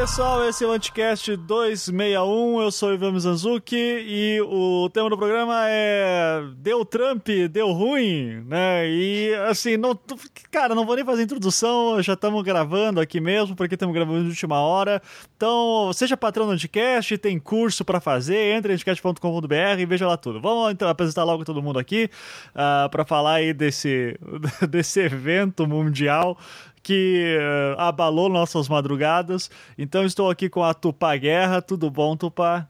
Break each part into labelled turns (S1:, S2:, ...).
S1: pessoal, esse é o Anticast 261, eu sou o Ivan Mizanzuki e o tema do programa é Deu Trump, deu ruim, né? E assim, não, cara, não vou nem fazer introdução, já estamos gravando aqui mesmo, porque estamos gravando de última hora. Então, seja patrão do Anticast, tem curso para fazer, entre anticast.com.br e veja lá tudo. Vamos então apresentar logo todo mundo aqui uh, ah, para falar aí desse, desse evento mundial que uh, abalou nossas madrugadas. Então estou aqui com a Tupá Guerra. Tudo bom, Tupá?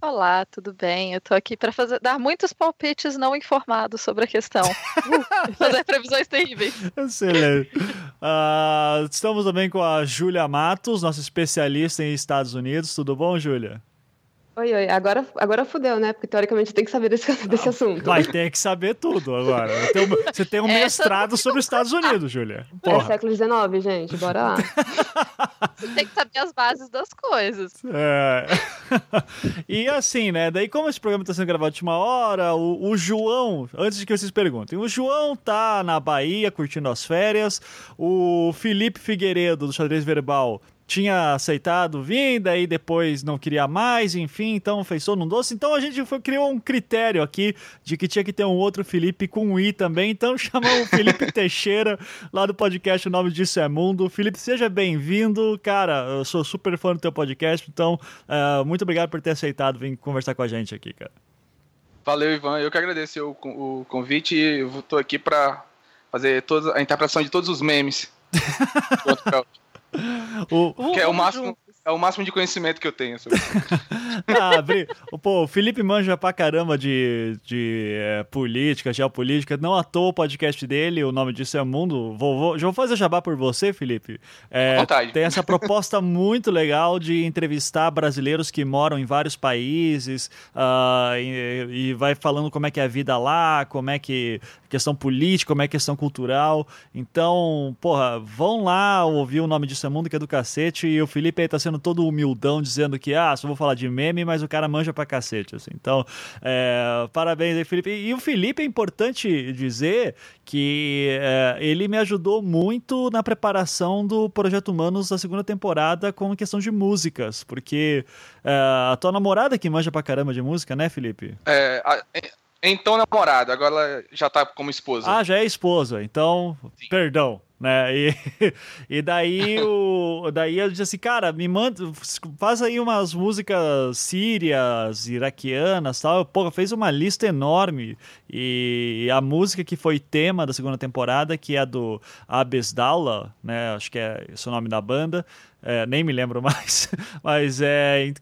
S2: Olá, tudo bem? Eu tô aqui para fazer dar muitos palpites não informados sobre a questão. fazer previsões terríveis.
S1: Excelente. Uh, estamos também com a Júlia Matos, nossa especialista em Estados Unidos. Tudo bom, Júlia?
S3: Oi, oi, agora, agora fudeu, né? Porque teoricamente tem que saber desse, desse assunto.
S1: Mas tem que saber tudo agora. Você tem um mestrado sobre os Estados Unidos, Júlia.
S3: É século XIX, gente, bora lá.
S2: Você tem que saber as bases das coisas.
S1: É. E assim, né? Daí, como esse programa está sendo gravado de uma hora, o, o João, antes de que vocês perguntem, o João tá na Bahia curtindo as férias, o Felipe Figueiredo, do Xadrez Verbal, tinha aceitado vir, daí depois não queria mais, enfim, então fez só num doce. Então a gente foi, criou um critério aqui de que tinha que ter um outro Felipe com um I também, então chamou o Felipe Teixeira lá do podcast O Nome Disso é Mundo. Felipe, seja bem-vindo, cara, eu sou super fã do teu podcast, então uh, muito obrigado por ter aceitado vir conversar com a gente aqui, cara.
S4: Valeu, Ivan, eu que agradeço o, o convite e tô aqui para fazer toda a interpretação de todos os memes. o, que é o máximo, é o máximo de conhecimento que eu tenho sobre
S1: ah, Pô, o Felipe manja pra caramba de, de é, política, geopolítica. Não à toa o podcast dele, o nome disso é Mundo. Vou, vou, já vou fazer jabá por você, Felipe. É, tem essa proposta muito legal de entrevistar brasileiros que moram em vários países uh, e, e, vai falando como é que é a vida lá, como é que questão política, como é questão cultural. Então, porra, vão lá ouvir o nome disso é Mundo, que é do cacete. E o Felipe aí tá sendo todo humildão, dizendo que, ah, só vou falar de meme, mas o cara manja pra cacete, assim. Então, é, parabéns aí, Felipe. E o Felipe é importante dizer que é, ele me ajudou muito na preparação do Projeto Humanos da segunda temporada com questão de músicas, porque é, a tua namorada que manja pra caramba de música, né, Felipe?
S4: É, a, então namorada, agora ela já tá como esposa.
S1: Ah, já é esposa, então, Sim. perdão né? E, e daí o daí eu disse assim, cara, me manda, faz aí umas músicas sírias, iraquianas, tal. Pô, fez uma lista enorme e a música que foi tema da segunda temporada, que é do Abesdallah, né? Acho que é esse o nome da banda. É, nem me lembro mais, mas é,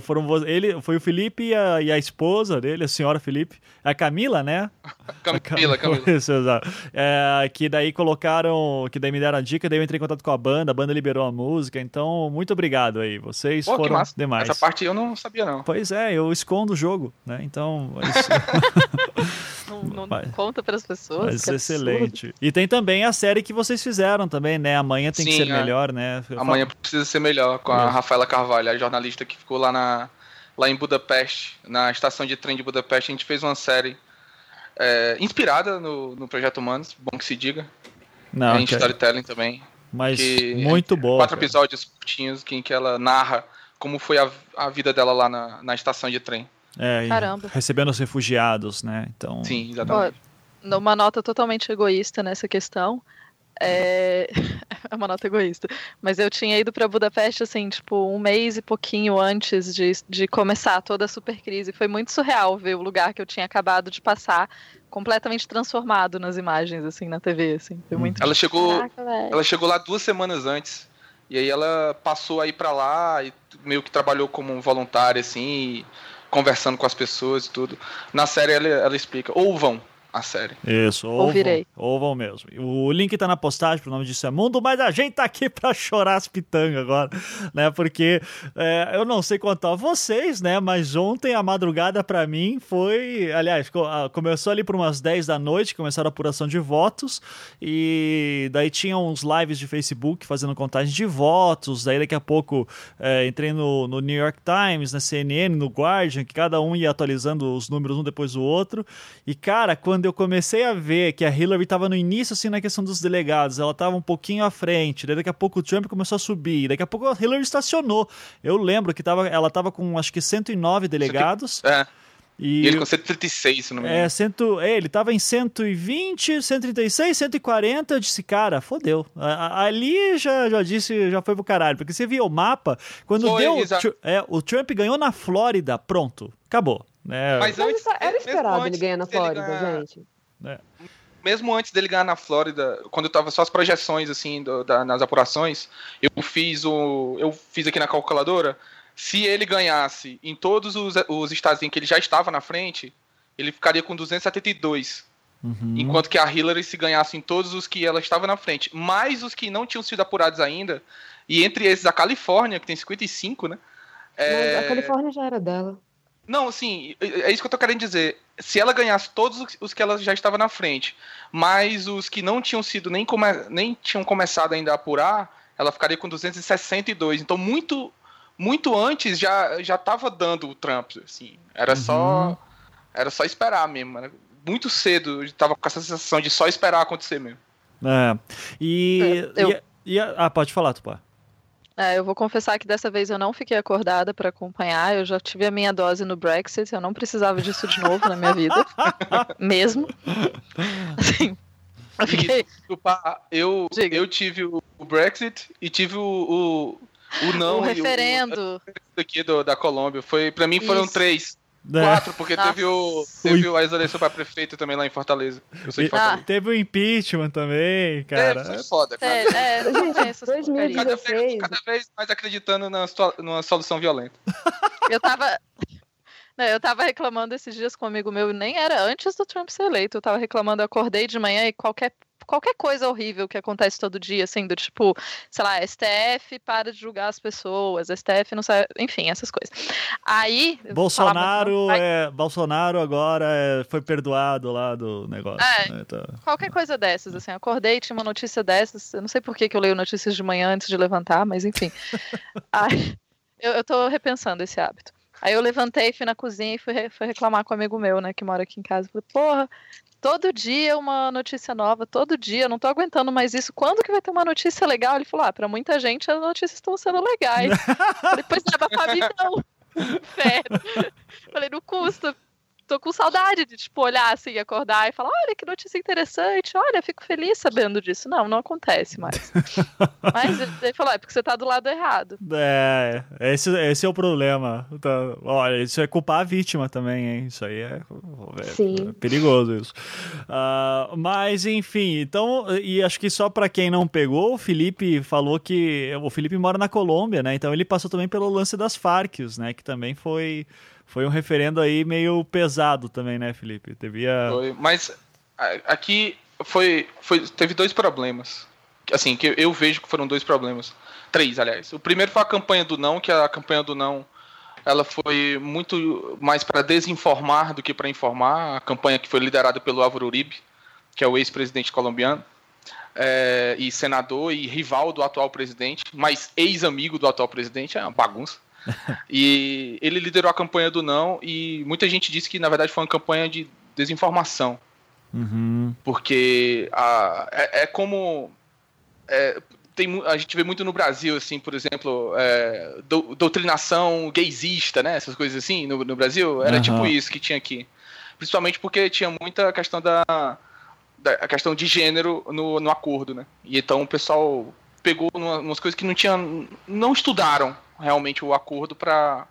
S1: foram ele, foi o Felipe e a, e a, esposa dele, a senhora Felipe, a Camila, né?
S4: Camila, a Camila. Isso,
S1: exato. É, que daí colocaram, que daí me deram a dica, daí eu entrei em contato com a banda, a banda liberou a música, então muito obrigado aí, vocês Pô, foram demais.
S4: Essa parte eu não sabia não.
S1: Pois é, eu escondo o jogo, né? Então,
S2: não, não mas, conta para as pessoas.
S1: Mas excelente. E tem também a série que vocês fizeram também, né? Amanhã tem Sim, que ser é. melhor, né?
S4: Eu Amanhã falo... precisa ser melhor, com a é. Rafaela Carvalho, a jornalista que ficou lá, na, lá em Budapeste, na estação de trem de Budapeste. A gente fez uma série é, inspirada no, no Projeto Humanos, bom que se diga. Não, em storytelling também.
S1: Mas muito bom.
S4: Quatro cara. episódios curtinhos em que ela narra como foi a, a vida dela lá na, na estação de trem.
S1: É, Caramba. recebendo os refugiados, né? Então...
S4: Sim, exatamente.
S2: uma nota totalmente egoísta nessa questão. É... é uma nota egoísta. Mas eu tinha ido para Budapeste, assim, tipo, um mês e pouquinho antes de, de começar toda a super crise. Foi muito surreal ver o lugar que eu tinha acabado de passar completamente transformado nas imagens, assim, na TV, assim. Foi hum. muito...
S4: Ela chegou, Caraca, ela chegou lá duas semanas antes. E aí ela passou aí para lá e meio que trabalhou como voluntária, assim, e conversando com as pessoas e tudo. Na série ela, ela explica, ouvam a série.
S1: Isso, ouvam, ouvam mesmo. O link tá na postagem, pro nome disso é Mundo, mas a gente tá aqui pra chorar as pitangas agora, né? Porque é, eu não sei quanto a vocês, né? Mas ontem a madrugada para mim foi. Aliás, começou ali por umas 10 da noite, começaram a apuração de votos, e daí tinha uns lives de Facebook fazendo contagem de votos. Daí daqui a pouco é, entrei no, no New York Times, na CNN, no Guardian, que cada um ia atualizando os números um depois do outro. E cara, quando eu comecei a ver que a Hillary estava no início, assim, na questão dos delegados. Ela estava um pouquinho à frente. Daí daqui a pouco o Trump começou a subir. Daqui a pouco a Hillary estacionou. Eu lembro que tava, ela estava com acho que 109 delegados.
S4: É. E, e ele com 136, se não me engano.
S1: É, cento, é, ele tava em 120, 136, 140. Eu disse, cara, fodeu. Ali já, já disse, já foi pro caralho. Porque você viu o mapa, quando foi, deu. É, o Trump ganhou na Flórida, pronto, acabou. É.
S3: Mas antes, era esperado ele ganhar na Flórida, ganhar... gente. É.
S4: Mesmo antes dele ganhar na Flórida, quando eu tava só as projeções, assim, do, da, nas apurações, eu fiz o. Eu fiz aqui na calculadora se ele ganhasse em todos os, os estados em que ele já estava na frente, ele ficaria com 272. Uhum. Enquanto que a Hillary, se ganhasse em todos os que ela estava na frente, mais os que não tinham sido apurados ainda, e entre esses a Califórnia, que tem 55, né?
S3: É... a Califórnia já era dela.
S4: Não, assim, é isso que eu tô querendo dizer. Se ela ganhasse todos os que ela já estava na frente, mais os que não tinham sido nem, come... nem tinham começado ainda a apurar, ela ficaria com 262. Então, muito muito antes já já estava dando o Trump, assim. Era uhum. só era só esperar mesmo. Era muito cedo, eu tava com essa sensação de só esperar acontecer mesmo.
S1: É. E, é, eu... e, e ah, pode falar, Tupá.
S2: É, eu vou confessar que dessa vez eu não fiquei acordada para acompanhar. Eu já tive a minha dose no Brexit. Eu não precisava disso de novo na minha vida, mesmo. Assim,
S4: eu fiquei. eu, eu tive o Brexit e tive o, o não
S2: o referendo.
S4: O, aqui do, da Colômbia. Foi, pra mim foram Isso. três. É. Quatro, porque Nossa. teve, o, teve a eleição para prefeito também lá em Fortaleza. Eu de Fortaleza.
S1: Ah. Teve o impeachment também, cara.
S4: É, foi foda, cara.
S2: É, é, gente, 2016.
S4: Cada vez, cada vez mais acreditando na, numa solução violenta.
S2: Eu tava. Eu tava reclamando esses dias com um amigo meu, nem era antes do Trump ser eleito. Eu tava reclamando, eu acordei de manhã e qualquer qualquer coisa horrível que acontece todo dia, assim, do tipo, sei lá, STF para de julgar as pessoas, STF não sabe, enfim, essas coisas. Aí.
S1: Bolsonaro, é, Bolsonaro agora é, foi perdoado lá do negócio.
S2: É, né, tá. Qualquer coisa dessas, assim, acordei, tinha uma notícia dessas, eu não sei por que, que eu leio notícias de manhã antes de levantar, mas enfim. Aí, eu, eu tô repensando esse hábito. Aí eu levantei, fui na cozinha e fui, fui reclamar com um amigo meu, né, que mora aqui em casa. Falei, porra, todo dia uma notícia nova, todo dia, não tô aguentando mais isso. Quando que vai ter uma notícia legal? Ele falou: ah, pra muita gente as notícias estão sendo legais. Depois tava pra mim, não. Sério. Falei, não custa tô com saudade de, tipo, olhar assim, acordar e falar, olha que notícia interessante, olha, fico feliz sabendo disso. Não, não acontece mais. Mas ele falou, é porque você tá do lado errado.
S1: É, esse, esse é o problema. Tá, olha, isso é culpar a vítima também, hein? Isso aí é, é, é perigoso isso. Uh, mas, enfim, então, e acho que só para quem não pegou, o Felipe falou que o Felipe mora na Colômbia, né? Então ele passou também pelo lance das Farc, né? Que também foi foi um referendo aí meio pesado também, né, Felipe? Devia...
S4: Foi, mas aqui foi, foi, teve dois problemas. Assim, que eu vejo que foram dois problemas. Três, aliás. O primeiro foi a campanha do não, que a campanha do não ela foi muito mais para desinformar do que para informar. A campanha que foi liderada pelo Álvaro Uribe, que é o ex-presidente colombiano, é, e senador e rival do atual presidente, mas ex-amigo do atual presidente, é uma bagunça. e ele liderou a campanha do não e muita gente disse que na verdade foi uma campanha de desinformação.
S1: Uhum.
S4: Porque a, é, é como. É, tem, a gente vê muito no Brasil, assim, por exemplo, é, do, doutrinação gaysista, né? Essas coisas assim no, no Brasil. Era uhum. tipo isso que tinha aqui. Principalmente porque tinha muita questão da, da a questão de gênero no, no acordo, né? E então o pessoal pegou umas coisas que não tinham. não estudaram realmente o acordo para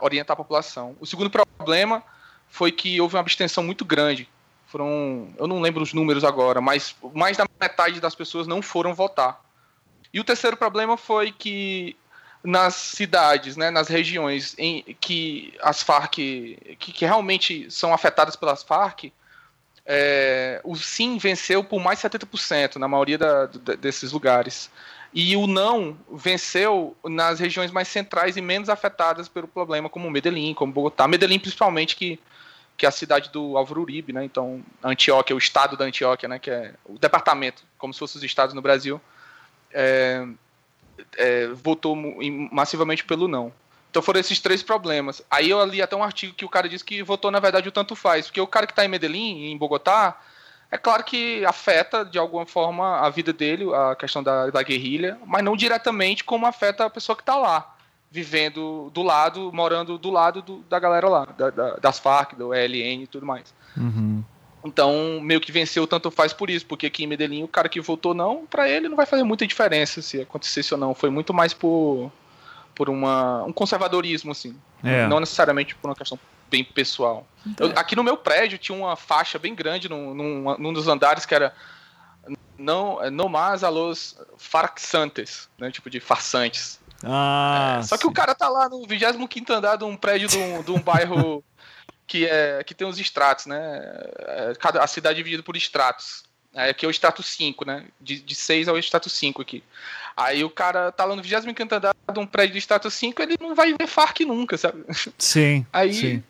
S4: orientar a população. O segundo problema foi que houve uma abstenção muito grande. Foram, eu não lembro os números agora, mas mais da metade das pessoas não foram votar. E o terceiro problema foi que nas cidades, né, nas regiões em que as Farc, que, que realmente são afetadas pelas Farc, é, o sim venceu por mais de 70% na maioria da, desses lugares. E o não venceu nas regiões mais centrais e menos afetadas pelo problema, como Medellín, como Bogotá. Medellín, principalmente, que, que é a cidade do Álvaro Uribe, né? Então, Antioquia, o estado da Antioquia, né? Que é o departamento, como se fossem os estados no Brasil, é, é, votou massivamente pelo não. Então foram esses três problemas. Aí eu li até um artigo que o cara disse que votou, na verdade, o tanto faz. Porque o cara que está em Medellín, em Bogotá, é claro que afeta de alguma forma a vida dele, a questão da, da guerrilha, mas não diretamente como afeta a pessoa que está lá, vivendo do lado, morando do lado do, da galera lá, da, da, das Farc, do ELN e tudo mais.
S1: Uhum.
S4: Então, meio que venceu tanto faz por isso, porque aqui em Medellín o cara que votou não, para ele não vai fazer muita diferença se acontecesse ou não. Foi muito mais por, por uma, um conservadorismo, assim.
S1: É.
S4: Não necessariamente por uma questão bem pessoal. Eu, aqui no meu prédio tinha uma faixa bem grande num, num, num dos andares que era não, no mais a los farsantes, né? Tipo de farsantes.
S1: Ah,
S4: É, só que o cara tá lá no 25 andar de um prédio de um, de um bairro que, é, que tem os estratos, né? É, Cada, a cidade é dividida por estratos. É, aqui é o extrato 5, né? De, de 6 ao extrato 5 aqui. Aí o cara tá lá no 25 andar de um prédio de extrato 5, ele não vai ver FARC nunca, sabe?
S1: Sim.
S4: Aí,
S1: sim.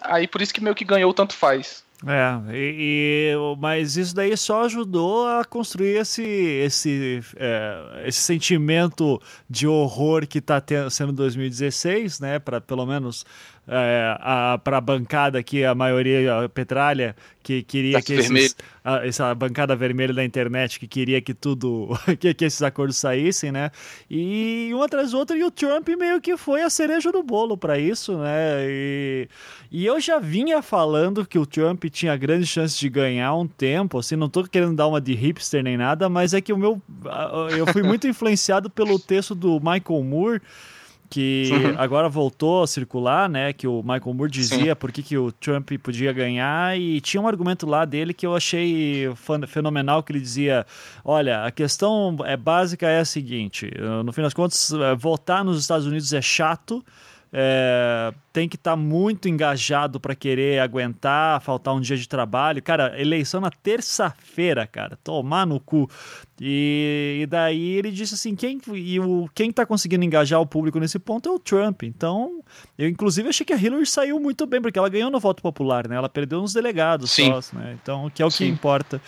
S4: aí por isso que meio que ganhou tanto faz.
S1: É, e, e- mas isso daí só ajudou a construir esse, esse, é, esse sentimento de horror que está sendo 2016, né? Para pelo menos é, para a bancada aqui, a maioria a petralha, que queria que esses, a- essa bancada vermelha da internet que queria que tudo, que, que esses acordos saíssem, né? E um atrás do outro, e o Trump meio que foi a cereja do bolo para isso, né? E, e eu já vinha falando que o Trump tinha grandes chances de ganhar um tempo, assim, não tô querendo dar uma de hipster nem nada, mas é que o meu. Eu fui muito influenciado pelo texto do Michael Moore. Que
S4: Uhum.
S1: agora voltou a circular, né? Que o Michael Moore dizia por que, que o Trump podia ganhar, e tinha um argumento lá dele que eu achei fenomenal, que ele dizia: olha, a questão é básica é a seguinte: eh, no fim das contas, eh, votar nos Estados Unidos é chato. é, tem que estar muito engajado para querer aguentar, faltar um dia de trabalho. Cara, eleição na terça-feira, cara, tomar no cu. E, e daí ele disse assim: quem, e o, quem tá conseguindo engajar o público nesse ponto é o Trump. Então, eu inclusive achei que a Hillary saiu muito bem, porque ela ganhou no voto popular, né? Ela perdeu nos delegados
S4: Sim.
S1: só, né? Então, que é o que
S4: Sim.
S1: importa.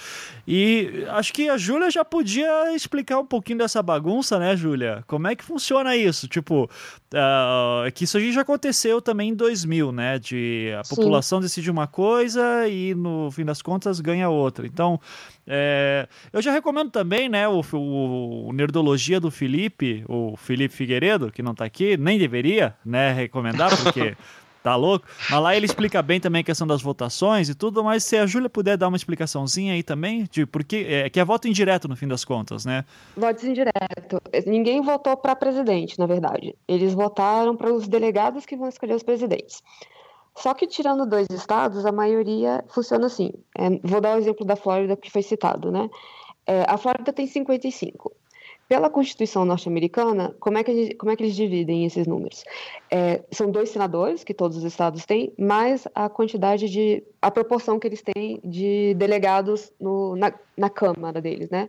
S1: E acho que a Júlia já podia explicar um pouquinho dessa bagunça, né, Júlia? Como é que funciona isso? Tipo, ah, que isso aí já aconteceu também em 2000, né? De a
S3: Sim.
S1: população decide uma coisa e no fim das contas ganha outra. Então, é, eu já recomendo também, né, o, o, o Nerdologia do Felipe, o Felipe Figueiredo, que não tá aqui, nem deveria, né, recomendar, porque tá louco. Mas lá ele explica bem também a questão das votações e tudo, mas se a Júlia puder dar uma explicaçãozinha aí também, de porque é, que é voto indireto no fim das contas, né?
S3: Votos indireto. Ninguém votou para presidente, na verdade. Eles votaram para os delegados que vão escolher os presidentes. Só que tirando dois estados, a maioria funciona assim. É, vou dar o exemplo da Flórida que foi citado, né? É, a Flórida tem 55. Pela Constituição norte-americana, como, é que como é que eles dividem esses números? É, são dois senadores, que todos os estados têm, mais a quantidade de. a proporção que eles têm de delegados no- na, na Câmara deles, né?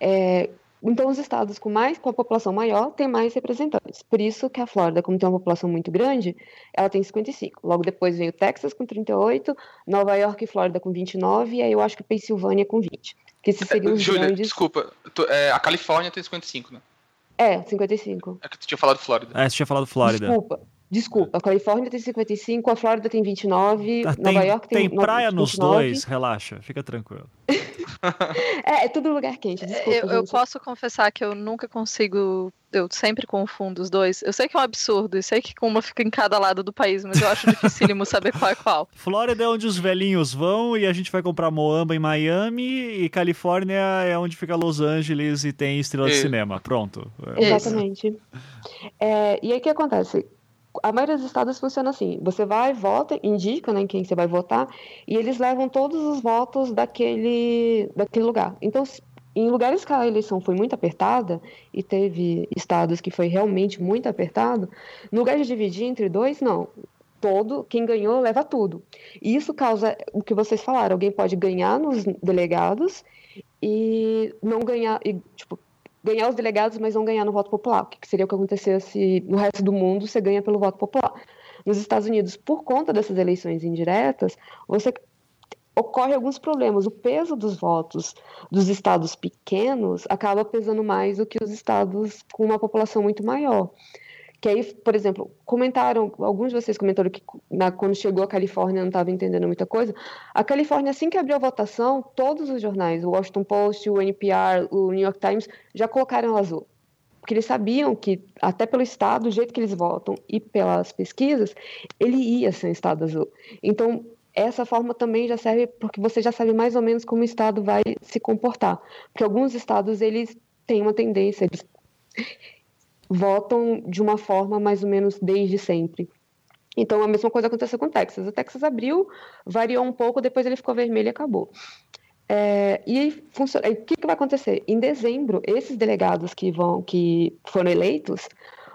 S3: É, então, os estados com mais, com a população maior, têm mais representantes. Por isso que a Flórida, como tem uma população muito grande, ela tem 55. Logo depois vem o Texas com 38, Nova York e Flórida com 29, e aí eu acho que Pensilvânia com 20. Que esses seriam os
S4: Júlia,
S3: grandes.
S4: desculpa. tu- é, a Califórnia tem 55, né?
S3: É, 55.
S4: É que tu tinha falado Flórida.
S1: É, você tinha falado Flórida.
S3: Desculpa. Desculpa, a Califórnia tem 55, a Flórida tem 29,
S1: Tá,
S3: Nova
S1: tem,
S3: York tem,
S1: tem praia nos
S3: 29.
S1: dois, relaxa, fica tranquilo.
S3: É, é tudo lugar quente, desculpa.
S2: Eu, eu posso confessar que eu nunca consigo. Eu sempre confundo os dois. Eu sei que é um absurdo, e sei que uma fica em cada lado do país, mas eu acho dificílimo saber qual é qual.
S1: Flórida é onde os velhinhos vão e a gente vai comprar Moamba em Miami e Califórnia é onde fica Los Angeles e tem estrela de
S4: Isso.
S1: cinema. Pronto. É,
S3: Exatamente. É, e aí o que acontece? A maioria dos estados funciona assim: você vai, vota, indica né, em quem você vai votar, e eles levam todos os votos daquele, daquele lugar. Então, em lugares que a eleição foi muito apertada, e teve estados que foi realmente muito apertado, no lugar de dividir entre dois, não. Todo, quem ganhou leva tudo. E isso causa o que vocês falaram: alguém pode ganhar nos delegados e não ganhar, e, tipo, ganhar os delegados, mas não ganhar no voto popular, que seria o que acontecesse no resto do mundo, você ganha pelo voto popular. Nos Estados Unidos, por conta dessas eleições indiretas, você ocorre alguns problemas. O peso dos votos dos estados pequenos acaba pesando mais do que os estados com uma população muito maior. Que aí, por exemplo, comentaram, alguns de vocês comentaram que na, quando chegou a Califórnia não estava entendendo muita coisa. A Califórnia, assim que abriu a votação, todos os jornais, o Washington Post, o NPR, o New York Times, já colocaram azul. Porque eles sabiam que, até pelo Estado, o jeito que eles votam e pelas pesquisas, ele ia ser um Estado azul. Então, essa forma também já serve porque você já sabe mais ou menos como o Estado vai se comportar. Porque alguns estados, eles têm uma tendência, eles votam de uma forma mais ou menos desde sempre. Então, a mesma coisa aconteceu com o Texas. O Texas abriu, variou um pouco, depois ele ficou vermelho e acabou. É, e o que, que vai acontecer? Em dezembro, esses delegados que vão, que foram eleitos,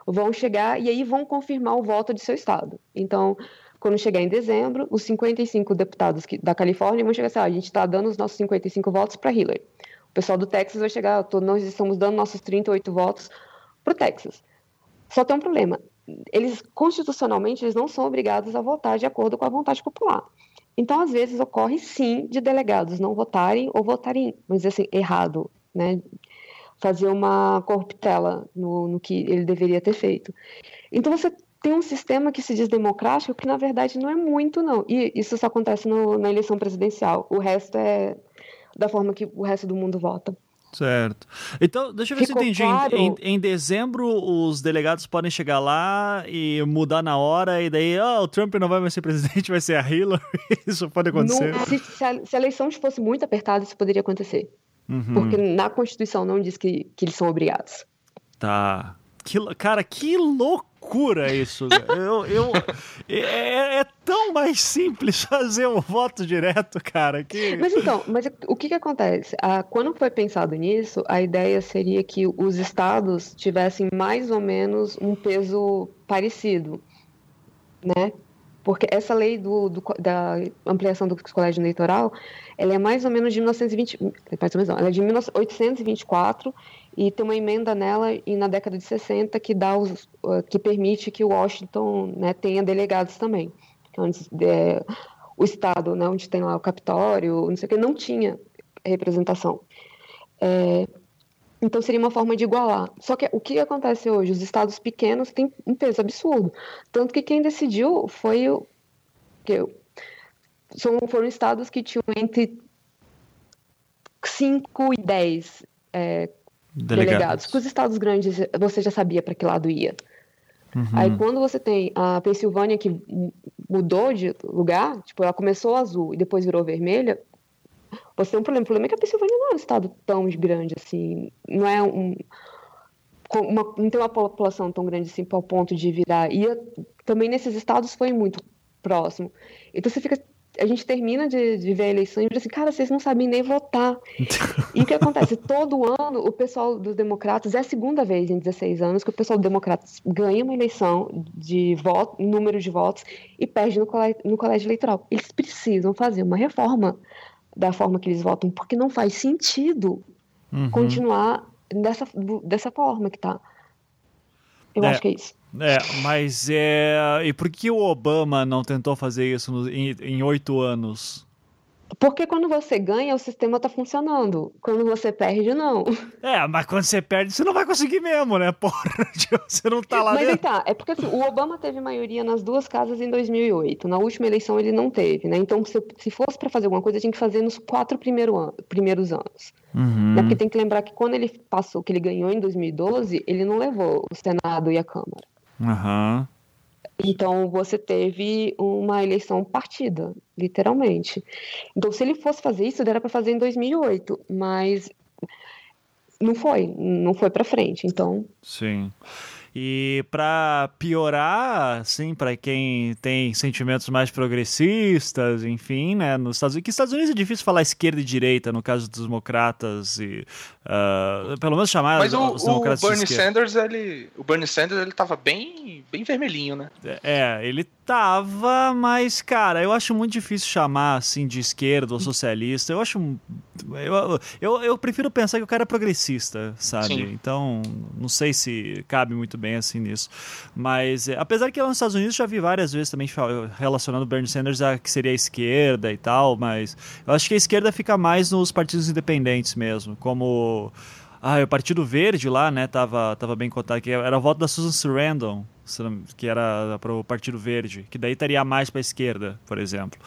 S3: vão chegar e aí vão confirmar o voto de seu estado. Então, quando chegar em dezembro, os 55 deputados que, da Califórnia vão chegar assim: ah, a gente está dando os nossos 55 votos para Hillary. O pessoal do Texas vai chegar, nós estamos dando nossos 38 votos para o Texas. Só tem um problema. Eles, constitucionalmente, eles não são obrigados a votar de acordo com a vontade popular. Então, às vezes, ocorre sim de delegados não votarem ou votarem, mas assim, errado, né? Fazer uma corruptela no, no que ele deveria ter feito. Então, você tem um sistema que se diz democrático que, na verdade, não é muito, não. E isso só acontece no, na eleição presidencial. O resto é da forma que o resto do mundo vota.
S1: Certo. Então, deixa eu ver Ficou se eu entendi. Claro. Em, em, dezembro, os delegados podem chegar lá e mudar na hora, e daí, oh, o Trump não vai mais ser presidente, vai ser a Hillary. Isso pode acontecer.
S3: se, se, a, se, a, eleição fosse muito apertada, isso poderia acontecer. Uhum. Porque na Constituição não diz que, que eles são obrigados.
S1: Tá. Que, cara, que loucura isso. eu, eu, é, é, tão mais simples fazer um voto direto, cara. Que...
S3: Mas então, mas o que, que acontece? Ah, quando foi pensado nisso, a ideia seria que os estados tivessem mais ou menos um peso parecido, né? Porque essa lei do, do, da ampliação do colégio eleitoral, ela é mais ou menos de 1920, mais ou menos não, ela é de 1824 e tem uma emenda nela e na década de 60 que dá os, que permite que Washington né, tenha delegados também. Antes, é, o estado, né, onde tem lá o Capitório, não sei o que, não tinha representação. É, então seria uma forma de igualar. Só que o que acontece hoje? Os estados pequenos têm um peso absurdo. Tanto que quem decidiu foi o. Que, são, foram estados que tinham entre 5 e 10 é, delegados. delegados. Porque os estados grandes você já sabia para que lado ia. Uhum. Aí quando você tem a Pensilvânia que mudou de lugar, tipo, ela começou azul e depois virou vermelha, você tem um problema. O problema é que a Pensilvânia não é um estado tão grande assim. Não é um. Uma, não tem uma população tão grande assim para o ponto de virar. E também nesses estados foi muito próximo. Então você fica a gente termina de, de, ver a eleição e diz assim, cara, vocês não sabem nem votar. e o que acontece? Todo ano, o pessoal dos democratas, é a segunda vez em 16 anos que o pessoal dos democratas ganha uma eleição de voto, número de votos e perde no colégio, no colégio eleitoral. Eles precisam fazer uma reforma da forma que eles votam, porque não faz sentido uhum. continuar dessa, dessa forma que tá. Eu é. acho que é isso.
S1: É, mas é. E por que o Obama não tentou fazer isso no, em oito anos?
S3: Porque quando você ganha, o sistema tá funcionando. Quando você perde, não.
S1: É, mas quando você perde, você não vai conseguir mesmo, né? Porra, você não tá lá
S3: mas
S1: dentro.
S3: Mas tá, é porque assim, o Obama teve maioria nas duas casas em 2008. Na última eleição ele não teve, né? Então, se, se fosse para fazer alguma coisa, tinha que fazer nos quatro primeiro an primeiros anos. Uhum. Né? Porque tem que lembrar que quando ele passou, que ele ganhou em 2012, ele não levou o Senado e a Câmara.
S1: Uhum.
S3: Então você teve uma eleição partida, literalmente. Então se ele fosse fazer isso, era para fazer em 2008, mas não foi, não foi para frente. Então.
S1: Sim. E para piorar, assim, para quem tem sentimentos mais progressistas, enfim, né, nos Estados Unidos, que Estados Unidos é difícil falar esquerda e direita no caso dos democratas e uh, pelo menos chamar
S4: Mas o, os democratas o Bernie Sanders, ele, o Bernie Sanders, ele tava bem, bem vermelhinho, né?
S1: É, ele tava, mas cara, eu acho muito difícil chamar assim de esquerda ou socialista. Eu acho eu, eu, eu prefiro pensar que o cara é progressista, sabe? Sim. Então, não sei se cabe muito bem assim nisso. Mas, é, apesar que lá nos Estados Unidos já vi várias vezes também relacionando o Bernie Sanders a que seria a esquerda e tal, mas eu acho que a esquerda fica mais nos partidos independentes mesmo, como ah, o Partido Verde lá, né, tava, tava bem cotado, que era a voto da Susan Sarandon, que era para o Partido Verde, que daí estaria mais para a esquerda, por exemplo.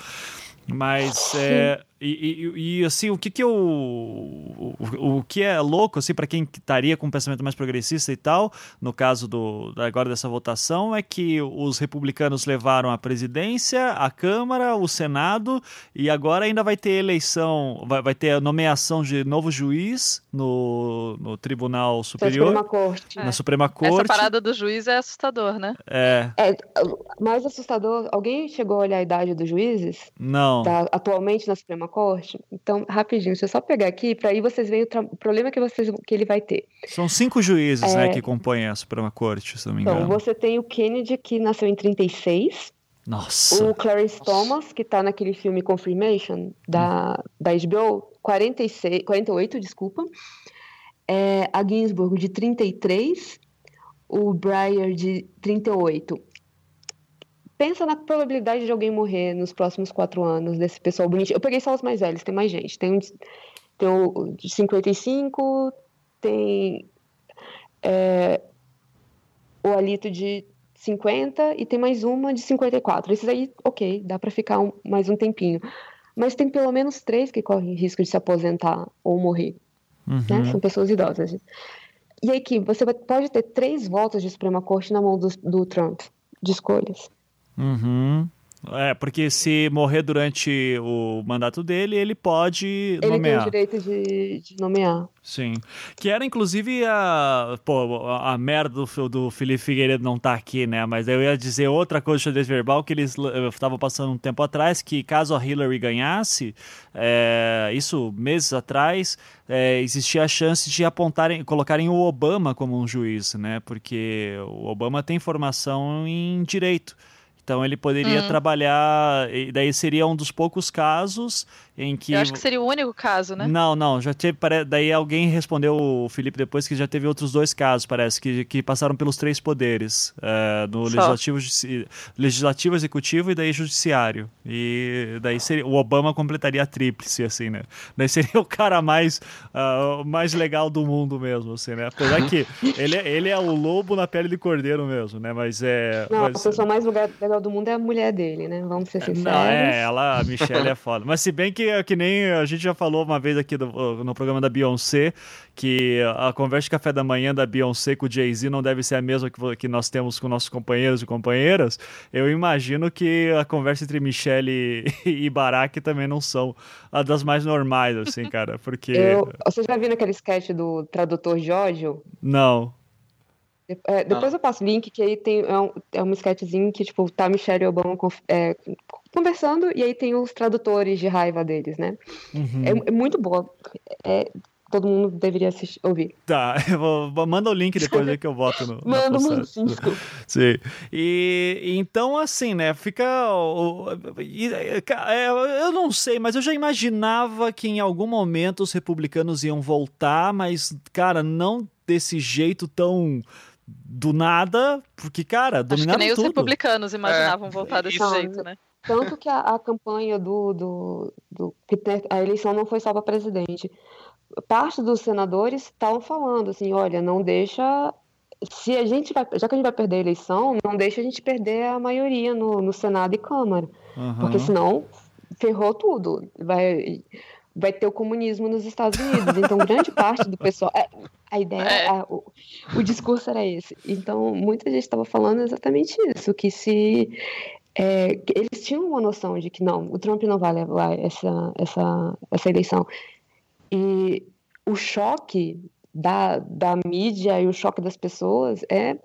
S1: Mas é, e, e, e, assim, o que que eu. O, o, que é louco, assim, para quem estaria com um pensamento mais progressista e tal, no caso do agora dessa votação, é que os republicanos levaram a presidência, a Câmara, o Senado, e agora ainda vai ter eleição, vai, vai ter a nomeação de novo juiz no, no Tribunal Superior.
S3: Na Suprema Corte.
S1: Na é. Suprema Corte.
S2: Essa parada do juiz é assustador, né?
S1: É.
S3: é. Mais assustador. Alguém chegou a olhar a idade dos juízes?
S1: Não.
S3: Da, atualmente na Suprema Suprema Corte. Então, rapidinho, deixa eu só pegar aqui, para aí vocês veem o, o, problema que, vocês, que ele vai ter.
S1: São cinco juízes né, é... né, que compõem a Suprema Corte, se não me então, engano.
S3: Então, você tem o Kennedy, que nasceu em 36.
S1: Nossa.
S3: O Clarence Nossa. Thomas, que está naquele filme Confirmation, da, hum. da HBO, 46, 48, desculpa. É, a Ginsburg, de 33. O Breyer, de 38 pensa na probabilidade de alguém morrer nos próximos quatro anos, desse pessoal bonitinho. Eu peguei só os mais velhos, tem mais gente. Tem, tem o de 55, tem é, o Alito de 50 e tem mais uma de 54. Esses aí, ok, dá para ficar um, mais um tempinho. Mas tem pelo menos três que correm risco de se aposentar ou morrer. Né? Uhum. Né? São pessoas idosas. E aí que você pode ter três votos de Suprema Corte na mão do, do Trump, de escolhas.
S1: Uhum. É, porque se morrer durante o mandato dele, ele pode
S3: ele
S1: nomear.
S3: Ele tem o direito de, de, nomear.
S1: Sim. Que era, inclusive, a, pô, a merda do, do Felipe Figueiredo não tá aqui, né? Mas eu ia dizer outra coisa de xadrez verbal que eles estavam passando um tempo atrás, que caso a Hillary ganhasse, é, isso meses atrás, é, existia a chance de apontarem, colocarem o Obama como um juiz, né? Porque o Obama tem formação em direito. Então ele poderia hum. trabalhar, e daí seria um dos poucos casos em que.
S2: Eu acho que seria o único caso, né?
S1: Não, não, já teve. Daí alguém respondeu, o Felipe, depois que já teve outros dois casos, parece, que, que passaram pelos três poderes: é, no legislativo, legislativo, executivo e daí judiciário. E daí seria, o Obama completaria a tríplice, assim, né? Daí seria o cara mais, uh, mais legal do mundo mesmo, assim, né? Apesar que ele, é, ele é o lobo na pele de cordeiro mesmo, né? Mas é.
S3: Não,
S1: mas,
S3: a pessoa mais legal do mundo é a mulher dele, né? Vamos ser sinceros.
S1: Não, é, ela, a Michelle é foda. Mas se bem que, que nem a gente já falou uma vez aqui do, no programa da Beyoncé, que a conversa de café da manhã da Beyoncé com o Jay-Z não deve ser a mesma que, que nós temos com nossos companheiros e companheiras, eu imagino que a conversa entre Michelle e, e Barack também não são a das mais normais, assim, cara, porque...
S3: Eu, você já viu aquele sketch do tradutor ódio?
S1: Não.
S3: É, depois ah. eu passo o link, que aí tem é um, é um sketchzinho que, tipo, tá Michelle e Obama é, conversando, e aí tem os tradutores de raiva deles, né? Uhum. É, é, muito boa. É, todo mundo deveria assistir, ouvir.
S1: Tá, vou, manda o link depois aí que eu boto no.
S3: manda, manda sim, desculpa.
S1: Sim. E, então, assim, né, fica. É, eu não sei, mas eu já imaginava que em algum momento os republicanos iam voltar, mas, cara, não desse jeito tão do nada, porque, cara, dominaram
S2: Acho que nem
S1: tudo.
S2: os republicanos imaginavam é, voltar desse isso. jeito, né?
S3: Tanto que a, a campanha do, do, do, a eleição não foi só para presidente. Parte dos senadores estavam falando assim, olha, não deixa se a gente vai, já que a gente vai perder a eleição, não deixa a gente perder a maioria no, no Senado e Câmara, uhum. porque senão ferrou tudo. Vai, vai ter o comunismo nos Estados Unidos. Então, grande parte do pessoal. É, a ideia, é. a, o, o, discurso era esse. Então, muita gente estava falando exatamente isso: que se. É, eles tinham uma noção de que não, o Trump não vai levar essa, essa, essa eleição. E o choque da, da mídia e o choque das pessoas é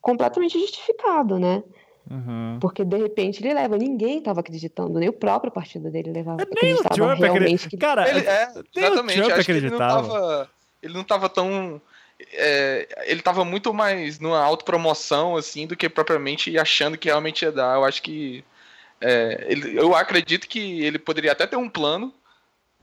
S3: completamente justificado, né?
S1: Uhum.
S3: Porque de repente ele leva, ninguém estava acreditando, nem o próprio partido dele levava.
S1: Nem o Trump
S3: realmente. Que...
S1: Cara,
S4: ele, é, exatamente. Acho que ele não tava, ele não tava tão. É, ele tava muito mais numa autopromoção, assim, do que propriamente achando que realmente ia dar. Eu acho que. É, ele, eu acredito que ele poderia até ter um plano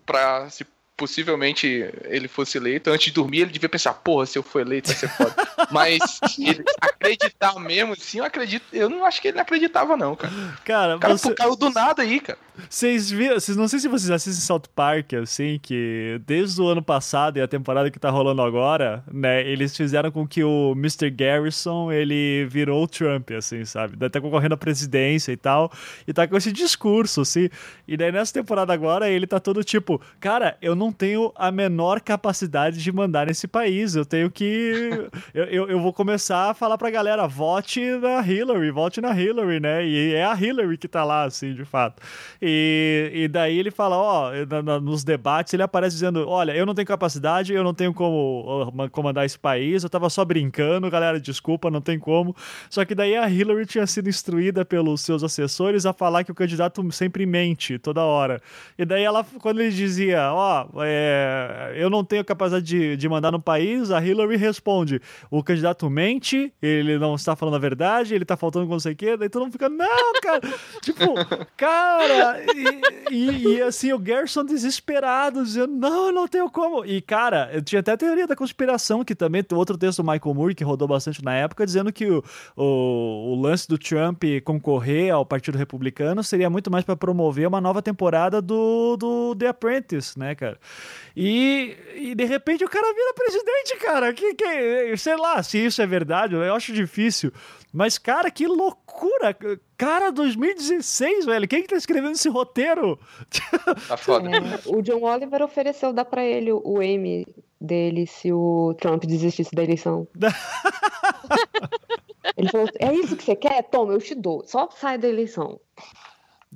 S4: para se possivelmente ele fosse eleito, antes de dormir ele devia pensar, porra, se eu for eleito vai ser foda. Mas ele acreditar mesmo, assim, eu acredito, eu não acho que ele acreditava não, cara.
S1: Cara,
S4: o cara você... caiu do nada aí, cara.
S1: Vocês viram, vocês, não sei se vocês assistem South Park, assim, que desde o ano passado e a temporada que tá rolando agora, né, eles fizeram com que o Mr. Garrison, ele virou o Trump, assim, sabe? Tá concorrendo à presidência e tal, e tá com esse discurso, assim. E daí nessa temporada agora, ele tá todo tipo, cara, eu não tenho a menor capacidade de mandar nesse país, eu tenho que... eu, eu, eu vou começar a falar pra galera, vote na Hillary, vote na Hillary, né? E é a Hillary que tá lá, assim, de fato. E, e daí ele fala, ó, nos debates ele aparece dizendo, olha, eu não tenho capacidade, eu não tenho como comandar esse país, eu tava só brincando, galera, desculpa, não tem como. Só que daí a Hillary tinha sido instruída pelos seus assessores a falar que o candidato sempre mente toda hora. E daí ela, quando ele dizia, ó, é, eu não tenho capacidade de, de mandar no país, a Hillary responde, o candidato mente, ele não está falando a verdade, ele tá faltando com não sei o quê, daí todo mundo fica, não, cara, tipo, cara, e, e, assim, o Gerson desesperado, dizendo, não, não tenho como. E, cara, eu tinha até a teoria da conspiração, que também tem outro texto do Michael Moore, que rodou bastante na época, dizendo que o, o, o lance do Trump concorrer ao Partido Republicano seria muito mais para promover uma nova temporada do, do The Apprentice, né, cara? E, e de repente o cara vira presidente, cara. Que, que, sei lá se isso é verdade, eu acho difícil. Mas, cara, que loucura! Cara, 2016, velho. Quem que tá escrevendo esse roteiro?
S4: Tá foda. É,
S3: o John Oliver ofereceu dar pra ele o Emmy dele se o Trump desistisse da eleição. ele falou: é isso que você quer? Toma, eu te dou. Só sai da eleição.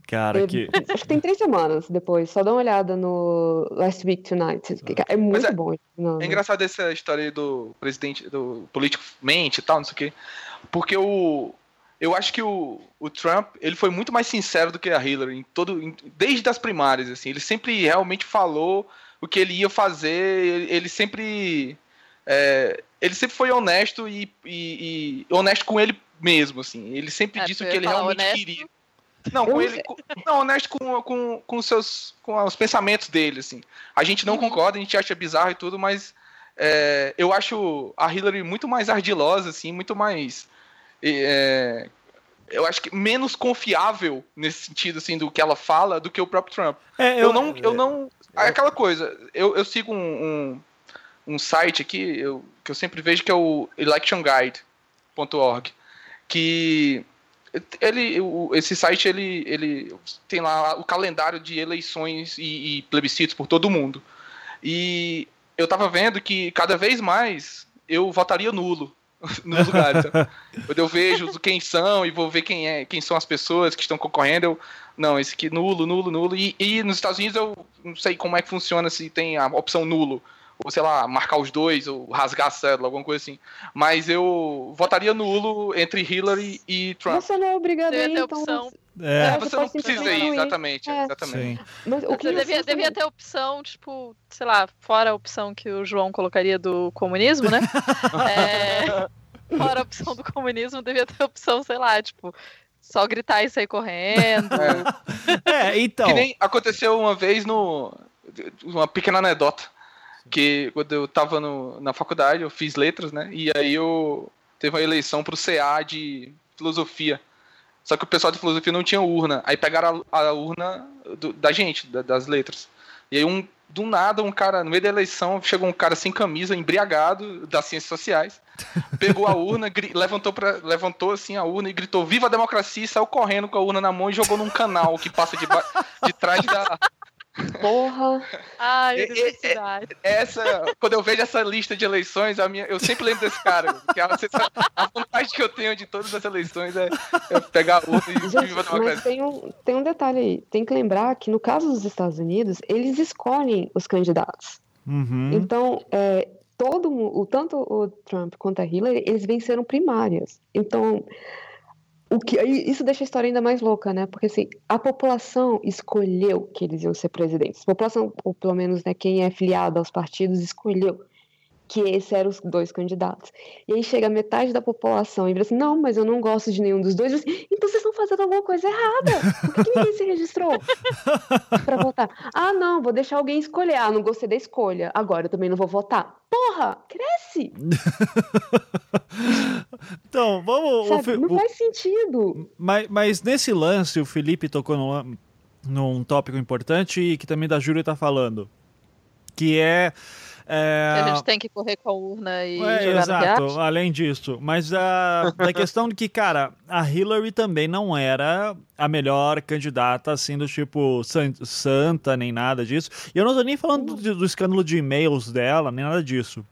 S1: Cara, que.
S3: Acho que tem três semanas depois. Só dá uma olhada no Last Week Tonight. É muito é, bom.
S4: Não, é engraçado essa história do presidente, do político mente e tal, não sei o quê. Porque o. Eu acho que o, o Trump ele foi muito mais sincero do que a Hillary em todo, em, desde as primárias assim. Ele sempre realmente falou o que ele ia fazer. Ele, ele sempre é, ele sempre foi honesto e, e, e, honesto com ele mesmo assim. Ele sempre é, disse o que ele realmente honesto. queria. Não, com ele, com, não, honesto com, com, com, seus, com os pensamentos dele, assim. A gente não uhum. concorda, a gente acha bizarro e tudo, mas é, eu acho a Hillary muito mais ardilosa, assim, muito mais é, eu acho que menos confiável nesse sentido assim do que ela fala do que o próprio Trump. É, eu, eu, não, eu não, é aquela coisa. Eu, eu sigo um, um, um site aqui eu, que eu sempre vejo que é o electionguide.org, que ele, esse site ele, ele tem lá o calendário de eleições e, e plebiscitos por todo o mundo. E eu tava vendo que cada vez mais eu votaria nulo nos lugares. Quando eu vejo quem são e vou ver quem é, quem são as pessoas que estão concorrendo, eu não, esse aqui nulo, nulo, nulo. E, e nos Estados Unidos eu não sei como é que funciona se tem a opção nulo ou sei lá, marcar os dois, ou rasgar a cédula, alguma coisa assim. Mas eu votaria nulo entre Hillary e Trump.
S3: Você não é obrigado a ir,
S2: então... Opção.
S4: É. é você, não precisa ir, exatamente. É. exatamente.
S2: Mas o que você devia, devia ter opção, tipo, sei lá, fora a opção que o João colocaria do comunismo, né? é, fora a opção do comunismo, devia ter a opção, sei lá, tipo, só gritar e sair correndo.
S1: É, é então. Que
S4: nem aconteceu uma vez no. Uma pequena anedota. Que quando eu tava no, na faculdade, eu fiz letras, né? E aí eu teve uma eleição pro CA de filosofia. Só que o pessoal de filosofia não tinha urna. Aí pegaram a, a urna do, da gente, da, das letras. E aí, um, do nada, um cara, no meio da eleição, chegou um cara sem camisa, embriagado, das ciências sociais, pegou a urna, levantou, pra, levantou assim a urna e gritou: Viva a democracia! E saiu correndo com a urna na mão e jogou num canal que passa de, de trás da,
S3: Porra!
S2: Ai, universidade.
S4: Essa, quando eu vejo essa lista de eleições, a minha, eu sempre lembro desse cara. Que a, a vontade que eu tenho de todas as eleições é, é pegar o e
S3: Gente, mas tem um, tem um detalhe aí. Tem que lembrar que no caso dos Estados Unidos, eles escolhem os candidatos.
S1: Uhum.
S3: Então, é, todo o tanto o Trump quanto a Hillary, eles venceram primárias. Então, o que isso deixa a história ainda mais louca, né? Porque assim, a população escolheu que eles iam ser presidentes. A população, ou pelo menos né, quem é filiado aos partidos, escolheu que esses eram os dois candidatos. E aí chega metade da população e vira assim: não, mas eu não gosto de nenhum dos dois. Assim, então vocês estão fazendo alguma coisa errada. Por que, ninguém se registrou para votar? Ah, não, vou deixar alguém escolher. Ah, não gostei da escolha. Agora eu também não vou votar. Porra, cresce!
S1: então, vamos.
S3: Sabe, o, não faz sentido.
S1: Mas, mas nesse lance, o Felipe tocou no num tópico importante e que também da Júlia está falando, que é
S2: é... A gente tem que correr com a urna e é, jogar
S1: Exato, além disso. Mas a, a questão de que, cara, a Hillary também não era a melhor candidata, assim, do tipo santa, nem nada disso. E eu não tô nem falando do, do escândalo de e-mails dela, nem nada disso.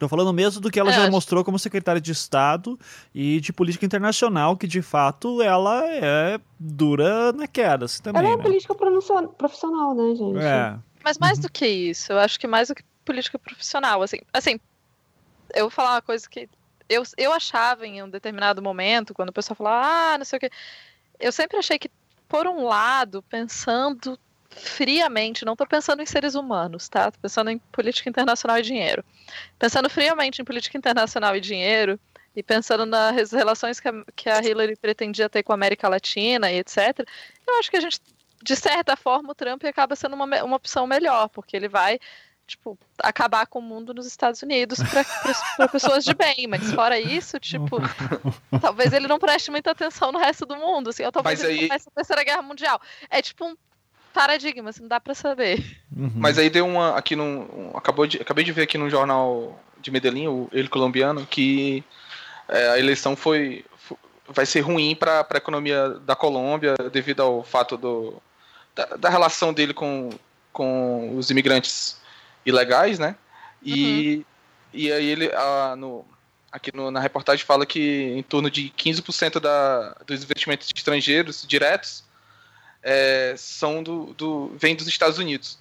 S1: Tô falando mesmo do que ela é, já acho... mostrou como secretária de Estado e de política internacional, que de fato ela é dura na queda. Assim, também,
S3: ela é
S1: né?
S3: política profissional, né, gente?
S1: É.
S2: Mas mais do que isso, eu acho que mais do que política profissional, assim, assim, eu vou falar uma coisa que eu, eu achava em um determinado momento, quando o pessoal falava, ah, não sei o que, eu sempre achei que, por um lado, pensando friamente, não estou pensando em seres humanos, tá? Tô pensando em política internacional e dinheiro. Pensando friamente em política internacional e dinheiro, e pensando nas relações que a, que a Hillary pretendia ter com a América Latina e etc., eu acho que a gente, de certa forma, o Trump acaba sendo uma, uma opção melhor, porque ele vai tipo, acabar com o mundo nos Estados Unidos para pessoas de bem, mas fora isso, tipo, talvez ele não preste muita atenção no resto do mundo, assim, ou talvez mas ele aí... comece a Terceira Guerra Mundial. É tipo um paradigma, assim, não dá para saber.
S4: Uhum. Mas aí deu uma, aqui num, um, acabou de, acabei de ver aqui no jornal de Medellín, o ele colombiano, que é, a eleição foi, foi vai ser ruim para a economia da Colômbia devido ao fato do, da, da relação dele com, com os imigrantes ilegais, né? E, uhum. e aí ele, a, no, aqui no, na reportagem fala que em torno de 15% da, dos investimentos estrangeiros diretos é, são do, do, vem dos Estados Unidos.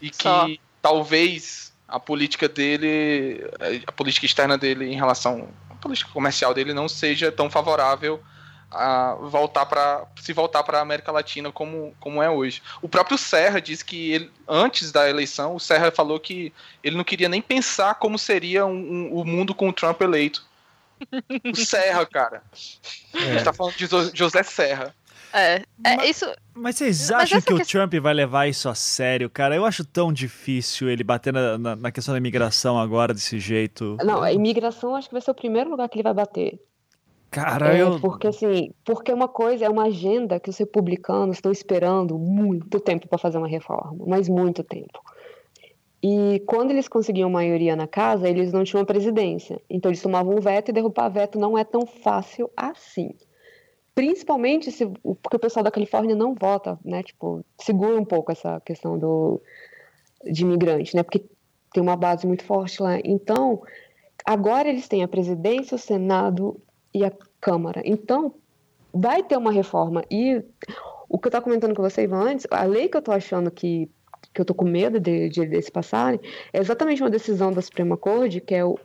S4: E que Só. talvez a política dele, a política externa dele em relação à política comercial dele não seja tão favorável a voltar para se voltar para a América Latina como, como é hoje. O próprio Serra disse que ele, antes da eleição, o Serra falou que ele não queria nem pensar como seria um, um, o mundo com o Trump eleito. O Serra, cara. É. A gente tá falando de José Serra.
S2: É, é
S1: mas,
S2: isso.
S1: Mas vocês acham mas que o Trump vai levar isso a sério, cara? Eu acho tão difícil ele bater na, na, na questão da imigração agora desse jeito.
S3: Não, a imigração acho que vai ser o primeiro lugar que ele vai bater.
S1: Cara,
S3: é. Porque assim, porque uma coisa é uma agenda que os republicanos estão esperando muito tempo para fazer uma reforma, mas muito tempo. E quando eles conseguiam maioria na casa, eles não tinham presidência. Então eles tomavam um veto e derrubar veto não é tão fácil assim. Principalmente se, porque o pessoal da Califórnia não vota, né? Tipo, segura um pouco essa questão do, de imigrante, né? Porque tem uma base muito forte lá. Então, agora eles têm a presidência, o Senado e a Câmara. Então, vai ter uma reforma. E o que eu estava comentando com você, Ivan, antes, a lei que eu estou achando que, que eu estou com medo de, de eles passarem é exatamente uma decisão da Suprema Corte, que é o,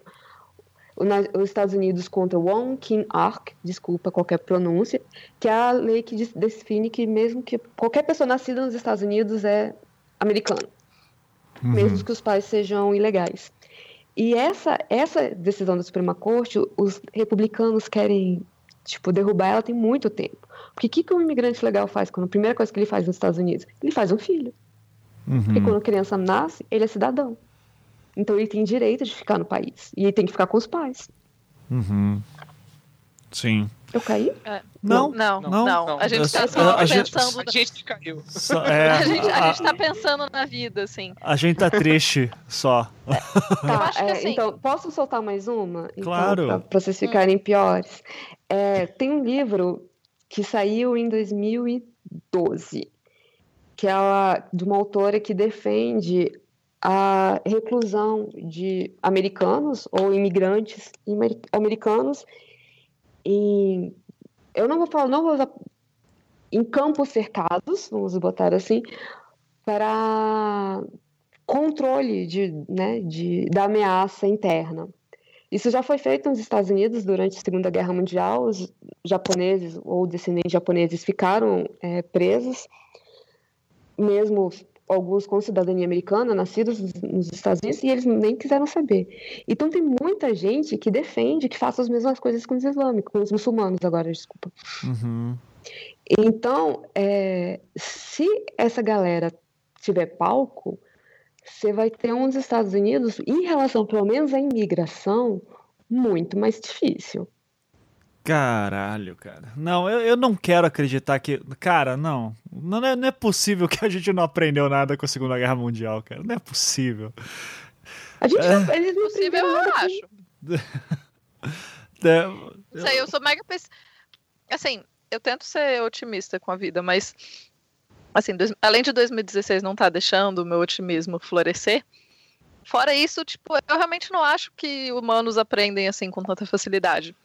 S3: o os Estados Unidos contra Wong Kim Ark, desculpa qualquer pronúncia, que é a lei que define que mesmo que qualquer pessoa nascida nos Estados Unidos é americana, uhum. mesmo que os pais sejam ilegais. E essa, essa decisão da Suprema Corte, os republicanos querem tipo, derrubar ela tem muito tempo. Porque o que, que um imigrante legal faz quando a primeira coisa que ele faz nos Estados Unidos? Ele faz um filho. Uhum. Porque quando a criança nasce, ele é cidadão. Então ele tem direito de ficar no país. E ele tem que ficar com os pais.
S1: Uhum. Sim.
S3: Eu caí?
S2: É. Não, não, não, não, A gente está só a pensando.
S4: Gente, a gente caiu.
S1: Só, é,
S2: a, gente, a, a gente tá pensando na vida, assim.
S1: A gente tá triste só.
S3: Tá, é, assim... Então, posso soltar mais uma? Então,
S1: claro.
S3: Para vocês ficarem hum. piores. É, tem um livro que saiu em 2012, que é de uma autora que defende a reclusão de americanos ou imigrantes americanos em eu não vou falar, não vou usar em campos cercados, vamos botar assim, para controle de, né, de, da ameaça interna. Isso já foi feito nos Estados Unidos durante a Segunda Guerra Mundial. Os japoneses ou descendentes japoneses ficaram é, presos, mesmo alguns com cidadania americana, nascidos nos Estados Unidos, e eles nem quiseram saber. Então tem muita gente que defende que faça as mesmas coisas com os islâmicos, com os muçulmanos agora, desculpa.
S1: Uhum.
S3: Então, é, se essa galera tiver palco, você vai ter uns Estados Unidos, em relação pelo menos à imigração, muito mais difícil.
S1: Caralho, cara. Não, eu, eu não quero acreditar que. Cara, não. Não é, não é possível que a gente não aprendeu nada com a Segunda Guerra Mundial, cara. Não é possível.
S3: A gente
S1: É.
S3: não, eles não
S2: Possível, eu
S3: nada com-
S2: acho.
S1: É,
S2: Sei, eu sou mega pessimista. Assim, eu tento ser otimista com a vida, mas. Assim, dois- além de 2016 não tá deixando o meu otimismo florescer. Fora isso, tipo, eu realmente não acho que humanos aprendem assim com tanta facilidade.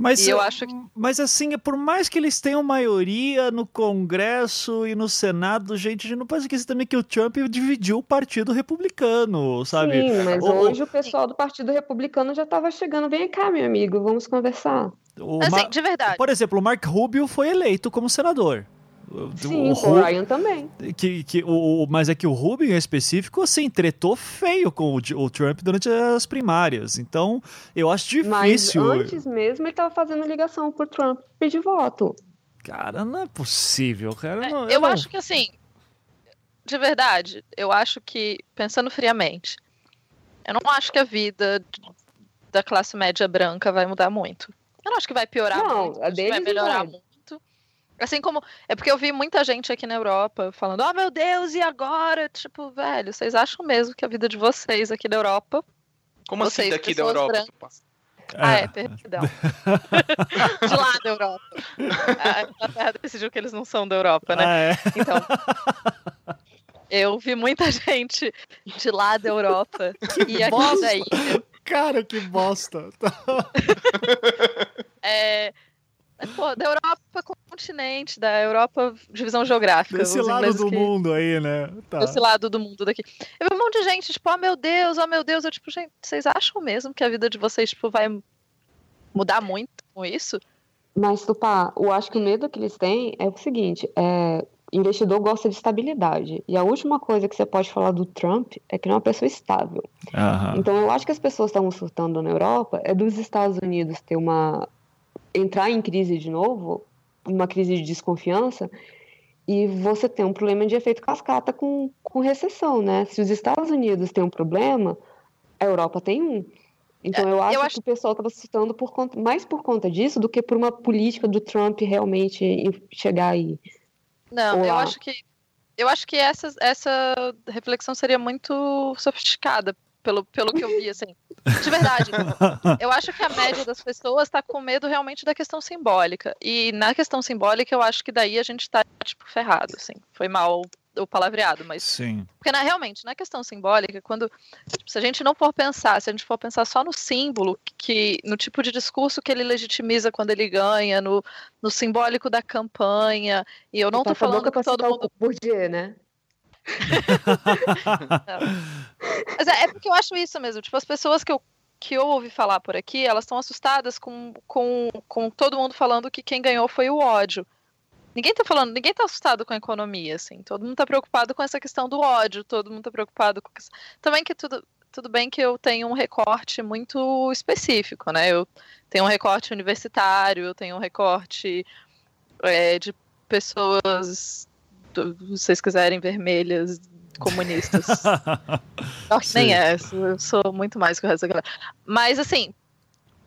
S1: Mas,
S2: E eu acho que-
S1: mas assim, por mais que eles tenham maioria no Congresso e no Senado, gente, a gente não pode esquecer também que o Trump dividiu o Partido Republicano, sabe?
S3: Sim, mas
S1: O-
S3: hoje o pessoal do Partido Republicano já estava chegando. Vem cá, meu amigo, vamos conversar.
S1: O
S2: Assim,
S1: Ma-
S2: de verdade.
S1: Por exemplo, o Mark Rubio foi eleito como senador. O-
S3: Sim,
S1: o
S3: o
S1: Ru-
S3: Ryan também.
S1: que, que, o, o- mas é que o Rubio em específico, assim, tretou feio com o, o Trump durante as primárias. Então, eu acho
S3: Mas
S1: difícil.
S3: antes mesmo ele estava fazendo ligação pro Trump pedir voto.
S1: Cara, não é possível, cara.
S2: É,
S1: não-
S2: eu
S1: não-
S2: acho que assim, de verdade, eu acho que, pensando friamente, eu não acho que a vida da classe média branca vai mudar muito. Eu não acho que vai piorar
S3: Não,
S2: muito,
S3: a
S2: que vai
S3: deles não
S2: melhorar
S3: vai.
S2: muito. Assim como. É porque eu vi muita gente aqui na Europa falando, oh meu Deus, e agora? Tipo, velho, vocês acham mesmo que a vida de vocês aqui na Europa.
S4: Como assim
S2: Vocês,
S4: daqui da Europa?
S2: brancas. Ah, é, perdão. de lá da Europa. A Inglaterra decidiu que eles não são da Europa, né?
S1: Ah, é.
S2: Então, eu vi muita gente de lá da Europa e aqui
S1: bosta!
S2: da ilha.
S1: Cara, que bosta.
S2: É, pô, da Europa continente, da Europa divisão geográfica.
S1: Desse lado do
S2: que-
S1: mundo aí, né? Tá.
S2: Desse lado do mundo daqui. Eu vi um monte de gente, tipo, oh meu Deus, oh meu Deus. Eu, tipo, gente, vocês acham mesmo que a vida de vocês, tipo, vai mudar muito com isso?
S3: Mas, Tupá, eu acho que o medo que eles têm é o seguinte: é, investidor gosta de estabilidade. E a última coisa que você pode falar do Trump é que ele é uma pessoa estável.
S1: Aham.
S3: Então, eu acho que as pessoas estavam surtando na Europa é dos Estados Unidos ter uma. Entrar em crise de novo, uma crise de desconfiança, e você tem um problema de efeito cascata com, com recessão, né? Se os Estados Unidos têm um problema, a Europa tem um. Então, eu acho,
S2: acho-
S3: que o pessoal estava surtando por conta, mais por conta disso do que por uma política do Trump realmente chegar aí.
S2: Não, eu
S3: Olá.
S2: acho que eu acho que essa, essa reflexão seria muito sofisticada pelo, pelo que eu vi, assim. De verdade. Eu acho que a média das pessoas está com medo realmente da questão simbólica. E na questão simbólica, eu acho que daí a gente tá, tipo, ferrado, assim. Foi mal o palavreado, mas
S1: Sim.
S2: porque na, realmente, na questão simbólica, quando tipo, se a gente não for pensar, se a gente for pensar só no símbolo, que no tipo de discurso que ele legitimiza quando ele ganha, no, no simbólico da campanha, e eu não
S3: a
S2: falando que todo mundo.
S3: o Bourdieu, né?
S2: Mas é, é porque eu acho isso mesmo. Tipo, as pessoas que eu, que eu ouvi falar por aqui, elas estão assustadas com, com, com todo mundo falando que quem ganhou foi o ódio. Ninguém tá falando, ninguém tá assustado com a economia, assim. Todo mundo tá preocupado com essa questão do ódio, todo mundo tá preocupado com. Também que tudo, tudo bem que eu tenho um recorte muito específico, né? Eu tenho um recorte universitário, eu tenho um recorte é, de pessoas, se vocês quiserem, vermelhas, comunistas. Não, nem é, eu sou muito mais que o resto da galera. Mas assim,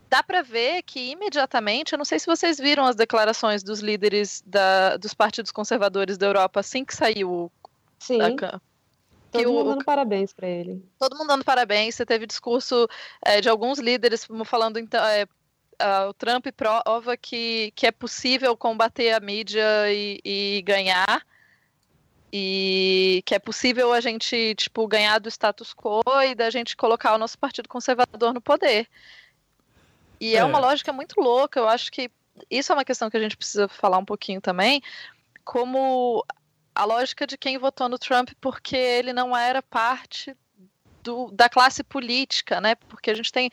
S2: dá pra ver que imediatamente, eu não sei se vocês viram as declarações dos líderes da- dos partidos conservadores da Europa assim que saiu
S3: Sim,
S2: da
S3: todo
S2: o-
S3: mundo dando parabéns pra ele.
S2: todo mundo dando parabéns. Você teve discurso é, de alguns líderes falando então é, o Trump prova que, que é possível combater a mídia e, e ganhar e que é possível a gente tipo ganhar do status quo e da gente colocar o nosso partido conservador no poder. E é,
S1: É.
S2: uma lógica muito louca. Eu acho que isso é uma questão que a gente precisa falar um pouquinho também, como a lógica de quem votou no Trump porque ele não era parte do- da classe política, né? Porque a gente tem.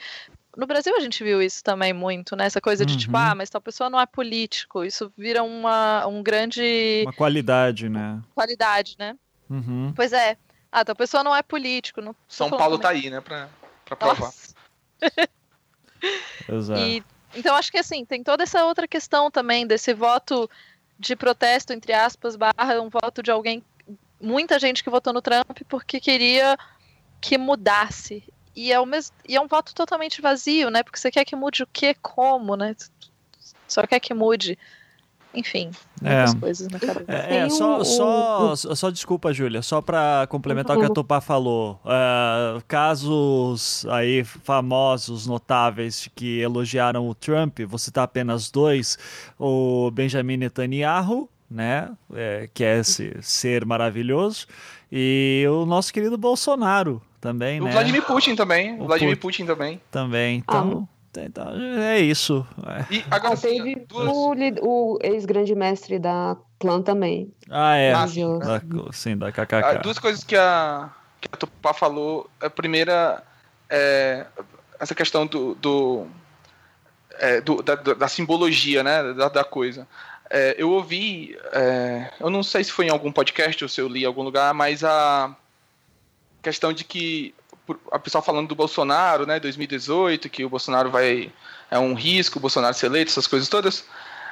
S2: No Brasil a gente viu isso também muito, né? Essa coisa de tipo,
S1: Uhum.
S2: ah, mas tal pessoa não é político. Isso vira uma um grande
S1: Uma qualidade, né?
S2: qualidade, né?
S1: Uhum.
S2: Pois é. Ah, tal pessoa não é político. Não
S4: São Paulo
S2: também.
S4: tá aí, né, pra, pra provar.
S1: Exato.
S2: E, então acho que assim, tem toda essa outra questão também desse voto de protesto, entre aspas, barra um voto de alguém, muita gente que votou no Trump porque queria que mudasse. E é, o mesmo, e é um voto totalmente vazio, né? Porque você quer que mude o quê? Como, né? Só quer que mude. enfim, muitas é. coisas na cabeça.
S1: É, é só, só, só desculpa, Júlia, só para complementar o que a Tupá falou. Uh, casos aí famosos, notáveis, que elogiaram o Trump, vou citar apenas dois: o Benjamin Netanyahu, né, é, que é esse ser maravilhoso, e o nosso querido Bolsonaro também,
S4: o
S1: né?
S4: Vladimir Putin também, o Vladimir Putin também.
S1: Também, então... Ah. Então, é isso.
S3: E agora, ah, teve duas... o, o ex-grande mestre da clã também.
S1: Ah, é. Ah, da, sim, da KKK. Ah,
S4: duas coisas que a, que a Tupá falou. A primeira é essa questão do, do, é, do da, da, simbologia, né, da, da coisa. É, eu ouvi, é, eu não sei se foi em algum podcast ou se eu li em algum lugar, mas a questão de que a pessoa falando do Bolsonaro, né, 2018, que o Bolsonaro vai é um risco, o Bolsonaro ser eleito, essas coisas todas.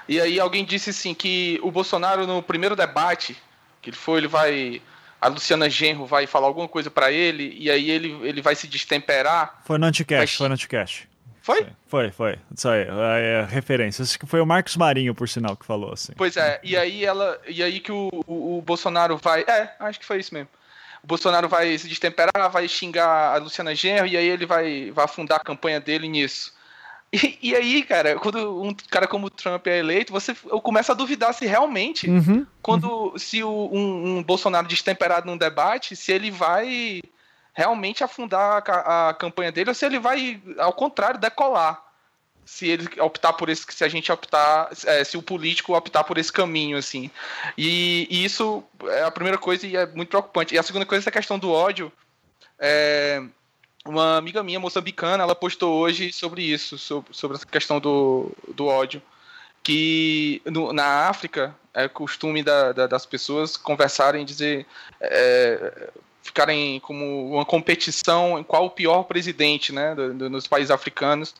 S4: E aí alguém disse assim que o Bolsonaro no primeiro debate que ele foi, ele vai a Luciana Genro vai falar alguma coisa para ele e aí ele, ele vai se destemperar.
S1: Foi no Anticast, foi no Anticast.
S4: Foi?
S1: Foi, foi. Isso aí, é, é referência. Acho que foi o Marcos Marinho, por sinal, que falou assim.
S4: Pois é, e aí ela. E aí que o, o, o Bolsonaro vai. É, acho que foi isso mesmo o Bolsonaro vai se destemperar, vai xingar a Luciana Genro e aí ele vai, vai afundar a campanha dele nisso. E, e, aí, cara, quando um cara como o Trump é eleito, você começa a duvidar se realmente, uhum, quando uhum. se o, um, um, Bolsonaro destemperado num debate, se ele vai realmente afundar a, a campanha dele ou se ele vai, ao contrário, decolar se ele optar por esse, se a gente optar, é, se o político optar por esse caminho, assim. E, e, isso é a primeira coisa e é muito preocupante. E a segunda coisa é a questão do ódio. É, uma amiga minha, moçambicana, ela postou hoje sobre isso, sobre, sobre essa questão do, do ódio. Que no, na África é costume da, da, das pessoas conversarem, dizer, é, ficarem como uma competição em qual o pior presidente, né, do, do, nos países africanos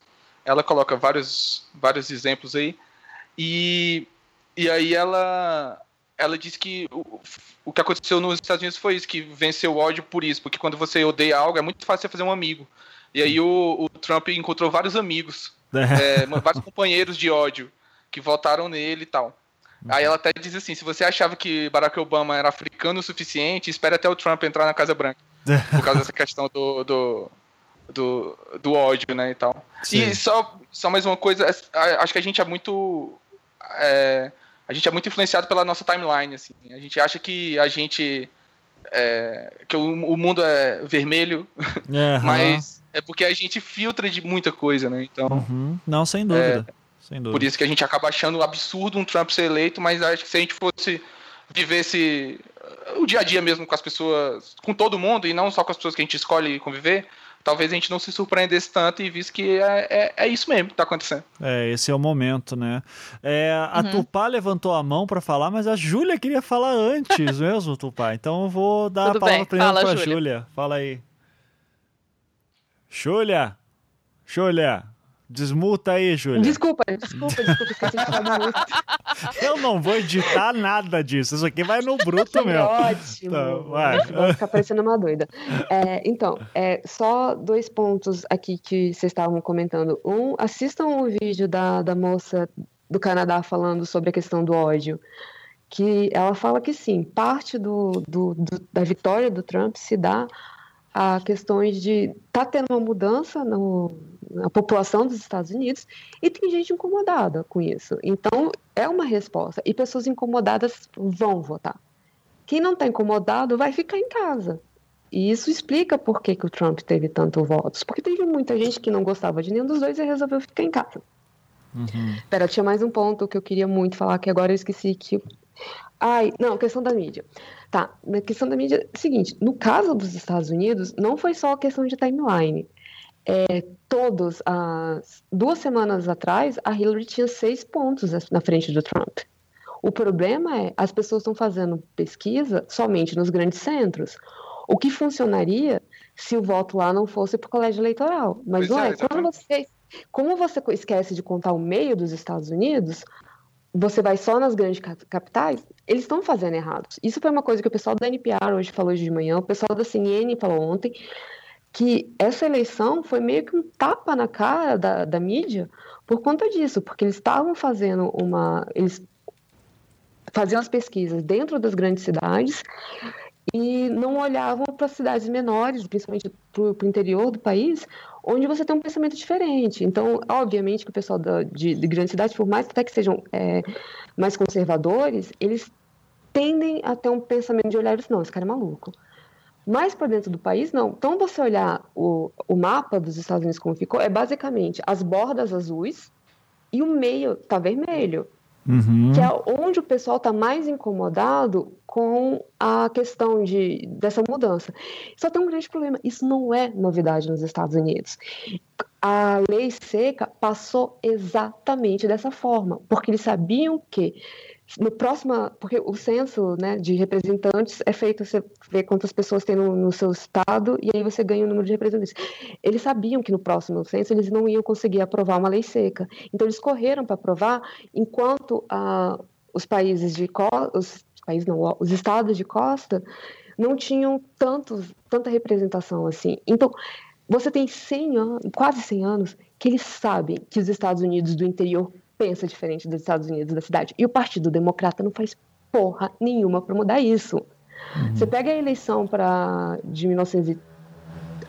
S4: ela coloca vários, vários exemplos aí. E, e aí ela, ela diz que o, o que aconteceu nos Estados Unidos foi isso, que venceu o ódio por isso, porque quando você odeia algo é muito fácil você fazer um amigo. E aí o, o Trump encontrou vários amigos, é, vários companheiros de ódio que votaram nele e tal. Aí ela até diz assim: se você achava que Barack Obama era africano o suficiente, espere até o Trump entrar na Casa Branca. Por causa dessa questão do, do, do, do ódio, né, e tal. Sim. E só, só mais uma coisa, acho que a gente é muito... É, a gente é muito influenciado pela nossa timeline, assim. A gente acha que a gente... É, que o, o, mundo é vermelho, uhum. mas é porque a gente filtra de muita coisa, né, então...
S1: Uhum. Não, sem dúvida. É, sem dúvida.
S4: Por isso que a gente acaba achando absurdo um Trump ser eleito, mas acho que se a gente fosse vivesse o dia a dia mesmo com as pessoas, com todo mundo, e não só com as pessoas que a gente escolhe conviver, talvez a gente não se surpreendesse tanto e visse que é, é, é isso mesmo que está acontecendo.
S1: É, esse é o momento, né? É, a uhum. Tupá levantou a mão para falar, mas a Júlia queria falar antes mesmo, Tupá. Então eu vou dar Tudo a palavra primeiro para a Júlia. Fala aí. Júlia! Júlia! Desmuta aí, Júlia.
S3: Desculpa, desculpa, desculpa, esqueci de falar muito.
S1: Eu não vou editar nada disso. Isso aqui vai no bruto mesmo.
S3: Ótimo. Então, vai. Vou ficar parecendo uma doida. É, então, é, só dois pontos aqui que vocês estavam comentando. Um, assistam o vídeo da, da moça do Canadá falando sobre a questão do ódio. Que ela fala que sim, parte do, do, do da vitória do Trump se dá a questões de tá tendo uma mudança no, na população dos Estados Unidos e tem gente incomodada com isso. Então é uma resposta e pessoas incomodadas vão votar. Quem não está incomodado vai ficar em casa. E isso explica por que, que o Trump teve tantos votos. Porque teve muita gente que não gostava de nenhum dos dois e resolveu ficar em casa. Uhum. Pera, tinha mais um ponto que eu queria muito falar, que agora eu esqueci que. Ai, não, questão da mídia. Tá, na questão da mídia, seguinte, no caso dos Estados Unidos, não foi só a questão de timeline. É, todos, as duas semanas atrás, a Hillary tinha seis pontos na frente do Trump. O problema é, as pessoas estão fazendo pesquisa somente nos grandes centros. O que funcionaria se o voto lá não fosse para o colégio eleitoral. Mas pois não é, é quando você, como você esquece de contar o meio dos Estados Unidos, você vai só nas grandes capitais, eles estão fazendo errados. Isso foi uma coisa que o pessoal da NPR hoje falou hoje de manhã, o pessoal da CNN falou ontem, que essa eleição foi meio que um tapa na cara da, da mídia por conta disso, porque eles estavam fazendo uma. Eles faziam as pesquisas dentro das grandes cidades e não olhavam para cidades menores, principalmente para o interior do país, onde você tem um pensamento diferente. Então, obviamente que o pessoal da, de, de grandes cidades, por mais até que sejam é, mais conservadores, eles tendem a ter um pensamento de olhar não, esse cara é maluco. Mas para dentro do país, não. Então, você olhar o, o mapa dos Estados Unidos como ficou, é basicamente as bordas azuis e o meio está vermelho. Uhum. Que é onde o pessoal está mais incomodado com a questão de, dessa mudança. Só tem um grande problema: isso não é novidade nos Estados Unidos. A lei seca passou exatamente dessa forma, porque eles sabiam que no próximo, porque o censo né, de representantes é feito, você vê quantas pessoas tem no, no, seu estado e aí você ganha o número de representantes. Eles sabiam que no próximo censo eles não iam conseguir aprovar uma lei seca. Então eles correram para aprovar enquanto ah, os países de os países não, os estados de costa não tinham tantos, tanta representação assim. Então, você tem 100 anos, quase 100 anos que eles sabem que os Estados Unidos do interior pensa diferente dos Estados Unidos da cidade. E o Partido Democrata não faz porra nenhuma para mudar isso. Uhum. Você pega a eleição para de 1900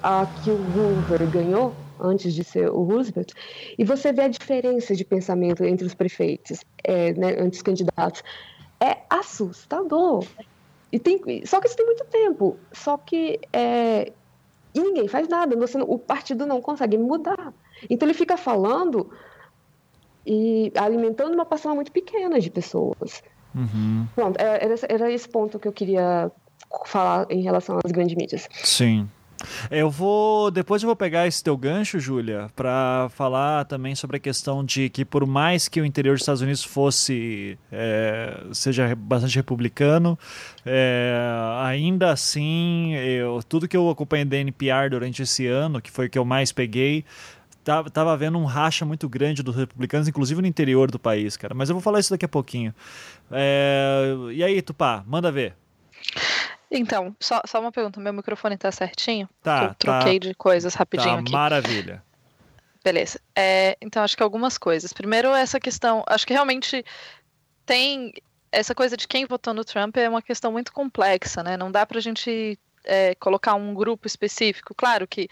S3: a que o Hoover ganhou antes de ser o Roosevelt e você vê a diferença de pensamento entre os prefeitos, é, né, entre os candidatos. É assustador. E tem, só que isso tem muito tempo. Só que é, ninguém faz nada. Você, o partido não consegue mudar. Então ele fica falando e alimentando uma parcela muito pequena de pessoas. Uhum. Pronto, é, era, era esse ponto que eu queria falar em relação às grandes mídias.
S1: Sim. Eu vou. Depois eu vou pegar esse teu gancho, Júlia, para falar também sobre a questão de que, por mais que o interior dos Estados Unidos fosse. É, seja bastante republicano, é, ainda assim, eu, tudo que eu acompanhei da NPR durante esse ano, que foi o que eu mais peguei, tava, tava havendo um racha muito grande dos republicanos, inclusive no interior do país, cara. Mas eu vou falar isso daqui a pouquinho. É... E aí, Tupá, manda ver.
S2: Então, só, só uma pergunta: meu microfone tá certinho?
S1: Tá.
S2: Eu troquei
S1: tá,
S2: de coisas rapidinho
S1: tá,
S2: aqui.
S1: Maravilha.
S2: Beleza. É, então, acho que algumas coisas. Primeiro, essa questão. Acho que realmente tem. Essa coisa de quem votou no Trump é uma questão muito complexa, né? Não dá pra gente é, colocar um grupo específico. Claro que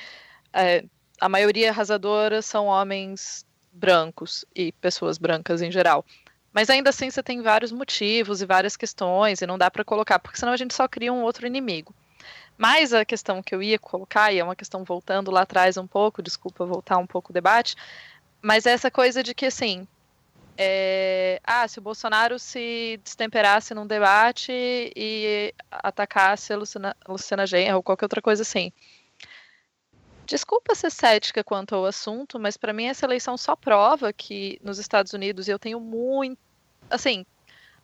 S2: é, a maioria arrasadora são homens brancos e pessoas brancas em geral. Mas ainda assim você tem vários motivos e várias questões e não dá para colocar, porque senão a gente só cria um outro inimigo. Mas a questão que eu ia colocar, e é uma questão voltando lá atrás um pouco, desculpa voltar um pouco o debate, mas é essa coisa de que assim, é, ah, se o Bolsonaro se destemperasse num debate e atacasse a Luciana, Luciana Genro ou qualquer outra coisa assim, Desculpa ser cética quanto ao assunto, mas para mim essa eleição só prova que nos Estados Unidos, e eu tenho muito, assim,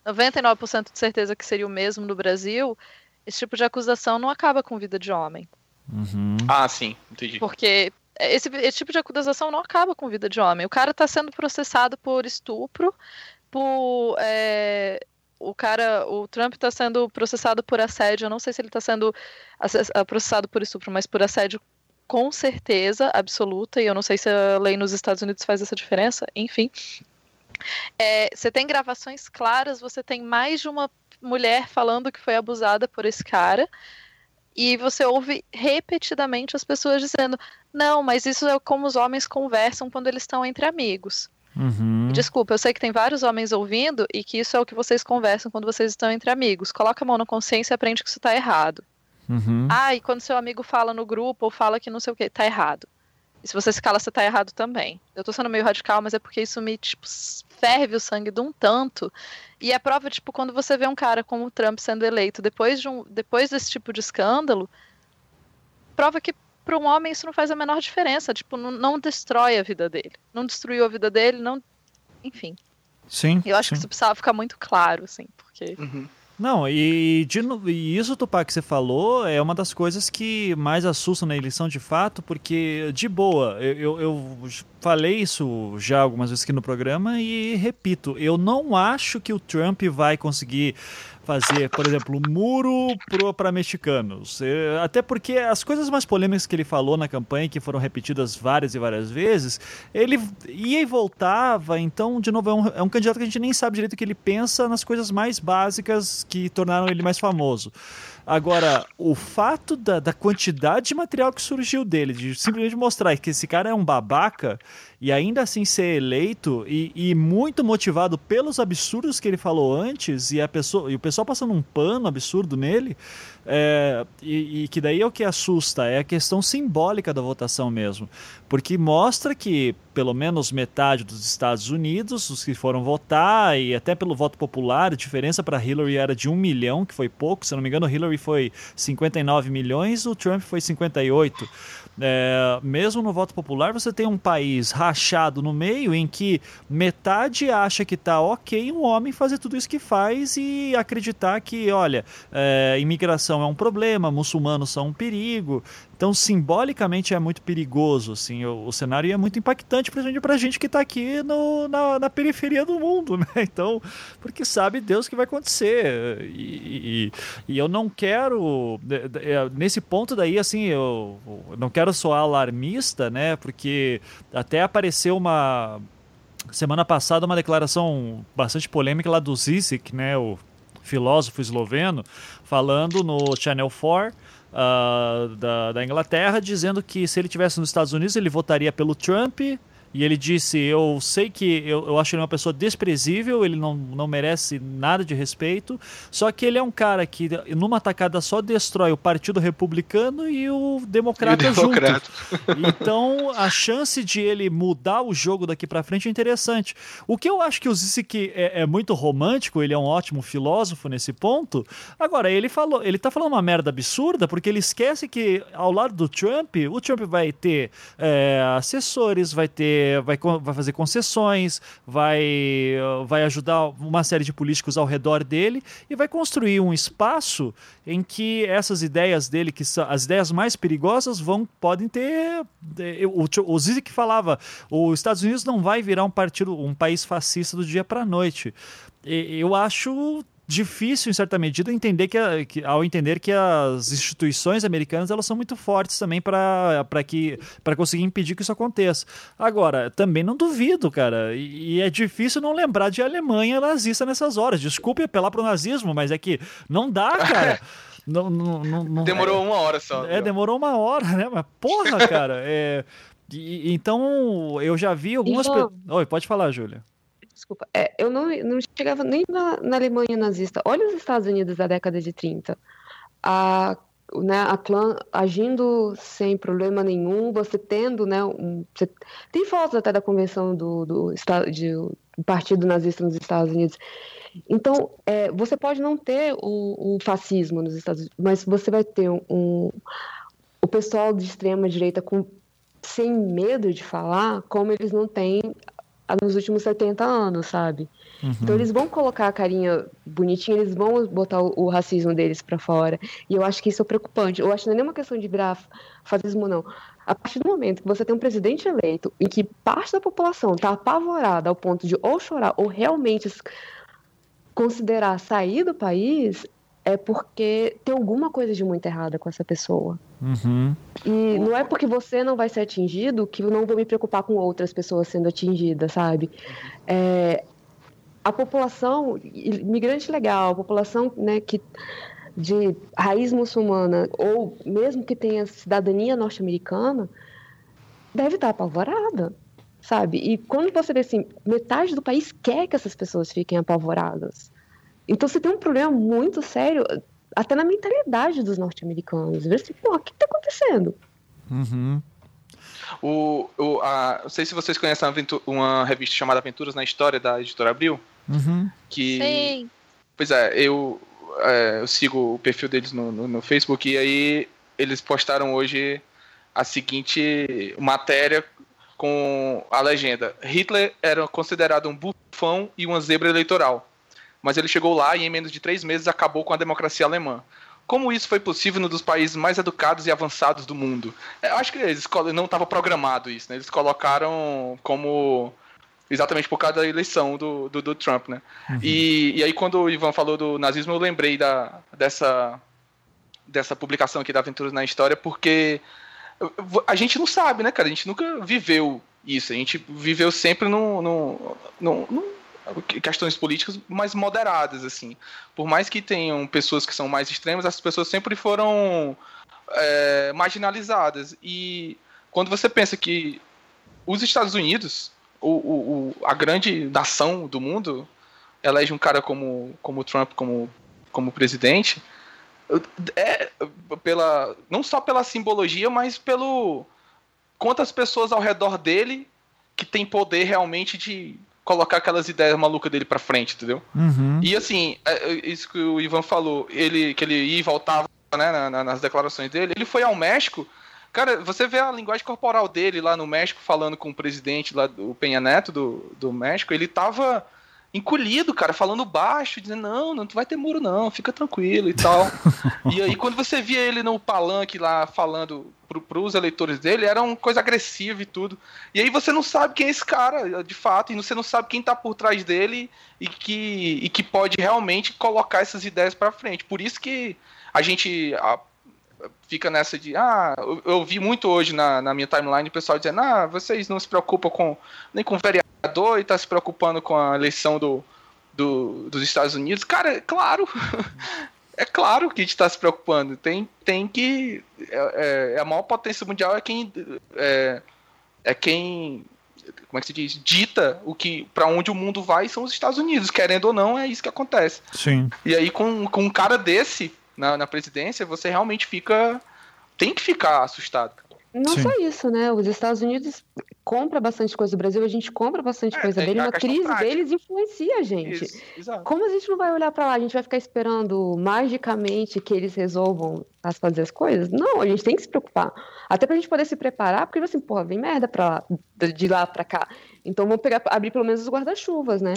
S2: 99% de certeza que seria o mesmo no Brasil, esse tipo de acusação não acaba com vida de homem.
S4: Uhum. Ah, sim, entendi.
S2: Porque esse, esse, tipo de acusação não acaba com vida de homem. O cara está sendo processado por estupro, por. É, o cara, o Trump está sendo processado por assédio. Eu não sei se ele está sendo processado por estupro, mas por assédio com certeza absoluta, e eu não sei se a lei nos Estados Unidos faz essa diferença, enfim. É, você tem gravações claras, você tem mais de uma mulher falando que foi abusada por esse cara, e você ouve repetidamente as pessoas dizendo: não, mas isso é como os homens conversam quando eles estão entre amigos. Uhum. Desculpa, eu sei que tem vários homens ouvindo e que isso é o que vocês conversam quando vocês estão entre amigos. Coloca a mão na consciência e aprende que isso está errado. Uhum. Ah, e quando seu amigo fala no grupo ou fala que não sei o que, tá errado. E se você se cala, você tá errado também. Eu tô sendo meio radical, mas é porque isso me, tipo, ferve o sangue de um tanto. E é prova, tipo, quando você vê um cara como o Trump sendo eleito depois, de um, depois desse tipo de escândalo, prova que para um homem isso não faz a menor diferença. Tipo, não, não, destrói a vida dele. Não destruiu a vida dele, não. Enfim.
S1: Sim.
S2: Eu acho
S1: sim.
S2: que isso precisava ficar muito claro, assim, porque.
S1: Uhum. Não, e, de, e isso, Tupac, que você falou, é uma das coisas que mais assustam na eleição de fato, porque, de boa, eu, eu falei isso já algumas vezes aqui no programa e repito, eu não acho que o Trump vai conseguir fazer, por exemplo, muro para mexicanos. É, até porque as coisas mais polêmicas que ele falou na campanha, que foram repetidas várias e várias vezes, ele ia e voltava. Então, de novo, é um, é um candidato que a gente nem sabe direito o que ele pensa nas coisas mais básicas que tornaram ele mais famoso. Agora, o fato da, da quantidade de material que surgiu dele, de simplesmente mostrar que esse cara é um babaca e ainda assim ser eleito e, e, muito motivado pelos absurdos que ele falou antes e, a pessoa, e o pessoal passando um pano absurdo nele, é, e, e, que daí é o que assusta, é a questão simbólica da votação mesmo. Porque mostra que pelo menos metade dos Estados Unidos, os que foram votar, e até pelo voto popular, a diferença para Hillary era de um milhão, que foi pouco, se não me engano, Hillary foi 59 milhões, o Trump foi 58. É, mesmo no voto popular, você tem um país rachado no meio em que metade acha que está ok um homem fazer tudo isso que faz e acreditar que, olha, é, imigração é um problema, muçulmanos são um perigo. Então, simbolicamente é muito perigoso, assim, o, o cenário é muito impactante, principalmente pra gente que está aqui no, na, na, periferia do mundo, né? Então, porque sabe Deus que vai acontecer. E, e, e eu não quero, é, nesse ponto daí, assim, eu, eu não quero soar alarmista, né? Porque até apareceu uma semana passada uma declaração bastante polêmica lá do Zizek, né, o filósofo esloveno, falando no Channel 4 uh, da, da Inglaterra, dizendo que se ele tivesse nos Estados Unidos, ele votaria pelo Trump e ele disse: Eu sei que eu, eu acho ele uma pessoa desprezível, ele não, não merece nada de respeito, só que ele é um cara que, numa tacada só, destrói o Partido Republicano e o Democrata, e o democrata. junto. Então, a chance de ele mudar o jogo daqui para frente é interessante. O que eu acho que o Zizek é, é muito romântico, ele é um ótimo filósofo nesse ponto. Agora, ele falou, ele tá falando uma merda absurda, porque ele esquece que ao lado do Trump, o Trump vai ter é, assessores, vai ter vai, vai fazer concessões, vai, vai ajudar uma série de políticos ao redor dele e vai construir um espaço em que essas ideias dele, que são as ideias mais perigosas, vão podem ter. O, o Zizek falava: os Estados Unidos não vai virar um partido, um país fascista do dia para a noite. Eu acho difícil, em certa medida, entender que, que, ao entender que as instituições americanas elas são muito fortes também para que para conseguir impedir que isso aconteça. Agora, também não duvido, cara, e, e, é difícil não lembrar de Alemanha nazista nessas horas. Desculpe apelar para o nazismo, mas é que não dá, cara. não, não, não, não,
S4: demorou é, uma hora só.
S1: É, demorou uma hora, né? Mas porra, cara, é, e, então eu já vi algumas. Então... Oi, pode falar, Júlia
S3: desculpa. É, eu não, não chegava nem na, na, Alemanha nazista. Olha os Estados Unidos da década de 30. A, né, a clã agindo sem problema nenhum, você tendo, né, um, você, tem fotos até da convenção do, do, de, do Partido Nazista nos Estados Unidos. Então, é, você pode não ter o, o, fascismo nos Estados Unidos, mas você vai ter um, um o pessoal de extrema direita com sem medo de falar, como eles não têm nos últimos 70 anos, sabe? Uhum. Então eles vão colocar a carinha bonitinha, eles vão botar o, o racismo deles para fora. E eu acho que isso é preocupante. Eu acho que não é nenhuma questão de virar fascismo, não. A partir do momento que você tem um presidente eleito em que parte da população está apavorada ao ponto de ou chorar ou realmente considerar sair do país, é porque tem alguma coisa de muito errada com essa pessoa.
S1: Uhum.
S3: E não é porque você não vai ser atingido que eu não vou me preocupar com outras pessoas sendo atingidas, sabe? É, a população, imigrante legal, a população né, que, de raiz muçulmana, ou mesmo que tenha cidadania norte-americana, deve estar apavorada, sabe? E quando você vê assim, metade do país quer que essas pessoas fiquem apavoradas. Então você tem um problema muito sério, até na mentalidade dos norte-americanos. Ver assim, pô, o que está acontecendo?
S1: Uhum.
S4: O, o, a, não sei se vocês conhecem uma, uma, revista chamada Aventuras na História, da editora Abril.
S1: Uhum.
S4: Que,
S2: Sim.
S4: Pois é, eu, é, eu sigo o perfil deles no, no, no, Facebook e aí eles postaram hoje a seguinte matéria com a legenda: Hitler era considerado um bufão e uma zebra eleitoral mas ele chegou lá e em menos de três meses acabou com a democracia alemã. Como isso foi possível num dos países mais educados e avançados do mundo? Eu acho que eles não estava programado isso, né? Eles colocaram como Exatamente por causa da eleição do, do, do Trump, né? Uhum. E, e aí, quando o Ivan falou do nazismo, eu lembrei da, dessa, dessa publicação aqui da Aventuras na História, porque a gente não sabe, né, cara? A gente nunca viveu isso. A gente viveu sempre num, num, num, num questões políticas mais moderadas, assim. Por mais que tenham pessoas que são mais extremas, essas pessoas sempre foram é, marginalizadas. E quando você pensa que os Estados Unidos o, o, a grande nação do mundo elege um cara como, como Trump como, como presidente, é pela não só pela simbologia, mas pelo quantas pessoas ao redor dele que tem poder realmente de colocar aquelas ideias malucas dele para frente, entendeu? Uhum. E assim, é, é, isso que o Ivan falou, ele que ele ia e voltava né, nas declarações dele, ele foi ao México Cara, você vê a linguagem corporal dele lá no México falando com o presidente lá do Penha Neto do, do México, ele tava encolhido, cara, falando baixo, dizendo, não, não vai ter muro não, fica tranquilo e tal. e aí quando você via ele no palanque lá falando pro, pros eleitores dele, era uma coisa agressiva e tudo. E aí você não sabe quem é esse cara, de fato, e você não sabe quem tá por trás dele e que, e que pode realmente colocar essas ideias para frente. Por isso que a gente, a, fica nessa de. Ah, eu, eu vi muito hoje na, na minha timeline o pessoal dizendo: ah, vocês não se preocupam com nem com vereador e tá se preocupando com a eleição do, do, dos Estados Unidos. Cara, é claro. é claro que a gente está se preocupando. Tem, tem que. É, é, a maior potência mundial é quem. É, é quem. Como é que se diz? Dita o que para onde o mundo vai são os Estados Unidos. Querendo ou não, é isso que acontece.
S1: Sim.
S4: E aí, com, com um cara desse, na, na presidência, você realmente fica. tem que ficar assustado.
S3: Não Sim. só isso, né? Os Estados Unidos compra bastante coisa do Brasil, a gente compra bastante é, coisa dele, a crise prática. deles influencia a gente. Isso, Como a gente não vai olhar para lá? A gente vai ficar esperando magicamente que eles resolvam as fazer as coisas? Não, a gente tem que se preocupar. Até pra gente poder se preparar, porque assim, porra, vem merda pra lá, de lá pra cá. Então vamos pegar, abrir pelo menos os guarda-chuvas, né?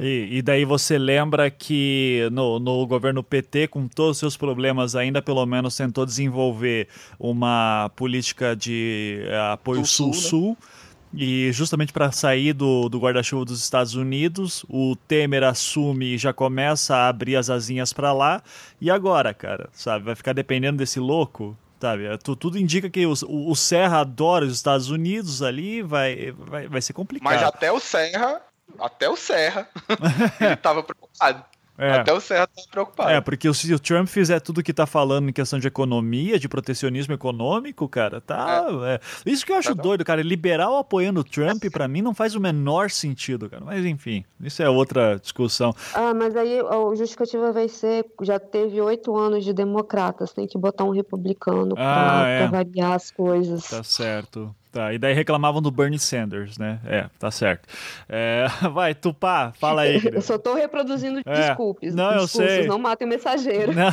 S1: E, e, daí você lembra que no, no governo PT, com todos os seus problemas, ainda pelo menos tentou desenvolver uma política de uh, apoio sul-sul. Né? E justamente para sair do, do guarda-chuva dos Estados Unidos, o Temer assume e já começa a abrir as asinhas para lá. E agora, cara, sabe? Vai ficar dependendo desse louco? Sabe? É, tudo indica que o, o Serra adora os Estados Unidos ali, vai, vai, vai ser complicado.
S4: Mas até o Serra até o Serra, ele tava preocupado. É. Até o Serra tá preocupado.
S1: É, porque se o Trump fizer tudo que tá falando em questão de economia, de protecionismo econômico, cara, tá. É. É. Isso que eu acho tá doido, cara. Liberal apoiando o Trump, para mim, não faz o menor sentido, cara. Mas enfim, isso é outra discussão.
S3: Ah, mas aí a justificativa vai ser: já teve oito anos de democratas, tem que botar um republicano pra, ah, é. pra variar as coisas.
S1: Tá certo. Tá, e daí reclamavam do Bernie Sanders, né? É, tá certo. É, vai, Tupá, fala aí.
S3: Eu só tô reproduzindo é. desculpas.
S1: Não, eu sei.
S3: Não matem o mensageiro.
S1: Não.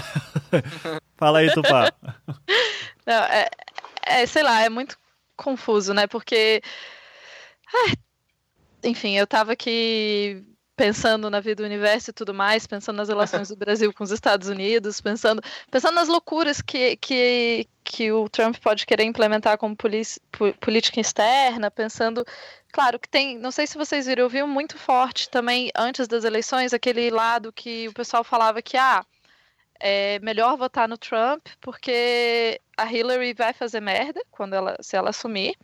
S1: fala aí, Tupá.
S2: Não, é, é, sei lá, é muito confuso, né? Porque. enfim, eu tava aqui pensando na vida do universo e tudo mais, pensando nas relações do Brasil com os Estados Unidos, pensando, pensando nas loucuras que, que, que o Trump pode querer implementar como política externa, pensando. Claro que tem, não sei se vocês viram, eu vi muito forte também antes das eleições aquele lado que o pessoal falava que ah, é melhor votar no Trump porque a Hillary vai fazer merda quando ela se ela assumir.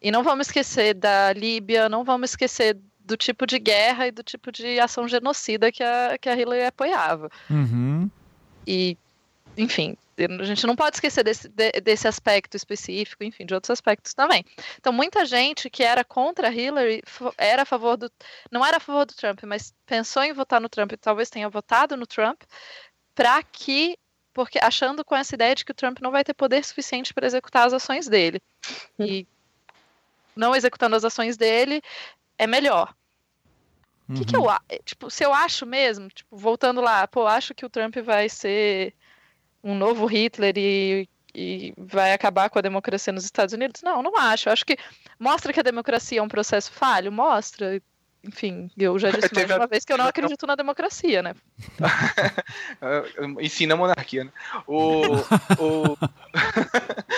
S2: E não vamos esquecer da Líbia, não vamos esquecer do tipo de guerra e do tipo de ação genocida que a, que a Hillary apoiava.
S1: Uhum.
S2: E, enfim, a gente não pode esquecer desse, desse aspecto específico, enfim, de outros aspectos também. Então, muita gente que era contra a Hillary era a favor do. Não era a favor do Trump, mas pensou em votar no Trump, talvez tenha votado no Trump, para que. Porque achando com essa ideia de que o Trump não vai ter poder suficiente para executar as ações dele. E não executando as ações dele, é melhor. O uhum. que, que eu uhum. eh, tipo, se eu acho mesmo, tipo, voltando lá, pô, acho que o Trump vai ser um novo Hitler e, e vai acabar com a democracia nos Estados Unidos? Não, não acho. Eu acho que mostra que a democracia é um processo falho, mostra. Enfim, eu já disse mais uma vez que eu não acredito na democracia, né?
S4: Ensina a monarquia, né? O, o...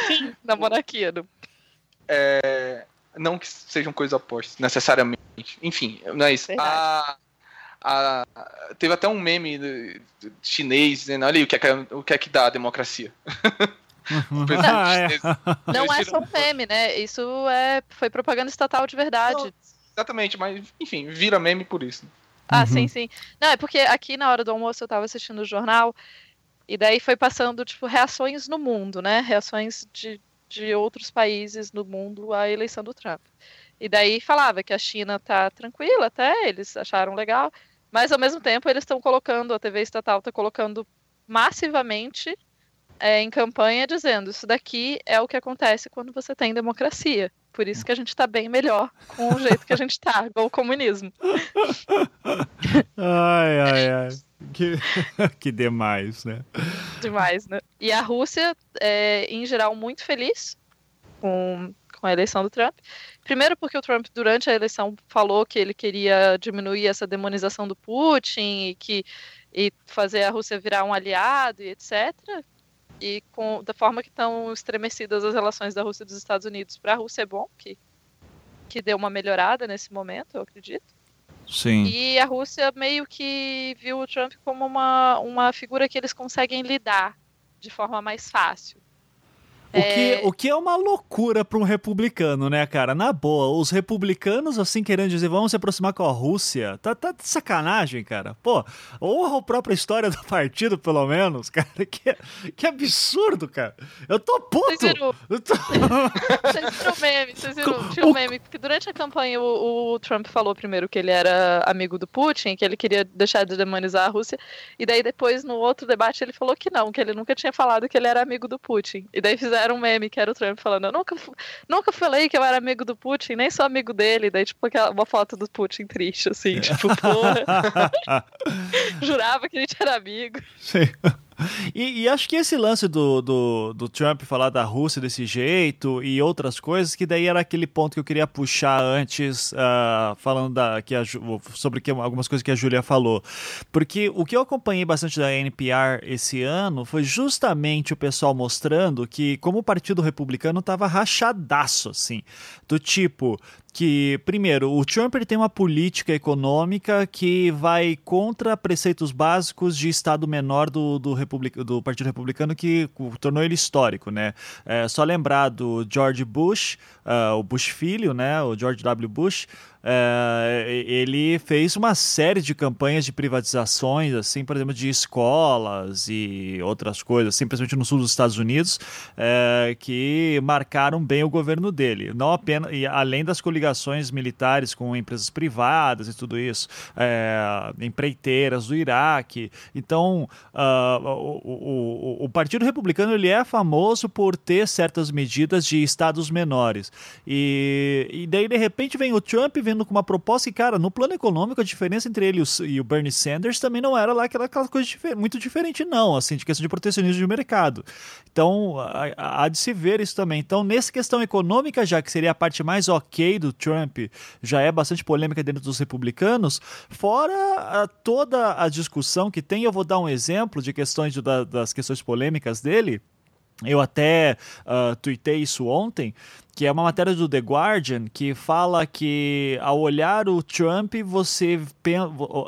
S2: Sim, na monarquia.
S4: É, Não que sejam coisas opostas, necessariamente. Enfim, não é isso. A, a, teve até um meme chinês dizendo, olha aí, o que é que, o que, é que dá a democracia.
S2: é. Não é só um meme, né? Isso é, foi propaganda estatal de verdade. Não,
S4: exatamente, mas enfim, vira meme por isso.
S2: Ah, uhum. sim, sim. Não, é porque aqui na hora do almoço eu tava assistindo o jornal e daí foi passando, tipo, reações no mundo, né? Reações de, de outros países no mundo à eleição do Trump. E daí falava que a China tá tranquila até, eles acharam legal, mas ao mesmo tempo eles estão colocando, a TV estatal está colocando massivamente é, em campanha dizendo isso daqui é o que acontece quando você tem democracia. Por isso que a gente está bem melhor com o jeito que a gente está, igual o comunismo.
S1: ai, ai, ai. Que, que demais, né?
S2: Demais, né? E a Rússia, é, em geral, muito feliz com, com a eleição do Trump. Primeiro porque o Trump, durante a eleição, falou que ele queria diminuir essa demonização do Putin e que e fazer a Rússia virar um aliado e etc. E com, da forma que estão estremecidas as relações da Rússia e dos Estados Unidos para a Rússia é bom, que, que deu uma melhorada nesse momento, eu acredito.
S1: Sim.
S2: E a Rússia meio que viu o Trump como uma, uma figura que eles conseguem lidar de forma mais fácil.
S1: O, é... que, o que é uma loucura para um republicano, né, cara? Na boa, os republicanos, assim, querendo dizer, vamos se aproximar com a Rússia, tá, tá de sacanagem, cara. Pô, ou a própria história do partido, pelo menos, cara. Que, que absurdo, cara. Eu tô puto. Vocês
S2: viram,
S1: tô...
S2: vocês viram o meme, vocês viram, tinha um meme, porque durante a campanha o, o, Trump falou primeiro que ele era amigo do Putin, que ele queria deixar de demonizar a Rússia, e daí depois, no outro debate, ele falou que não, que ele nunca tinha falado que ele era amigo do Putin. E daí fizeram um meme que era o Trump falando: Eu nunca, nunca falei que eu era amigo do Putin, nem sou amigo dele. Daí, tipo, uma foto do Putin triste, assim, tipo, porra. Jurava que a gente era amigo.
S1: Sim. E, e, acho que esse lance do, do, do, Trump falar da Rússia desse jeito e outras coisas, que daí era aquele ponto que eu queria puxar antes, uh, falando da, que a, sobre que, algumas coisas que a Júlia falou. Porque o que eu acompanhei bastante da NPR esse ano foi justamente o pessoal mostrando que, como o Partido Republicano estava rachadaço, assim, do tipo, que, primeiro, o Trump ele tem uma política econômica que vai contra preceitos básicos de Estado menor do, do, Republic, do Partido Republicano que tornou ele histórico, né? É, só lembrar do George Bush, uh, o Bush filho, né? O George W. Bush, é, ele fez uma série de campanhas de privatizações, assim, por exemplo, de escolas e outras coisas, principalmente no sul dos Estados Unidos, é, que marcaram bem o governo dele. Não apenas, e além das coligações militares com empresas privadas e tudo isso, é, empreiteiras do Iraque. Então, uh, o, o, o, Partido Republicano ele é famoso por ter certas medidas de estados menores. E, e daí, de repente, vem o Trump, vem com uma proposta e, cara, no plano econômico, a diferença entre ele e o Bernie Sanders também não era lá aquela, aquela coisa muito diferente, não, assim, de questão de protecionismo de mercado. Então, há de se ver isso também. Então, nessa questão econômica, já que seria a parte mais ok do Trump, já é bastante polêmica dentro dos republicanos, fora a, toda a discussão que tem, eu vou dar um exemplo de questões de, da, das questões polêmicas dele. Eu até uh, tuitei isso ontem, que é uma matéria do The Guardian que fala que ao olhar o Trump, você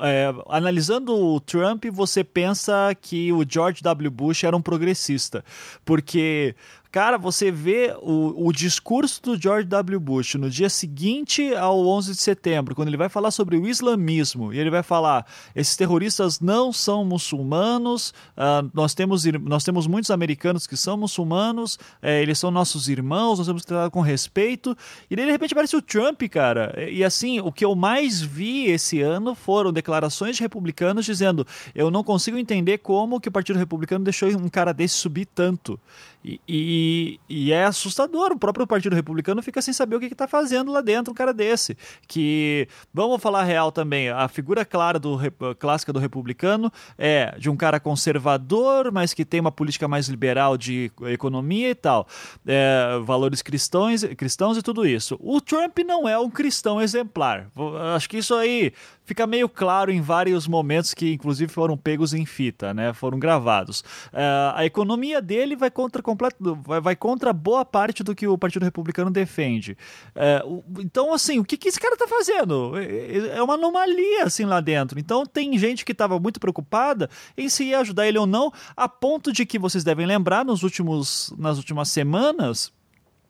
S1: é, analisando o Trump, você pensa que o George W. Bush era um progressista, porque Cara, você vê o, o discurso do George W. Bush no dia seguinte ao 11 de setembro, quando ele vai falar sobre o islamismo, e ele vai falar: esses terroristas não são muçulmanos, uh, nós, temos, nós temos muitos americanos que são muçulmanos, é, eles são nossos irmãos, nós temos que tratar com respeito. E daí, de repente, aparece o Trump, cara. E assim, o que eu mais vi esse ano foram declarações de republicanos dizendo: eu não consigo entender como que o Partido Republicano deixou um cara desse subir tanto. E, e, e, é assustador. O próprio Partido Republicano fica sem saber o que está fazendo lá dentro um cara desse. Que, vamos falar real também, a figura clara do, clássica do republicano é de um cara conservador, mas que tem uma política mais liberal de economia e tal. É, valores cristãos, cristãos e tudo isso. O Trump não é um cristão exemplar. Acho que isso aí fica meio claro em vários momentos que, inclusive, foram pegos em fita, né? Foram gravados. Uh, a economia dele vai contra completo, vai, vai, contra boa parte do que o Partido Republicano defende. É, o, então, assim, o que, que esse cara tá fazendo? É, é, é uma anomalia, assim, lá dentro. Então, tem gente que estava muito preocupada em se ia ajudar ele ou não, a ponto de que vocês devem lembrar, nos últimos, nas últimas semanas,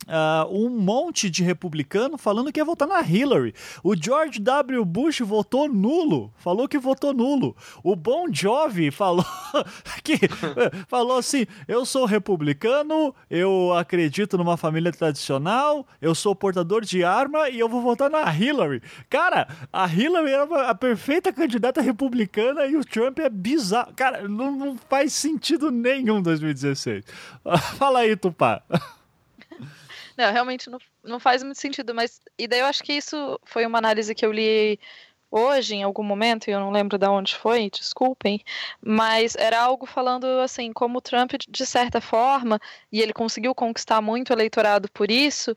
S1: Uh, um monte de republicano falando que ia votar na Hillary. O George W. Bush votou nulo, falou que votou nulo. O Bon Jovi falou que falou assim: eu sou republicano, eu acredito numa família tradicional, eu sou portador de arma e eu vou votar na Hillary. Cara, a Hillary era a perfeita candidata republicana e o Trump é bizarro. Cara, não, não faz sentido nenhum 2016. Fala aí, Tupá.
S2: Não, realmente não, não faz muito sentido, mas. E daí eu acho que isso foi uma análise que eu li hoje, em algum momento, e eu não lembro de onde foi, desculpem, mas era algo falando assim, como o Trump, de certa forma, e ele conseguiu conquistar muito eleitorado por isso,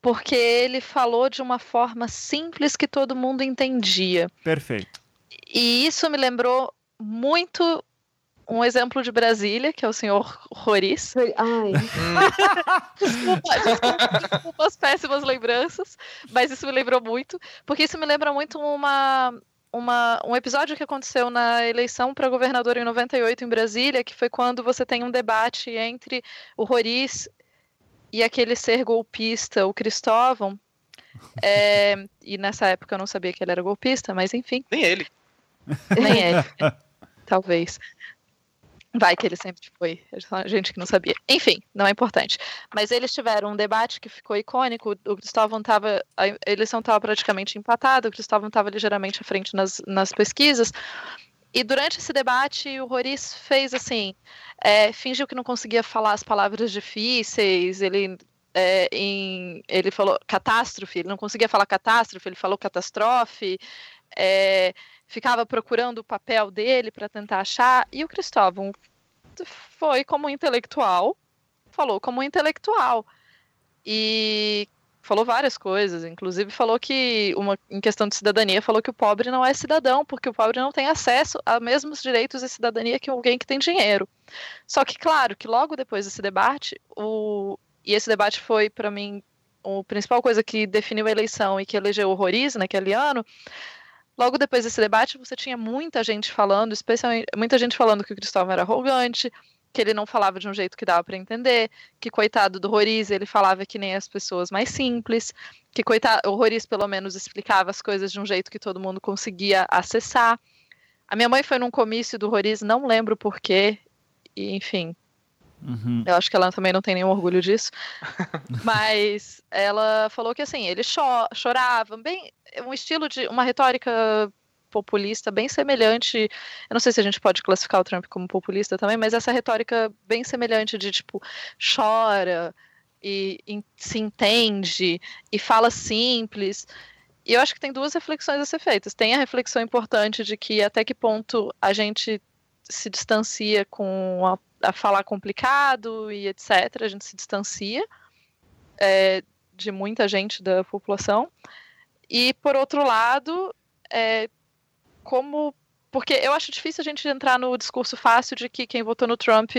S2: porque ele falou de uma forma simples que todo mundo entendia.
S1: Perfeito.
S2: E isso me lembrou muito um exemplo de Brasília, que é o senhor Roriz.
S3: Ai.
S2: desculpa, desculpa, desculpa as péssimas lembranças, mas isso me lembrou muito, porque isso me lembra muito uma, uma, um episódio que aconteceu na eleição para governador em 98 em Brasília, que foi quando você tem um debate entre o Roriz e aquele ser golpista, o Cristóvão. É, e nessa época eu não sabia que ele era golpista, mas enfim.
S4: Nem ele.
S2: Nem ele. Talvez. Vai que ele sempre foi, gente que não sabia. Enfim, não é importante. Mas eles tiveram um debate que ficou icônico. O Cristóvão estava. A eleição estava praticamente empatada, o Cristóvão estava ligeiramente à frente nas, nas pesquisas. E durante esse debate, o Roriz fez assim: é, fingiu que não conseguia falar as palavras difíceis, ele. É, em, ele falou catástrofe, ele não conseguia falar catástrofe, ele falou catástrofe. É, ficava procurando o papel dele para tentar achar, e o Cristóvão foi como intelectual, falou como intelectual. E falou várias coisas, inclusive falou que, uma, em questão de cidadania, falou que o pobre não é cidadão, porque o pobre não tem acesso a mesmos direitos e cidadania que alguém que tem dinheiro. Só que, claro, que logo depois desse debate, o, e esse debate foi, para mim, a principal coisa que definiu a eleição e que elegeu o Roriz naquele ano, Logo depois desse debate, você tinha muita gente falando, especialmente muita gente falando que o Cristóvão era arrogante, que ele não falava de um jeito que dava para entender, que coitado do Roriz, ele falava que nem as pessoas mais simples, que coitado, o Roriz pelo menos explicava as coisas de um jeito que todo mundo conseguia acessar. A minha mãe foi num comício do Roriz, não lembro porquê, e enfim, Uhum. Eu acho que ela também não tem nenhum orgulho disso. Mas ela falou que assim, ele cho chorava, bem um estilo de uma retórica populista bem semelhante. Eu não sei se a gente pode classificar o Trump como populista também, mas essa retórica bem semelhante de tipo chora e, e se entende e fala simples. E eu acho que tem duas reflexões a ser feitas. Tem a reflexão importante de que até que ponto a gente se distancia com a a falar complicado e etc. A gente se distancia é, de muita gente da população. E, por outro lado, é, como. Porque eu acho difícil a gente entrar no discurso fácil de que quem votou no Trump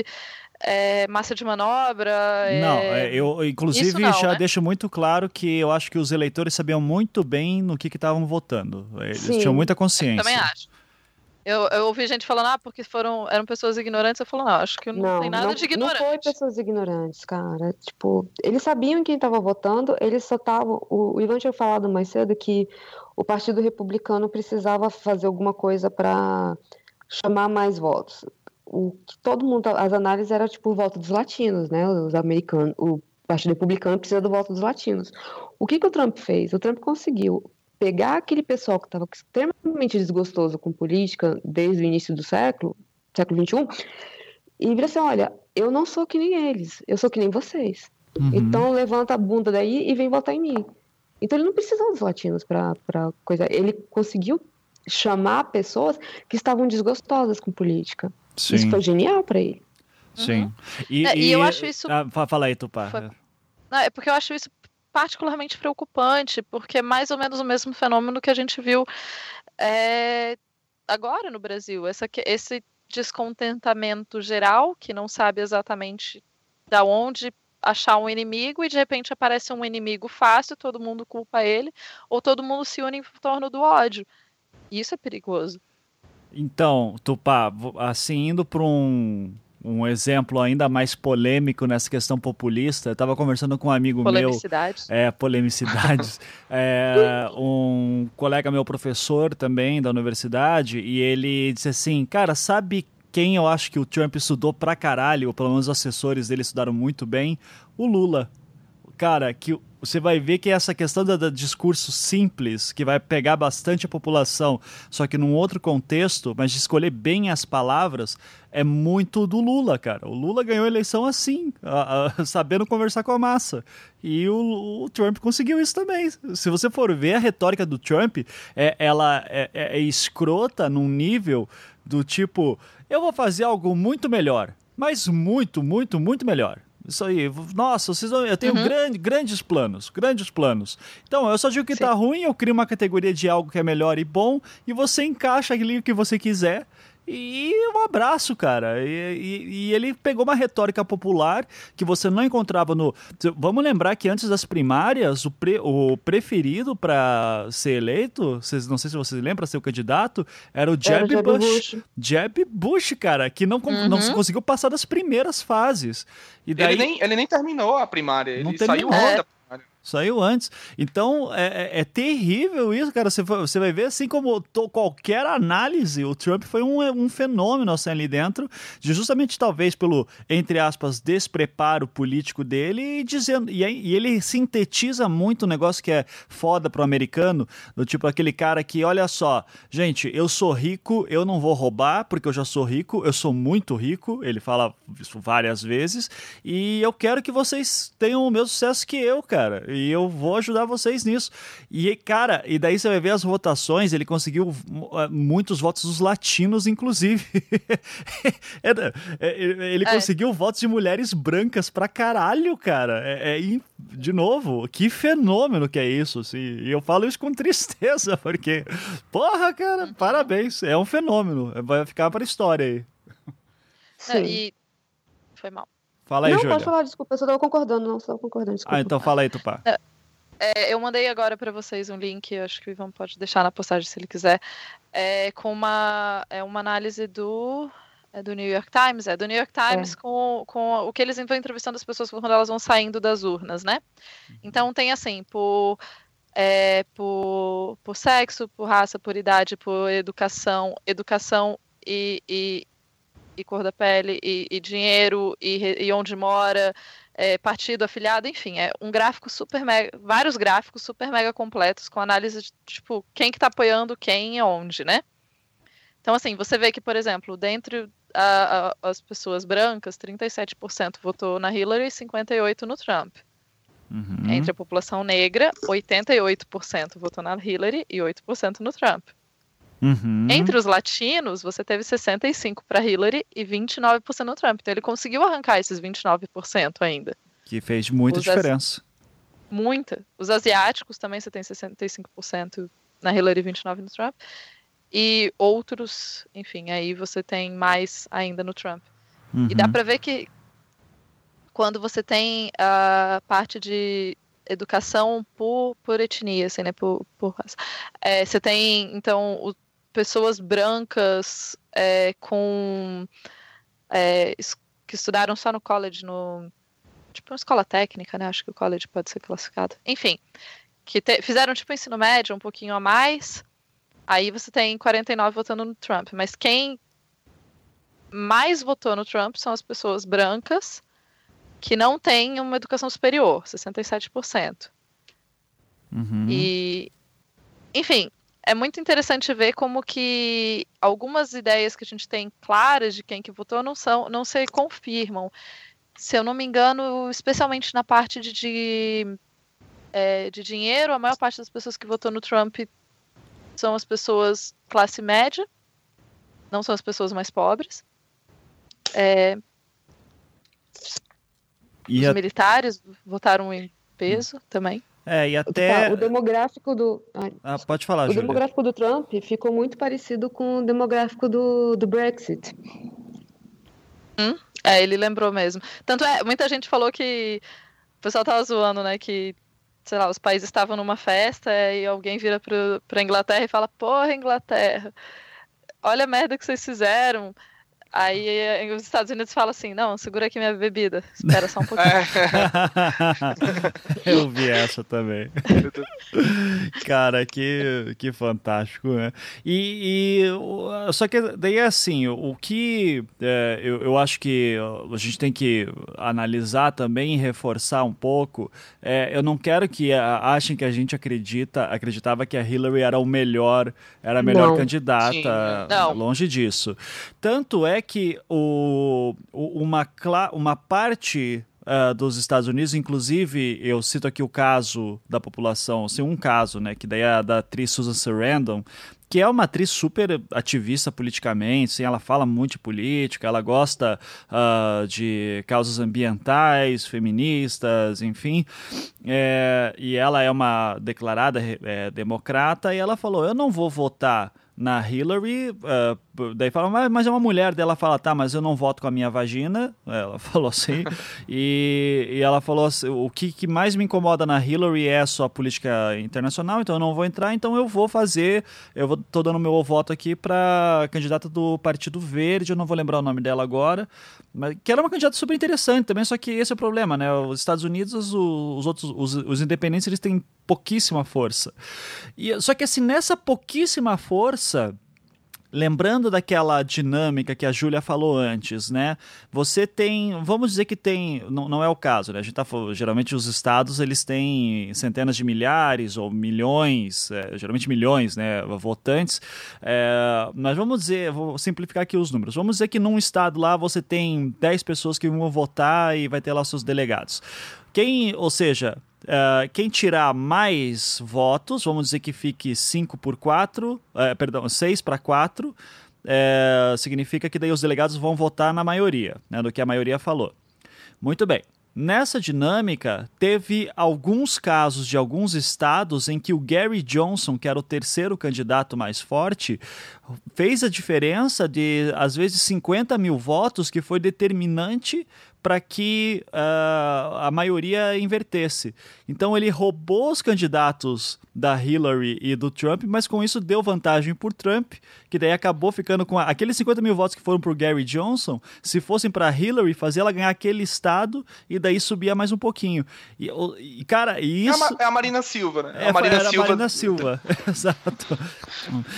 S2: é massa de manobra. É...
S1: Não, é, eu inclusive não, já né? deixo muito claro que eu acho que os eleitores sabiam muito bem no que estavam votando. Eles Sim. tinham muita consciência. Eu
S2: também acho. Eu, eu ouvi gente falando, ah, porque foram, eram pessoas ignorantes. Eu falo, não, acho que não, não tem nada não, de ignorante.
S3: Não foi pessoas ignorantes, cara. Tipo, eles sabiam quem estava votando, eles só estavam. O, Ivan tinha falado mais cedo que o Partido Republicano precisava fazer alguma coisa para chamar mais votos. O que todo mundo, as análises eram tipo o voto dos latinos, né? Os americanos, o Partido Republicano precisa do voto dos latinos. O que, que o Trump fez? O Trump conseguiu pegar aquele pessoal que estava extremamente desgostoso com política desde o início do século, século XXI, e virar assim, olha, eu não sou que nem eles, eu sou que nem vocês. Uhum. Então levanta a bunda daí e vem votar em mim. Então ele não precisou dos latinos para coisa. Ele conseguiu chamar pessoas que estavam desgostosas com política. Sim. Isso foi genial para ele.
S1: Sim.
S2: Uhum. E, e, e, eu acho isso.
S1: Ah, fala aí, Tupá. Foi...
S2: Não, é porque eu acho isso particularmente preocupante, porque é mais ou menos o mesmo fenômeno que a gente viu é, agora no Brasil. Essa, esse descontentamento geral, que não sabe exatamente da onde achar um inimigo e de repente aparece um inimigo fácil, todo mundo culpa ele, ou todo mundo se une em torno do ódio. Isso é perigoso.
S1: Então, Tupá, assim, indo para um, um exemplo ainda mais polêmico nessa questão populista, eu estava conversando com um amigo meu. É, polemicidades. é, um colega meu, professor também da universidade, e ele disse assim: Cara, sabe quem eu acho que o Trump estudou pra caralho, ou pelo menos os assessores dele estudaram muito bem? O Lula. Cara, que você vai ver que essa questão do, do, discurso simples, que vai pegar bastante a população, só que num outro contexto, mas de escolher bem as palavras, é muito do Lula, cara. O Lula ganhou a eleição assim, a, a, sabendo conversar com a massa. E o, o, Trump conseguiu isso também. Se você for ver a retórica do Trump, é, ela é, é, é escrota num nível do tipo: eu vou fazer algo muito melhor, mas muito, muito, muito melhor. Isso aí. Nossa, vocês vão, eu tenho uhum. grande, grandes planos, grandes planos. Então, eu só digo que Sim. tá ruim, eu crio uma categoria de algo que é melhor e bom, e você encaixa ali o que você quiser. E um abraço, cara. E, e, e, ele pegou uma retórica popular que você não encontrava no. Vamos lembrar que antes das primárias, o, pre, o preferido para ser eleito, vocês, não sei se vocês lembram, ser o candidato, era o Jeb, era Bush. Bush. Jeb Bush, cara, que não, uhum. não conseguiu passar das primeiras fases.
S4: E daí, ele, nem, ele nem terminou a primária, ele saiu é. da
S1: Saiu antes. Então, é, é, é, terrível isso, cara. Você, você vai ver, assim como to, qualquer análise, o Trump foi um, um fenômeno assim, ali dentro, de justamente talvez pelo, entre aspas, despreparo político dele e dizendo. E, e ele sintetiza muito um negócio que é foda pro americano, do tipo aquele cara que, olha só, gente, eu sou rico, eu não vou roubar, porque eu já sou rico, eu sou muito rico, ele fala isso várias vezes, e eu quero que vocês tenham o mesmo sucesso que eu, cara. E eu vou ajudar vocês nisso. E, cara, e daí você vai ver as votações, ele conseguiu eh, muitos votos dos latinos, inclusive. É, é, ele é. conseguiu votos de mulheres brancas pra caralho, cara. É, é, de novo, que fenômeno que é isso, assim. E eu falo isso com tristeza, porque, porra, cara, uhum. parabéns. É um fenômeno. Vai ficar pra história aí.
S2: Sim. E foi mal.
S1: Fala aí,
S3: não,
S1: Júlia.
S3: pode falar, desculpa, eu só tava concordando, não, só concordando, desculpa.
S1: Ah, então fala aí, Tupá.
S2: É, é, eu mandei agora para vocês um link, acho que o Ivan pode deixar na postagem se ele quiser, é, com uma, é uma análise do, é do New York Times, é do New York Times é. com, com o que eles vão entrevistando as pessoas quando elas vão saindo das urnas, né? Uhum. Então tem assim, por, é, por, por sexo, por raça, por idade, por educação, educação e, e, e cor da pele, e, e dinheiro, e, e, onde mora, é, partido afiliado, enfim, é um gráfico super mega, vários gráficos super mega completos com análise de tipo quem que tá apoiando quem e onde, né? Então, assim, você vê que, por exemplo, dentre a, a, as pessoas brancas, 37% votou na Hillary e 58% no Trump. Uhum. Entre a população negra, 88% votou na Hillary e 8% no Trump. Uhum. Entre os latinos, você teve 65% para Hillary e 29% no Trump. Então ele conseguiu arrancar esses 29% ainda.
S1: Que fez muita os diferença.
S2: Muita. Os asiáticos também você tem 65% na Hillary e 29% no Trump. E outros, enfim, aí você tem mais ainda no Trump. Uhum. E dá uhum. para ver que quando você tem a parte de educação por, por etnia, assim, né, por, por é, você tem, então, o pessoas brancas é, com é, que estudaram só no college, no tipo uma escola técnica, né? Acho que o college pode ser classificado. Enfim, que te, fizeram tipo ensino médio um pouquinho a mais. Aí você tem 49 votando no Trump, mas quem mais votou no Trump são as pessoas brancas que não têm uma educação superior, 67%. Uhum. E, enfim, é muito interessante ver como que algumas ideias que a gente tem claras de quem que votou não são, não se confirmam. Se eu não me engano, especialmente na parte de, de, é, de dinheiro, a maior parte das pessoas que votou no Trump são as pessoas classe média, não são as pessoas mais pobres. É, os a... militares votaram em peso também.
S1: É, e até.
S3: O demográfico do.
S1: Ah, pode falar,
S3: O
S1: Julia.
S3: demográfico do Trump ficou muito parecido com o demográfico do, do Brexit.
S2: Hum? É, ele lembrou mesmo. Tanto é, muita gente falou que o pessoal tava zoando, né, que sei lá, os países estavam numa festa e alguém vira para pra Inglaterra e fala: Porra, Inglaterra, olha a merda que vocês fizeram. Aí eh, os Estados Unidos falam assim: não, segura aqui minha bebida, espera só um pouquinho.
S1: Eu vi essa também. Cara, que, que fantástico, né? E, e só que daí é assim: o que é, eu, eu acho que a gente tem que analisar também e reforçar um pouco. É, eu não quero que achem que a gente acredita, acreditava que a Hillary era o melhor, era a melhor não. candidata. Sim, não. Longe disso. Tanto é que o, uma, uma parte uh, dos Estados Unidos, inclusive eu cito aqui o caso da população, assim, um caso, né, que daí é da atriz Susan Sarandon, que é uma atriz super ativista politicamente, assim, ela fala muito de política, ela gosta uh, de causas ambientais, feministas, enfim, é, e ela é uma declarada é, democrata, e ela falou, eu não vou votar na Hillary, uh, daí fala, mas, mas, é uma mulher, dela fala, tá, mas eu não voto com a minha vagina, ela falou assim, e, e, ela falou assim, o que, que, mais me incomoda na Hillary é a sua política internacional, então eu não vou entrar, então eu vou fazer, eu vou, tô dando meu voto aqui para candidata do Partido Verde, eu não vou lembrar o nome dela agora, mas que era uma candidata super interessante também, só que esse é o problema, né, os Estados Unidos, os, os outros, os, os independentes, eles têm pouquíssima força. E, só que assim, nessa pouquíssima força, lembrando daquela dinâmica que a Júlia falou antes, né? Você tem, vamos dizer que tem, não, não é o caso, né? A gente tá geralmente os estados eles têm centenas de milhares ou milhões, é, geralmente milhões, né? Votantes. É, mas vamos dizer, vou simplificar aqui os números. Vamos dizer que num estado lá você tem 10 pessoas que vão votar e vai ter lá seus delegados. Quem, ou seja, Uh, quem tirar mais votos, vamos dizer que fique 5 por 4, uh, eh, perdão, 6 para 4, uh, significa que daí os delegados vão votar na maioria, né, do que a maioria falou. Muito bem. Nessa dinâmica, teve alguns casos de alguns estados em que o Gary Johnson, que era o terceiro candidato mais forte, fez a diferença de, às vezes, 50 mil votos, que foi determinante para que uh, a maioria invertesse. Então ele roubou os candidatos da Hillary e do Trump, mas com isso deu vantagem por Trump, que daí acabou ficando com a... aqueles 50 mil votos que foram para o Gary Johnson, se fossem para Hillary, fazia ela ganhar aquele estado e daí subia mais um pouquinho. E, e cara, isso...
S4: É a, é a, Marina Silva, né?
S1: É, a Marina Silva. Marina Silva, exato.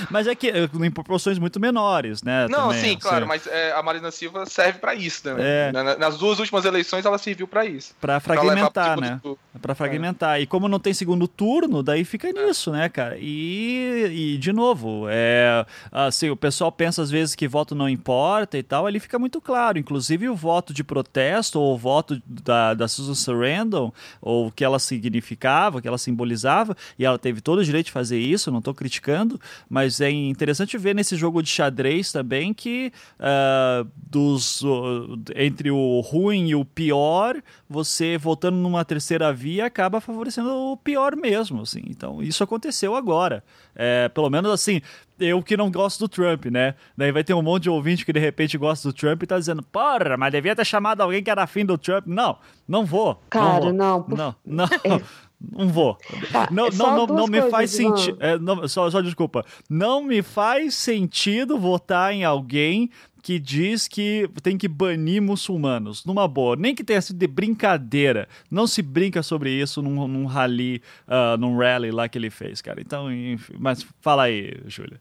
S1: Mas é que eh, em proporções muito menores, né?
S4: Não, também, sim, claro, mas é, a Marina Silva serve para isso, né? É. Nas duas últimas eleições ela serviu para isso.
S1: Para fragmentar, né? Para fragmentar. É. E como não tem segundo turno, daí fica é. nisso, né, cara? E, e de novo, é, assim, o pessoal pensa às vezes que voto não importa e tal, ali fica muito claro. Inclusive o voto de protesto ou o voto da, da Susan Sarandon, ou o que ela significava, o que ela simbolizava, e ela teve todo o direito de fazer isso, não estou criticando, mas é interessante ver nesse jogo de xadrez também que uh, dos, uh, entre o ruim e o pior, você votando numa terceira via acaba favorecendo o pior mesmo, assim. Então, isso aconteceu agora. É, pelo menos assim, eu que não gosto do Trump, né? Daí vai ter um monte de ouvinte que de repente gosta do Trump e tá dizendo, porra, mas devia ter chamado alguém que era afim do Trump. Não, não vou.
S3: Cara,
S1: não.
S3: Vou.
S1: Não, não. não. É. Não vou. Tá, não, é não, não, não me faz sentido. É, só, só desculpa. Não me faz sentido votar em alguém que diz que tem que banir muçulmanos. Numa boa, nem que tenha sido de brincadeira. Não se brinca sobre isso num, num rally, uh, num rally lá que ele fez, cara. Então, enfim, mas fala aí, Júlia.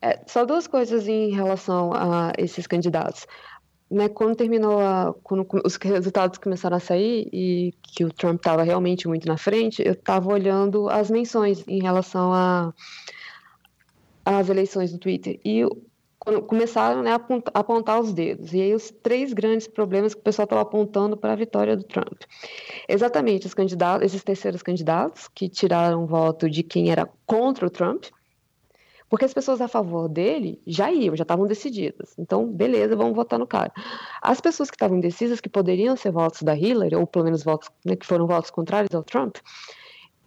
S3: É, só duas coisas em relação a esses candidatos. Né, quando terminou a, quando os resultados começaram a sair e que o Trump estava realmente muito na frente, eu estava olhando as menções em relação a as eleições do Twitter e começaram né, a apontar os dedos. E aí os três grandes problemas que o pessoal estava apontando para a vitória do Trump. Exatamente, os candidatos, esses terceiros candidatos que tiraram voto de quem era contra o Trump, porque as pessoas a favor dele já iam, já estavam decididas. Então, beleza, vamos votar no cara. As pessoas que estavam indecisas, que poderiam ser votos da Hillary, ou pelo menos votos né, que foram votos contrários ao Trump,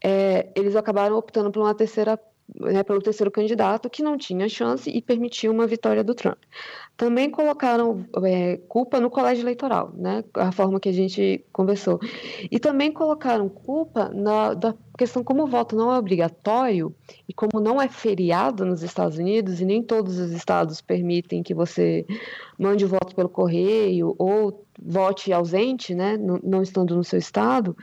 S3: é, eles acabaram optando por uma terceira né, pelo terceiro candidato, que não tinha chance e permitiu uma vitória do Trump. Também colocaram é, culpa no colégio eleitoral, né, a forma que a gente conversou. E também colocaram culpa na da questão como o voto não é obrigatório e como não é feriado nos Estados Unidos e nem todos os estados permitem que você mande o voto pelo correio ou vote ausente, né, não estando no seu estado,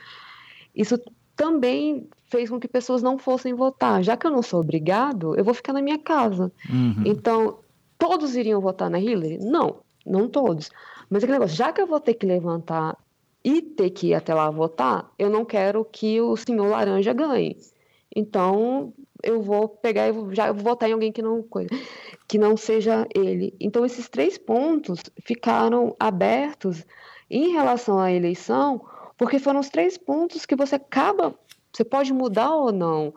S3: isso também fez com que pessoas não fossem votar. Já que eu não sou obrigado, eu vou ficar na minha casa. Uhum. Então, todos iriam votar na Hillary? Não, não todos. Mas aquele negócio, já que eu vou ter que levantar e ter que ir até lá votar, eu não quero que o senhor laranja ganhe. Então, eu vou pegar e já vou votar em alguém que não que não seja ele. Então, esses três pontos ficaram abertos em relação à eleição, porque foram os três pontos que você acaba você pode mudar ou não.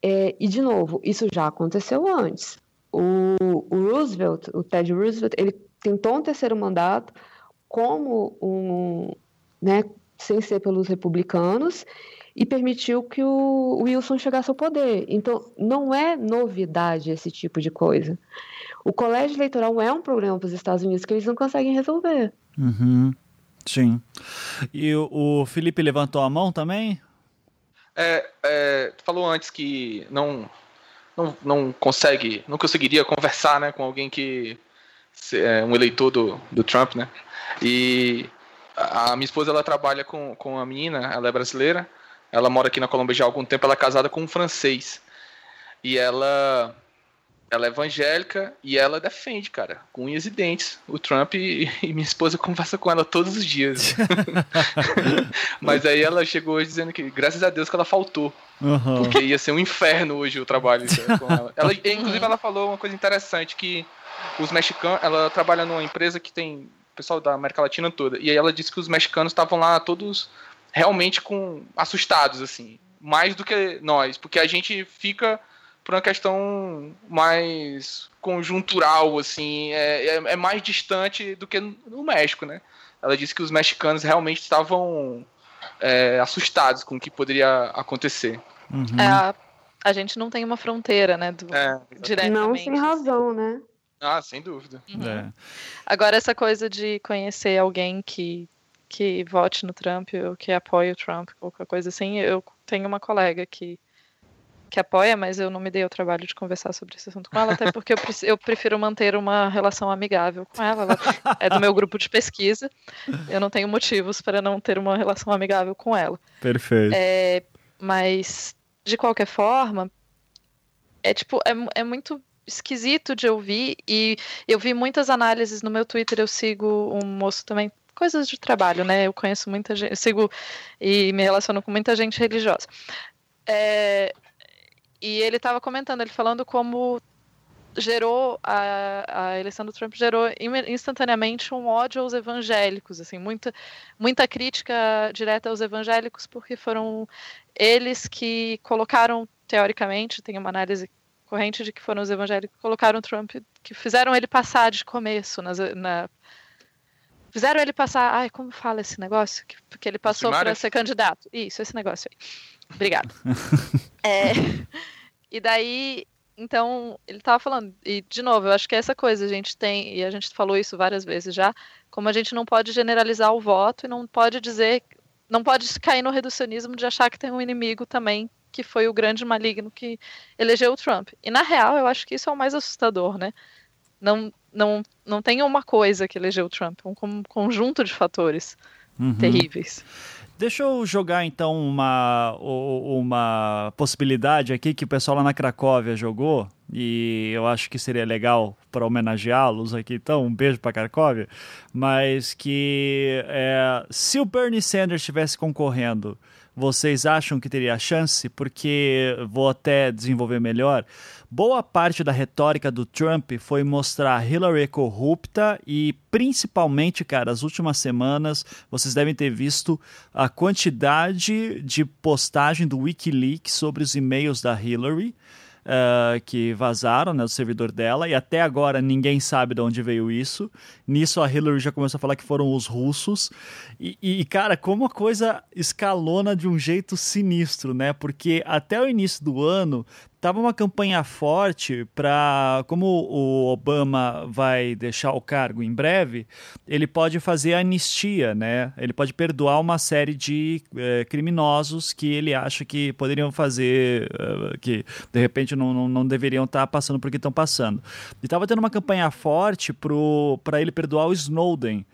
S3: É, e, de novo, isso já aconteceu antes. O, o, Roosevelt, o Ted Roosevelt, ele tentou um terceiro mandato como um, né, sem ser pelos republicanos, e permitiu que o Wilson chegasse ao poder. Então, não é novidade esse tipo de coisa. O colégio eleitoral é um problema para os Estados Unidos que eles não conseguem resolver.
S1: Uhum. Sim. E o, o Felipe levantou a mão também?
S4: É, é, tu falou antes que não, não, não consegue, não conseguiria conversar, né, com alguém que é um eleitor do, do Trump, né? E a minha esposa ela trabalha com, com a menina, ela é brasileira, ela mora aqui na Colômbia já há algum tempo, ela é casada com um francês. E ela ela é evangélica e ela defende, cara, com unhas e dentes, o Trump e, e minha esposa conversa com ela todos os dias. Mas aí ela chegou hoje dizendo que, graças a Deus, que ela faltou. Uhum. Porque ia ser um inferno hoje o trabalho com ela. ela. Inclusive, ela falou uma coisa interessante, que os mexicanos, ela trabalha numa empresa que tem pessoal da América Latina toda, e aí ela disse que os mexicanos estavam lá todos realmente com assustados, assim, mais do que nós, porque a gente fica por uma questão mais conjuntural, assim, é, é, é, mais distante do que no México, né? Ela disse que os mexicanos realmente estavam é, assustados com o que poderia acontecer.
S2: Uhum. É, a, a, gente não tem uma fronteira, né? Do,
S3: é, diretamente. Não sem razão, né?
S4: Ah, sem dúvida.
S2: Uhum. É. Agora, essa coisa de conhecer alguém que, que vote no Trump ou que apoie o Trump, qualquer coisa assim, eu tenho uma colega que que apoia, mas eu não me dei o trabalho de conversar sobre esse assunto com ela, até porque eu, eu prefiro manter uma relação amigável com ela. Ela é do meu grupo de pesquisa. Eu não tenho motivos para não ter uma relação amigável com ela.
S1: Perfeito.
S2: É, mas, de qualquer forma, é tipo, é, é muito esquisito de ouvir e eu vi muitas análises no meu Twitter, eu sigo um moço também coisas de trabalho, né? Eu conheço muita gente, sigo e me relaciono com muita gente religiosa. É, e ele estava comentando, ele falando como gerou a, a eleição do Trump gerou instantaneamente um ódio aos evangélicos, assim, muita muita crítica direta aos evangélicos porque foram eles que colocaram teoricamente, tem uma análise corrente de que foram os evangélicos que colocaram Trump, que fizeram ele passar de começo nas, na fizeram ele passar, ai, como fala esse negócio? Que, porque ele passou para ser candidato. Isso, esse negócio aí. Obrigado. é, e daí, então, ele estava falando, e de novo, eu acho que é essa coisa, a gente tem, e a gente falou isso várias vezes já, como a gente não pode generalizar o voto e não pode dizer, não pode cair no reducionismo de achar que tem um inimigo também, que foi o grande maligno que elegeu o Trump. E na real, eu acho que isso é o mais assustador, né? Não, não, não tem uma coisa que elegeu o Trump, é um conjunto de fatores uhum. terríveis.
S1: Deixa eu jogar então uma, uma possibilidade aqui que o pessoal lá na Cracóvia jogou e eu acho que seria legal para homenageá-los aqui. Então, um beijo para Cracóvia. Mas que é, se o Bernie Sanders estivesse concorrendo vocês acham que teria chance? Porque vou até desenvolver melhor. Boa parte da retórica do Trump foi mostrar Hillary corrupta e principalmente, cara, as últimas semanas vocês devem ter visto a quantidade de postagem do WikiLeaks sobre os e-mails da Hillary uh, que vazaram né, do servidor dela, e até agora ninguém sabe de onde veio isso. Nisso a Hillary já começou a falar que foram os russos. E, e, cara, como a coisa escalona de um jeito sinistro, né? Porque até o início do ano tava uma campanha forte para como o Obama vai deixar o cargo em breve, ele pode fazer anistia, né? Ele pode perdoar uma série de é, criminosos que ele acha que poderiam fazer, uh, que de repente não, não, não deveriam estar tá passando por que estão passando. E estava tendo uma campanha forte para ele perdoar o Snowden.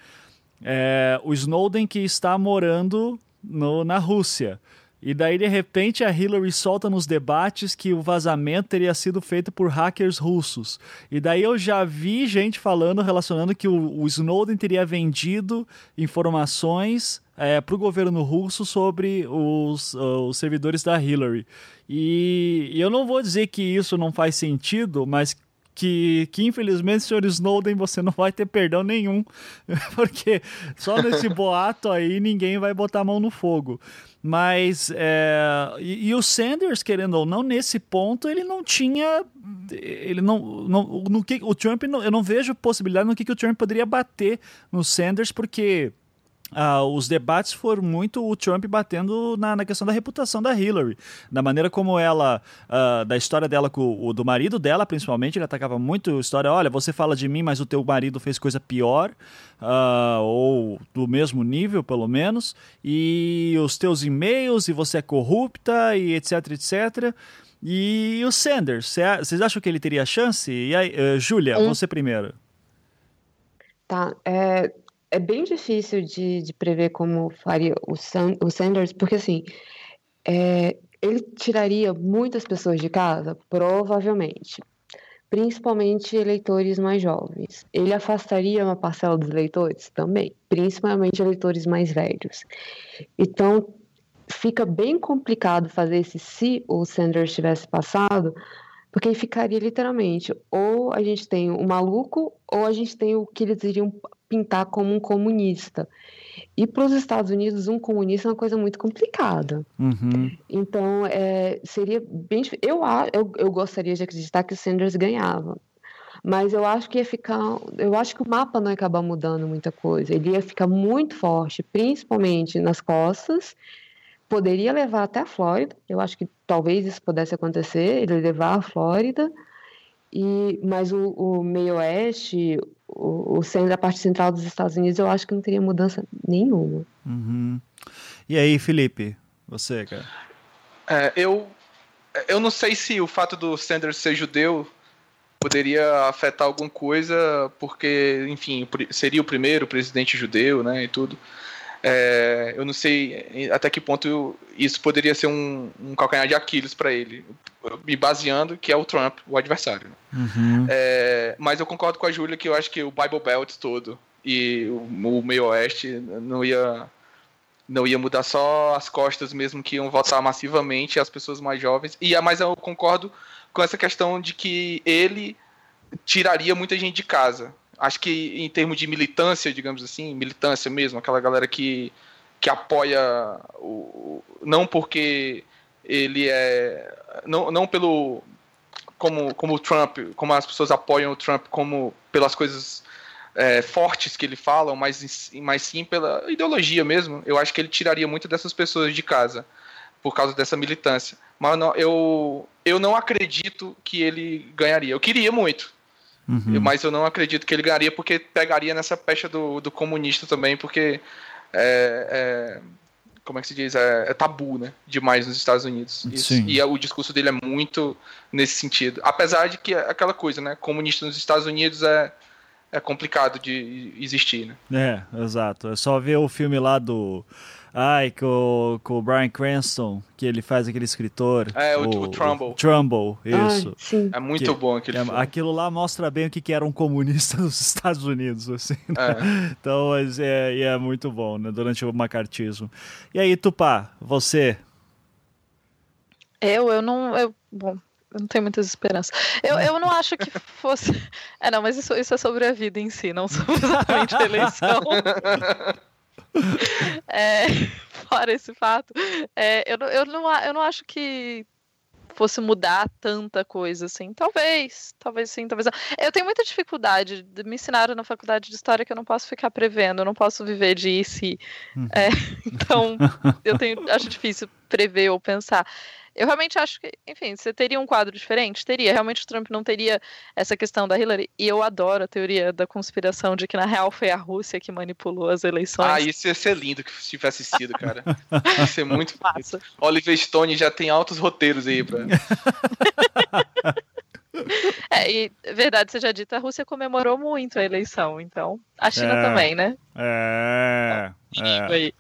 S1: É, o Snowden que está morando no, na Rússia. E daí, de repente, a Hillary solta nos debates que o vazamento teria sido feito por hackers russos. E daí eu já vi gente falando, relacionando que o, o Snowden teria vendido informações é, para o governo russo sobre os, os servidores da Hillary. E, e eu não vou dizer que isso não faz sentido, mas que, que infelizmente, senhor Snowden, você não vai ter perdão nenhum, porque só nesse boato aí ninguém vai botar a mão no fogo. Mas, é, e, e, o Sanders, querendo ou não, nesse ponto, ele não tinha. Ele não. não no que, o Trump, eu não vejo possibilidade no que, que o Trump poderia bater no Sanders, porque Uh, os debates foram muito o Trump batendo na, na, questão da reputação da Hillary, da maneira como ela, uh, da história dela com o do marido dela, principalmente, ele atacava muito a história. Olha, você fala de mim, mas o teu marido fez coisa pior, uh, ou do mesmo nível, pelo menos, e os teus e-mails, e você é corrupta, e etc, etc. E o Sanders, vocês acham que ele teria chance? E aí, uh, Júlia, um... você primeiro.
S3: Tá, é, é bem difícil de, de prever como faria o, San, o Sanders, porque assim, é, ele tiraria muitas pessoas de casa? Provavelmente. Principalmente eleitores mais jovens. Ele afastaria uma parcela dos eleitores? Também. Principalmente eleitores mais velhos. Então, fica bem complicado fazer esse se o Sanders tivesse passado, porque ficaria literalmente, ou a gente tem o maluco, ou a gente tem o que eles iriam pintar como um comunista. E para os Estados Unidos, um comunista é uma coisa muito complicada.
S1: Uhum.
S3: Então, é, seria bem eu, eu, eu gostaria de acreditar que o Sanders ganhava. Mas eu acho que ia ficar. Eu acho que o mapa não ia acabar mudando muita coisa. Ele ia ficar muito forte, principalmente nas costas. Poderia levar até a Flórida. Eu acho que talvez isso pudesse acontecer, ele levar a Flórida. E, mas o, o meio oeste, o, o centro da parte central dos Estados Unidos, eu acho que não teria mudança nenhuma.
S1: Uhum. E aí, Felipe, você, cara?
S4: É, eu, eu não sei se o fato do Sanders ser judeu poderia afetar alguma coisa, porque, enfim, seria o primeiro presidente judeu, né, e tudo. É, eu não sei até que ponto isso poderia ser um, um calcanhar de Aquiles para ele, me baseando que é o Trump, o adversário.
S1: Uhum.
S4: É, mas eu concordo com a Júlia que eu acho que o Bible Belt todo e o, o meio oeste não ia não ia mudar só as costas mesmo que iam votar massivamente as pessoas mais jovens. E mas eu concordo com essa questão de que ele tiraria muita gente de casa acho que em termos de militância, digamos assim, militância mesmo, aquela galera que, que apoia o, não porque ele é não, não pelo como como o Trump, como as pessoas apoiam o Trump como pelas coisas é, fortes que ele fala, mas, mas sim pela ideologia mesmo. Eu acho que ele tiraria muito dessas pessoas de casa por causa dessa militância. Mas não, eu, eu não acredito que ele ganharia. Eu queria muito, Uhum. Mas eu não acredito que ele ganharia porque pegaria nessa pecha do, do comunista também, porque é, é, como é que se diz? É, é, tabu, né? Demais nos Estados Unidos. Isso, e o discurso dele é muito nesse sentido. Apesar de que é aquela coisa, né? Comunista nos Estados Unidos é, é complicado de existir,
S1: né? É, exato. É só ver o filme lá do Ai, com, com o Brian Cranston, que ele faz aquele escritor.
S4: É, o, o, o Trumble. O
S1: Trumble, isso.
S3: Ai,
S4: é muito que, bom aquele é, filme.
S1: Aquilo lá mostra bem o que, que era um comunista nos Estados Unidos, assim. Né? É. Então, mas é, é muito bom, né? Durante o macartismo. E aí, Tupá, você?
S2: Eu, eu não. Eu, bom, eu não tenho muitas esperanças. Eu, eu não acho que fosse. É, não, mas isso, isso é sobre a vida em si, não sobre exatamente a eleição. É, fora esse fato, é, eu, eu, não, eu não acho que fosse mudar tanta coisa assim. Talvez, talvez sim, talvez não. Eu tenho muita dificuldade. Me ensinaram na faculdade de história que eu não posso ficar prevendo, eu não posso viver de si. Uhum. É, então, eu tenho, acho difícil prever ou pensar. Eu realmente acho que, enfim, você teria um quadro diferente? Teria. Realmente o Trump não teria essa questão da Hillary. E eu adoro a teoria da conspiração de que, na real, foi a Rússia que manipulou as eleições.
S4: Ah, isso ia ser lindo que tivesse sido, cara. ia ser muito massa. Oliver Stone já tem altos roteiros aí pra.
S2: É, e verdade seja dita, a Rússia comemorou muito a eleição, então. A China é, também, né?
S1: É.
S2: É.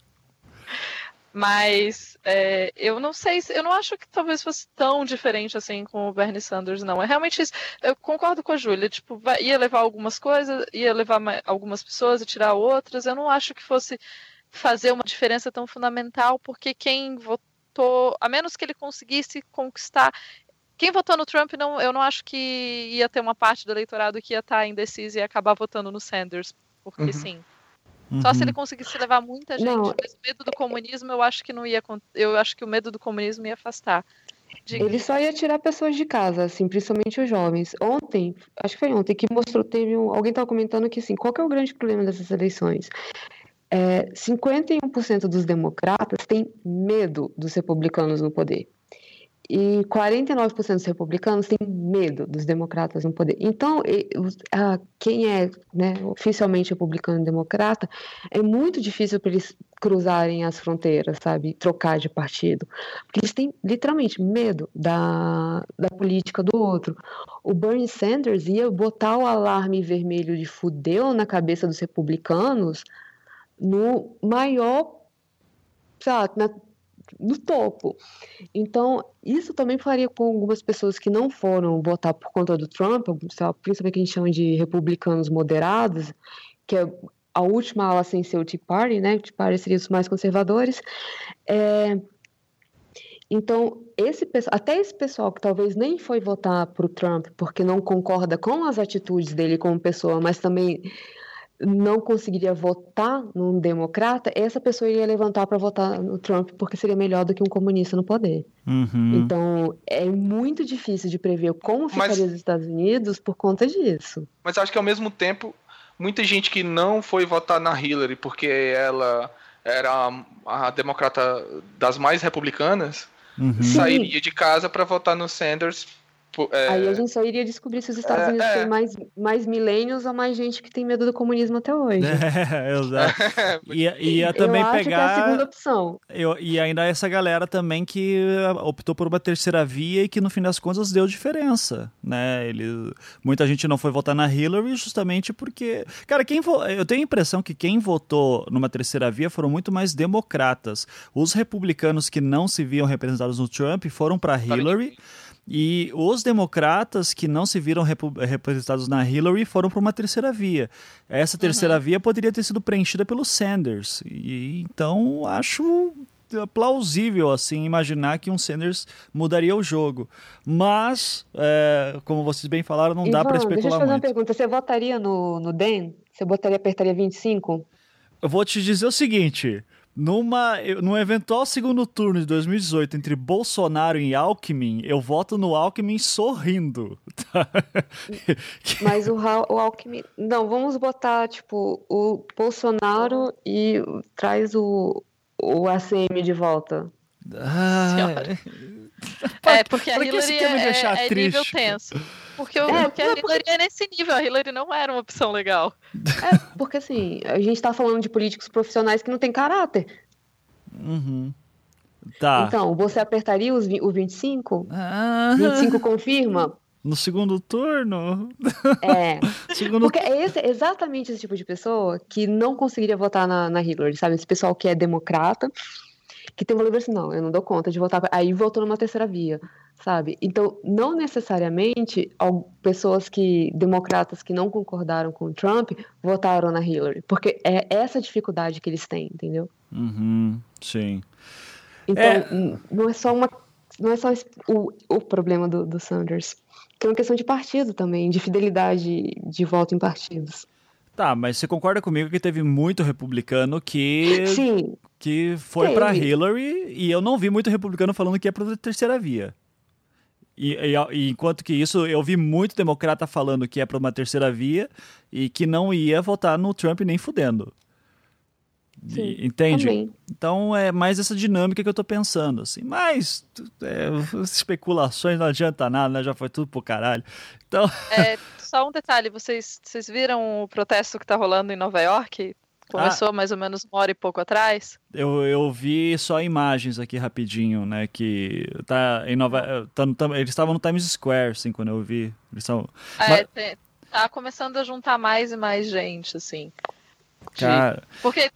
S2: Mas é, eu não sei, eu não acho que talvez fosse tão diferente assim com o Bernie Sanders, não. É realmente isso. Eu concordo com a Júlia, tipo, vai, ia levar algumas coisas, ia levar algumas pessoas e tirar outras. Eu não acho que fosse fazer uma diferença tão fundamental, porque quem votou, a menos que ele conseguisse conquistar. Quem votou no Trump, não, eu não acho que ia ter uma parte do eleitorado que ia estar indecisa e acabar votando no Sanders, porque uhum. sim. Uhum. Só se ele conseguisse levar muita gente. Não. Mas o medo do comunismo, eu acho que não ia. Eu acho que o medo do comunismo ia afastar.
S3: Diga. Ele só ia tirar pessoas de casa, assim, principalmente os jovens. Ontem, acho que foi ontem, que mostrou, teve um, alguém estava comentando que, assim, qual que é o grande problema dessas eleições? É, 51% dos democratas têm medo dos republicanos no poder e 49% dos republicanos têm medo dos democratas no poder. Então, quem é né, oficialmente republicano e democrata, é muito difícil para eles cruzarem as fronteiras, sabe? Trocar de partido. Porque eles têm literalmente medo da, da política do outro. O Bernie Sanders ia botar o alarme vermelho de fudeu na cabeça dos republicanos no maior. Sabe, na no topo. Então, isso também faria com algumas pessoas que não foram votar por conta do Trump, principalmente que a gente chama de republicanos moderados, que é a última ala sem ser o Tea Party, né? O Tea Party seria os mais conservadores. É... Então, esse, até esse pessoal que talvez nem foi votar para o Trump porque não concorda com as atitudes dele como pessoa, mas também não conseguiria votar num democrata, essa pessoa iria levantar para votar no Trump porque seria melhor do que um comunista no poder.
S1: Uhum.
S3: Então é muito difícil de prever como ficaria mas, os Estados Unidos por conta disso.
S4: Mas acho que ao mesmo tempo muita gente que não foi votar na Hillary porque ela era a, a democrata das mais republicanas uhum. sairia de casa para votar no Sanders
S3: é... Aí a gente só iria descobrir se os Estados é, Unidos é. têm mais, mais milênios ou mais gente que tem medo do comunismo até hoje.
S1: É, exato. E ia também
S3: eu
S1: pegar. que é
S3: a segunda opção.
S1: Eu, e ainda essa galera também que optou por uma terceira via e que no fim das contas deu diferença, né? Ele, muita gente não foi votar na Hillary justamente porque, cara, quem vo... eu tenho a impressão que quem votou numa terceira via foram muito mais democratas. Os republicanos que não se viam representados no Trump foram para Hillary. E os democratas que não se viram rep representados na Hillary foram para uma terceira via. Essa terceira uhum. via poderia ter sido preenchida pelo Sanders. E então acho plausível assim imaginar que um Sanders mudaria o jogo. Mas, é, como vocês bem falaram, não Ivan, dá para especular
S3: deixa eu
S1: fazer
S3: muito. uma pergunta. Você votaria no, no DEM? Você botaria, apertaria 25?
S1: Eu vou te dizer o seguinte. Numa, num eventual segundo turno de 2018 entre Bolsonaro e Alckmin, eu voto no Alckmin sorrindo. Tá?
S3: Mas o, o Alckmin. Não, vamos botar, tipo, o Bolsonaro e traz o, o ACM de volta.
S1: Ah,
S2: é, porque a Hillary é, é nível tenso. Porque, o, é, porque a Hillary porque... é nesse nível, a Hillary não era uma opção legal.
S3: É, porque assim, a gente tá falando de políticos profissionais que não têm caráter.
S1: Uhum. Tá.
S3: Então, você apertaria os, o 25? Ah. 25 confirma?
S1: No segundo turno?
S3: É. segundo... Porque é esse, exatamente esse tipo de pessoa que não conseguiria votar na, na Hillary, sabe? Esse pessoal que é democrata, que tem valor assim, não, eu não dou conta de votar. Aí votou numa terceira via sabe? Então, não necessariamente pessoas que democratas que não concordaram com o Trump votaram na Hillary, porque é essa dificuldade que eles têm, entendeu?
S1: Uhum, sim.
S3: Então, é... não é só uma não é só o, o problema do, do Sanders, que é uma questão de partido também, de fidelidade de voto em partidos.
S1: Tá, mas você concorda comigo que teve muito republicano que
S3: Sim,
S1: que foi para Hillary e eu não vi muito republicano falando que é para terceira via. E, e, e, enquanto que isso, eu vi muito democrata falando que é para uma terceira via e que não ia votar no Trump nem fudendo.
S3: Sim,
S1: Entende?
S3: também.
S1: Então é mais essa dinâmica que eu tô pensando, assim. Mas é, especulações não adianta nada, né? Já foi tudo pro caralho. Então,
S2: É, só um detalhe, vocês, vocês viram o protesto que tá rolando em Nova York? Começou mais ou menos uma hora e pouco atrás.
S1: eu, eu vi só imagens aqui rapidinho, né? Que tá em Nova. Tá no, tam- eles estavam no Times Square, assim, quando eu vi. Eles são.
S2: É,
S1: Mas-
S2: tá começando a juntar mais e mais gente, assim. De-
S1: Cara.
S2: Porque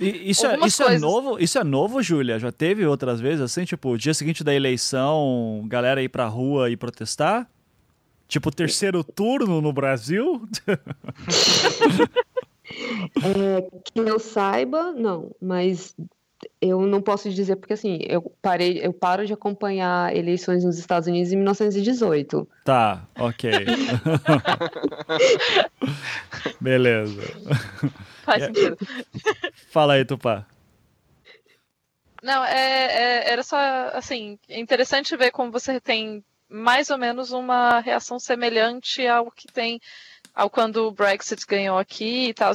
S1: E isso, é,
S2: Algumas
S1: isso é
S2: coisas-
S1: novo, isso é novo, Júlia? Já teve outras vezes, assim, tipo, dia seguinte da eleição, galera ir pra rua e protestar? Tipo, terceiro turno no Brasil?
S3: É, que eu saiba, não, mas eu não posso dizer porque assim, eu parei, eu paro de acompanhar eleições nos Estados Unidos em 1918.
S1: Tá, ok. Beleza.
S2: faz
S1: É.
S2: sentido.
S1: Fala aí, Tupá.
S2: Não, é, é- era só assim, é interessante ver como você tem mais ou menos uma reação semelhante ao que tem ao quando o Brexit ganhou aqui e tal.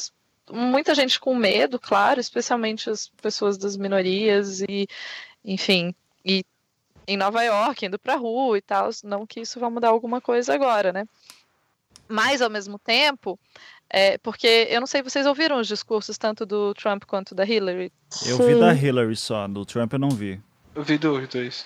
S2: Muita gente com medo, claro, especialmente as pessoas das minorias e, enfim, e em Nova York, indo pra rua e tal, não que isso vá mudar alguma coisa agora, né? Mas ao mesmo tempo, é, porque eu não sei, vocês ouviram os discursos tanto do Trump quanto da Hillary?
S1: Eu vi
S3: Sim.
S1: da Hillary só, do Trump eu não vi.
S4: Eu vi dos dois.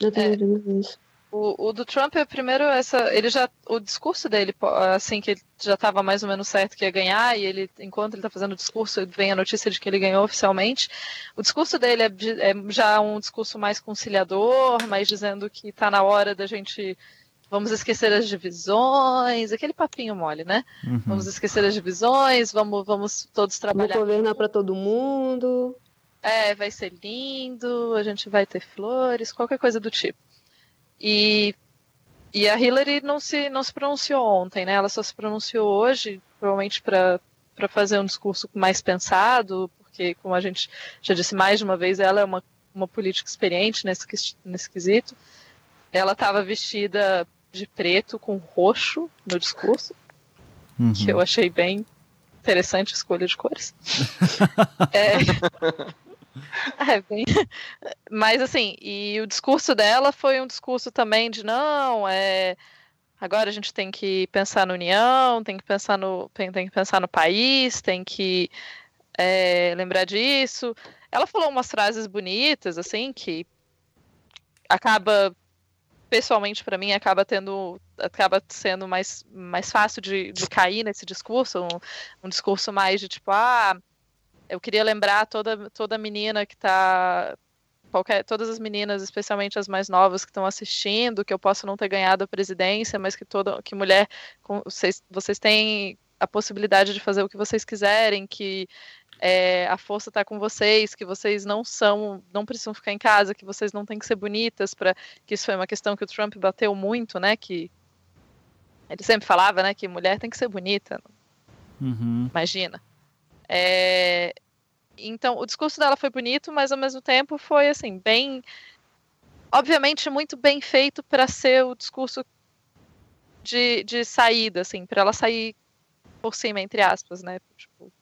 S3: Eu
S2: É.
S3: vi isso.
S2: O, o do Trump é primeiro essa, ele já, o discurso dele, assim que ele já estava mais ou menos certo que ia ganhar e ele, enquanto ele está fazendo o discurso, vem a notícia de que ele ganhou oficialmente. O discurso dele é, é já um discurso mais conciliador, mais dizendo que está na hora da gente vamos esquecer as divisões, aquele papinho mole, né?
S1: Uhum.
S2: Vamos esquecer as divisões, vamos, vamos todos trabalhar
S3: governar para todo mundo.
S2: é, vai ser lindo, a gente vai ter flores, qualquer coisa do tipo. E, e a Hillary não se, não se pronunciou ontem, né? Ela só se pronunciou hoje, provavelmente para fazer um discurso mais pensado, porque, como a gente já disse mais de uma vez, ela é uma, uma política experiente nesse, nesse quesito. Ela estava vestida de preto com roxo no discurso,
S1: Uhum.
S2: que eu achei bem interessante a escolha de cores. é... é, bem... Mas assim, e o discurso dela foi um discurso também de não, é agora a gente tem que pensar na união, tem que pensar no, tem, que pensar no país, tem que é, lembrar disso. Ela falou umas frases bonitas, assim, que acaba pessoalmente para mim acaba tendo acaba sendo mais, mais fácil de, de cair nesse discurso um, um discurso mais de tipo ah eu queria lembrar toda toda menina que está qualquer todas as meninas especialmente as mais novas que estão assistindo que eu posso não ter ganhado a presidência mas que toda que mulher com, vocês vocês têm a possibilidade de fazer o que vocês quiserem que é, a força está com vocês, que vocês não são, não precisam ficar em casa, que vocês não têm que ser bonitas para que isso foi uma questão que o Trump bateu muito, né? Que ele sempre falava, né, que mulher tem que ser bonita,
S1: Uhum.
S2: imagina. É, então, o discurso dela foi bonito, mas ao mesmo tempo foi assim bem, obviamente muito bem feito para ser o discurso de, de saída, assim, para ela sair por cima entre aspas, né? Tipo,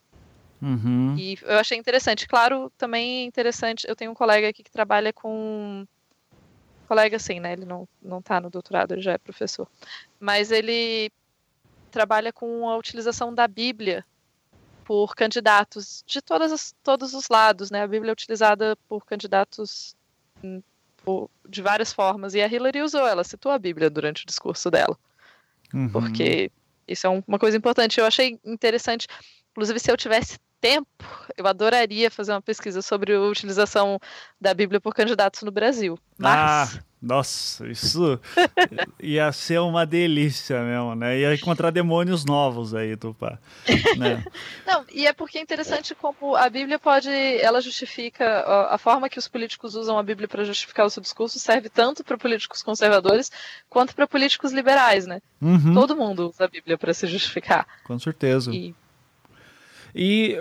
S1: Uhum.
S2: e eu achei interessante. Claro, também é interessante. Eu tenho um colega aqui que trabalha com. Colega, sim, né? Ele não, não tá no doutorado, ele já é professor. Mas ele trabalha com a utilização da Bíblia por candidatos de todas as, todos os lados, né? A Bíblia é utilizada por candidatos hum, por- de várias formas. E a Hillary usou, ela citou a Bíblia durante o discurso dela
S1: Uhum.
S2: porque isso é um- uma coisa importante. Eu achei interessante, inclusive, se eu tivesse tempo, eu adoraria fazer uma pesquisa sobre a utilização da Bíblia por candidatos no Brasil. Mas
S1: Ah, nossa, isso ia ser uma delícia mesmo, né? Ia encontrar demônios novos aí, Tupá. Né?
S2: não, e é porque é interessante como a Bíblia pode, ela justifica a, forma que os políticos usam a Bíblia para justificar o seu discurso serve tanto para políticos conservadores quanto para políticos liberais, né?
S1: Uhum,
S2: Todo mundo usa a Bíblia para se justificar.
S1: com certeza.
S2: E
S1: E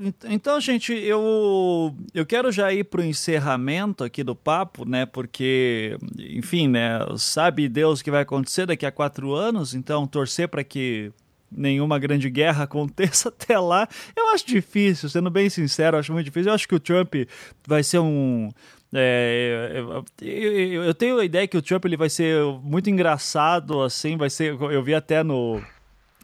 S1: ent- então, gente, eu eu quero já ir pro encerramento aqui do papo, né? Porque, enfim, né? Sabe Deus o que vai acontecer daqui a quatro anos, então torcer para que nenhuma grande guerra aconteça até lá. Eu acho difícil, sendo bem sincero, acho muito difícil. Eu acho que o Trump vai ser um. É, eu, eu, eu, tenho a ideia que o Trump ele vai ser muito engraçado, assim, vai ser. Eu vi até no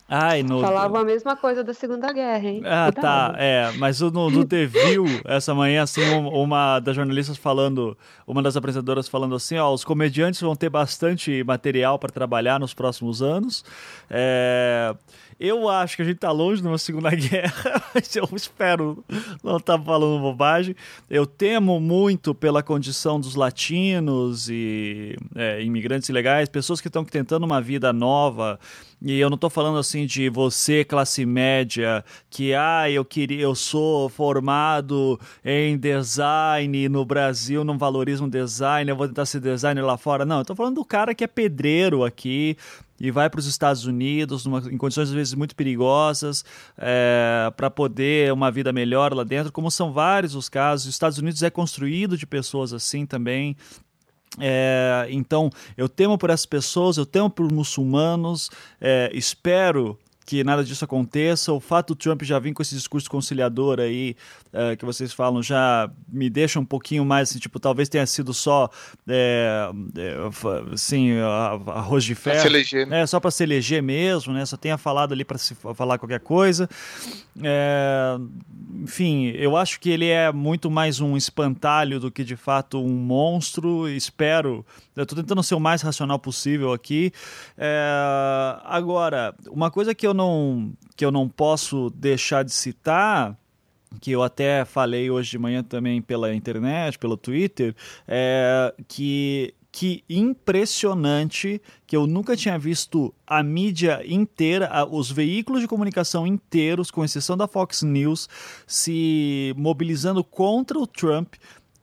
S3: Ai, no... Falavam a mesma coisa da Segunda Guerra, hein?
S1: Ah, Cuidado. tá, é. Mas no, no The View, essa manhã, assim, uma das jornalistas falando, uma das apresentadoras falando assim, ó, os comediantes vão ter bastante material para trabalhar nos próximos anos. É... Eu acho que a gente tá longe de uma Segunda Guerra, mas eu espero não estar tá falando bobagem. Eu temo muito pela condição dos latinos e é, imigrantes ilegais, pessoas que estão tentando uma vida nova. E eu não estou falando assim de você, classe média, que ah, eu queria, eu sou formado em design no Brasil, não valorizo um design, eu vou tentar ser designer lá fora. Não, eu estou falando do cara que é pedreiro aqui, e vai para os Estados Unidos numa, em condições às vezes muito perigosas é, para poder uma vida melhor lá dentro, como são vários os casos. Os Estados Unidos é construído de pessoas assim também. É, então eu temo por essas pessoas, eu temo por muçulmanos, é, espero que nada disso aconteça. O fato do Trump já vir com esse discurso conciliador aí, uh, que vocês falam, já me deixa um pouquinho mais, assim, tipo, talvez tenha sido só, é, é, assim, arroz de ferro.
S4: Pra se eleger.
S1: Né? É, só para se eleger mesmo, né? Só tenha falado ali para se falar qualquer coisa. É, enfim, eu acho que ele é muito mais um espantalho do que, de fato, um monstro. Espero eu estou tentando ser o mais racional possível aqui. É, agora, uma coisa que eu não que eu não posso deixar de citar que eu até falei hoje de manhã também pela internet, pelo Twitter, é que que impressionante que eu nunca tinha visto a mídia inteira, os veículos de comunicação inteiros, com exceção da Fox News, se mobilizando contra o Trump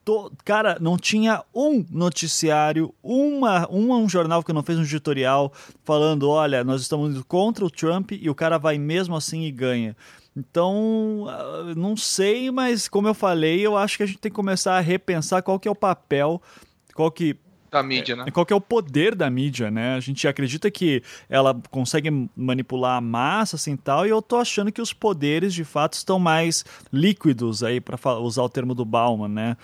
S1: To, cara, não tinha um noticiário, uma, um, um jornal que não fez um editorial falando: olha, nós estamos indo contra o Trump e o cara vai mesmo assim e ganha. Então, ah, não sei, mas como eu falei, eu acho que a gente tem que começar a repensar qual que é o papel, qual que
S4: da mídia, né?
S1: Qual que é o poder da mídia, né? A gente acredita que ela consegue manipular a massa, assim, tal, e eu tô achando que os poderes, de fato, estão mais líquidos aí, para usar o termo do Bauman, né?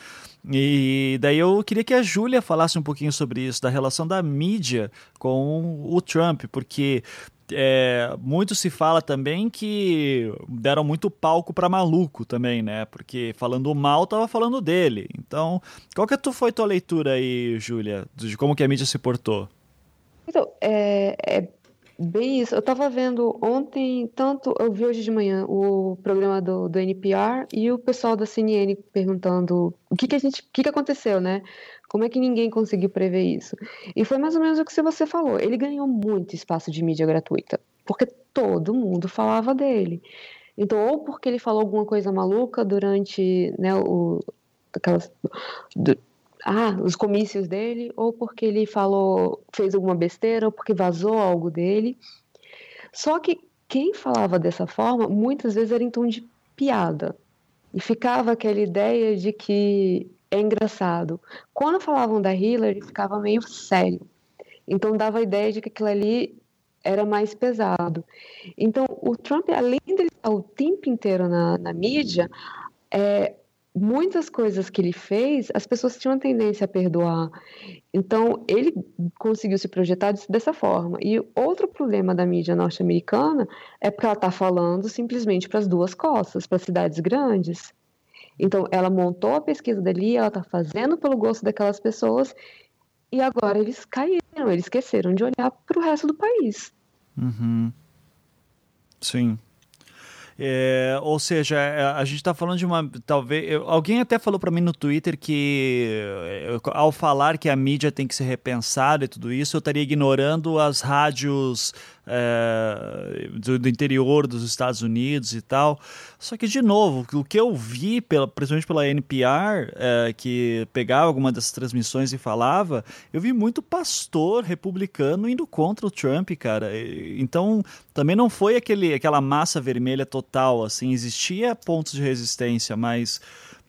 S1: E daí eu queria que a Júlia falasse um pouquinho sobre isso, da relação da mídia com o Trump, porque é, muito se fala também que deram muito palco para maluco também, né? Porque falando mal, tava falando dele. Então, qual que tu foi tua leitura aí, Júlia, de como que a mídia se portou?
S3: Então, é, é bem isso. Eu tava vendo ontem, tanto eu vi hoje de manhã o programa do, do NPR e o pessoal da CNN perguntando o que que a gente, o que que aconteceu, né? Como é que ninguém conseguiu prever isso? E foi mais ou menos o que você falou. Ele ganhou muito espaço de mídia gratuita, porque todo mundo falava dele. Então, ou porque ele falou alguma coisa maluca durante né, o, aquelas, ah, os comícios dele, ou porque ele falou, fez alguma besteira, ou porque vazou algo dele. Só que quem falava dessa forma, muitas vezes era em tom de piada. E ficava aquela ideia de que é engraçado. Quando falavam da Hillary, ficava meio sério. Então dava a ideia de que aquilo ali era mais pesado. Então o Trump, além de estar o tempo inteiro na, na mídia, é, muitas coisas que ele fez, as pessoas tinham tendência a perdoar. Então, ele conseguiu se projetar dessa forma. E outro problema da mídia norte-americana é porque ela está falando simplesmente para as duas costas, para cidades grandes. Então, ela montou a pesquisa dali, ela está fazendo pelo gosto daquelas pessoas, e agora eles caíram, eles esqueceram de olhar para o resto do país.
S1: Uhum. Sim. É, ou seja, a gente está falando de uma. Talvez. Alguém até falou para mim no Twitter que, é, ao falar que a mídia tem que ser repensada e tudo isso, eu estaria ignorando as rádios é, do, do, interior dos Estados Unidos e tal. Só que, de novo, o que eu vi, pela, principalmente pela NPR, é, que pegava alguma dessas transmissões e falava, eu vi muito pastor republicano indo contra o Trump, cara. Então, também não foi aquele, aquela massa vermelha total, assim, existia pontos de resistência, mas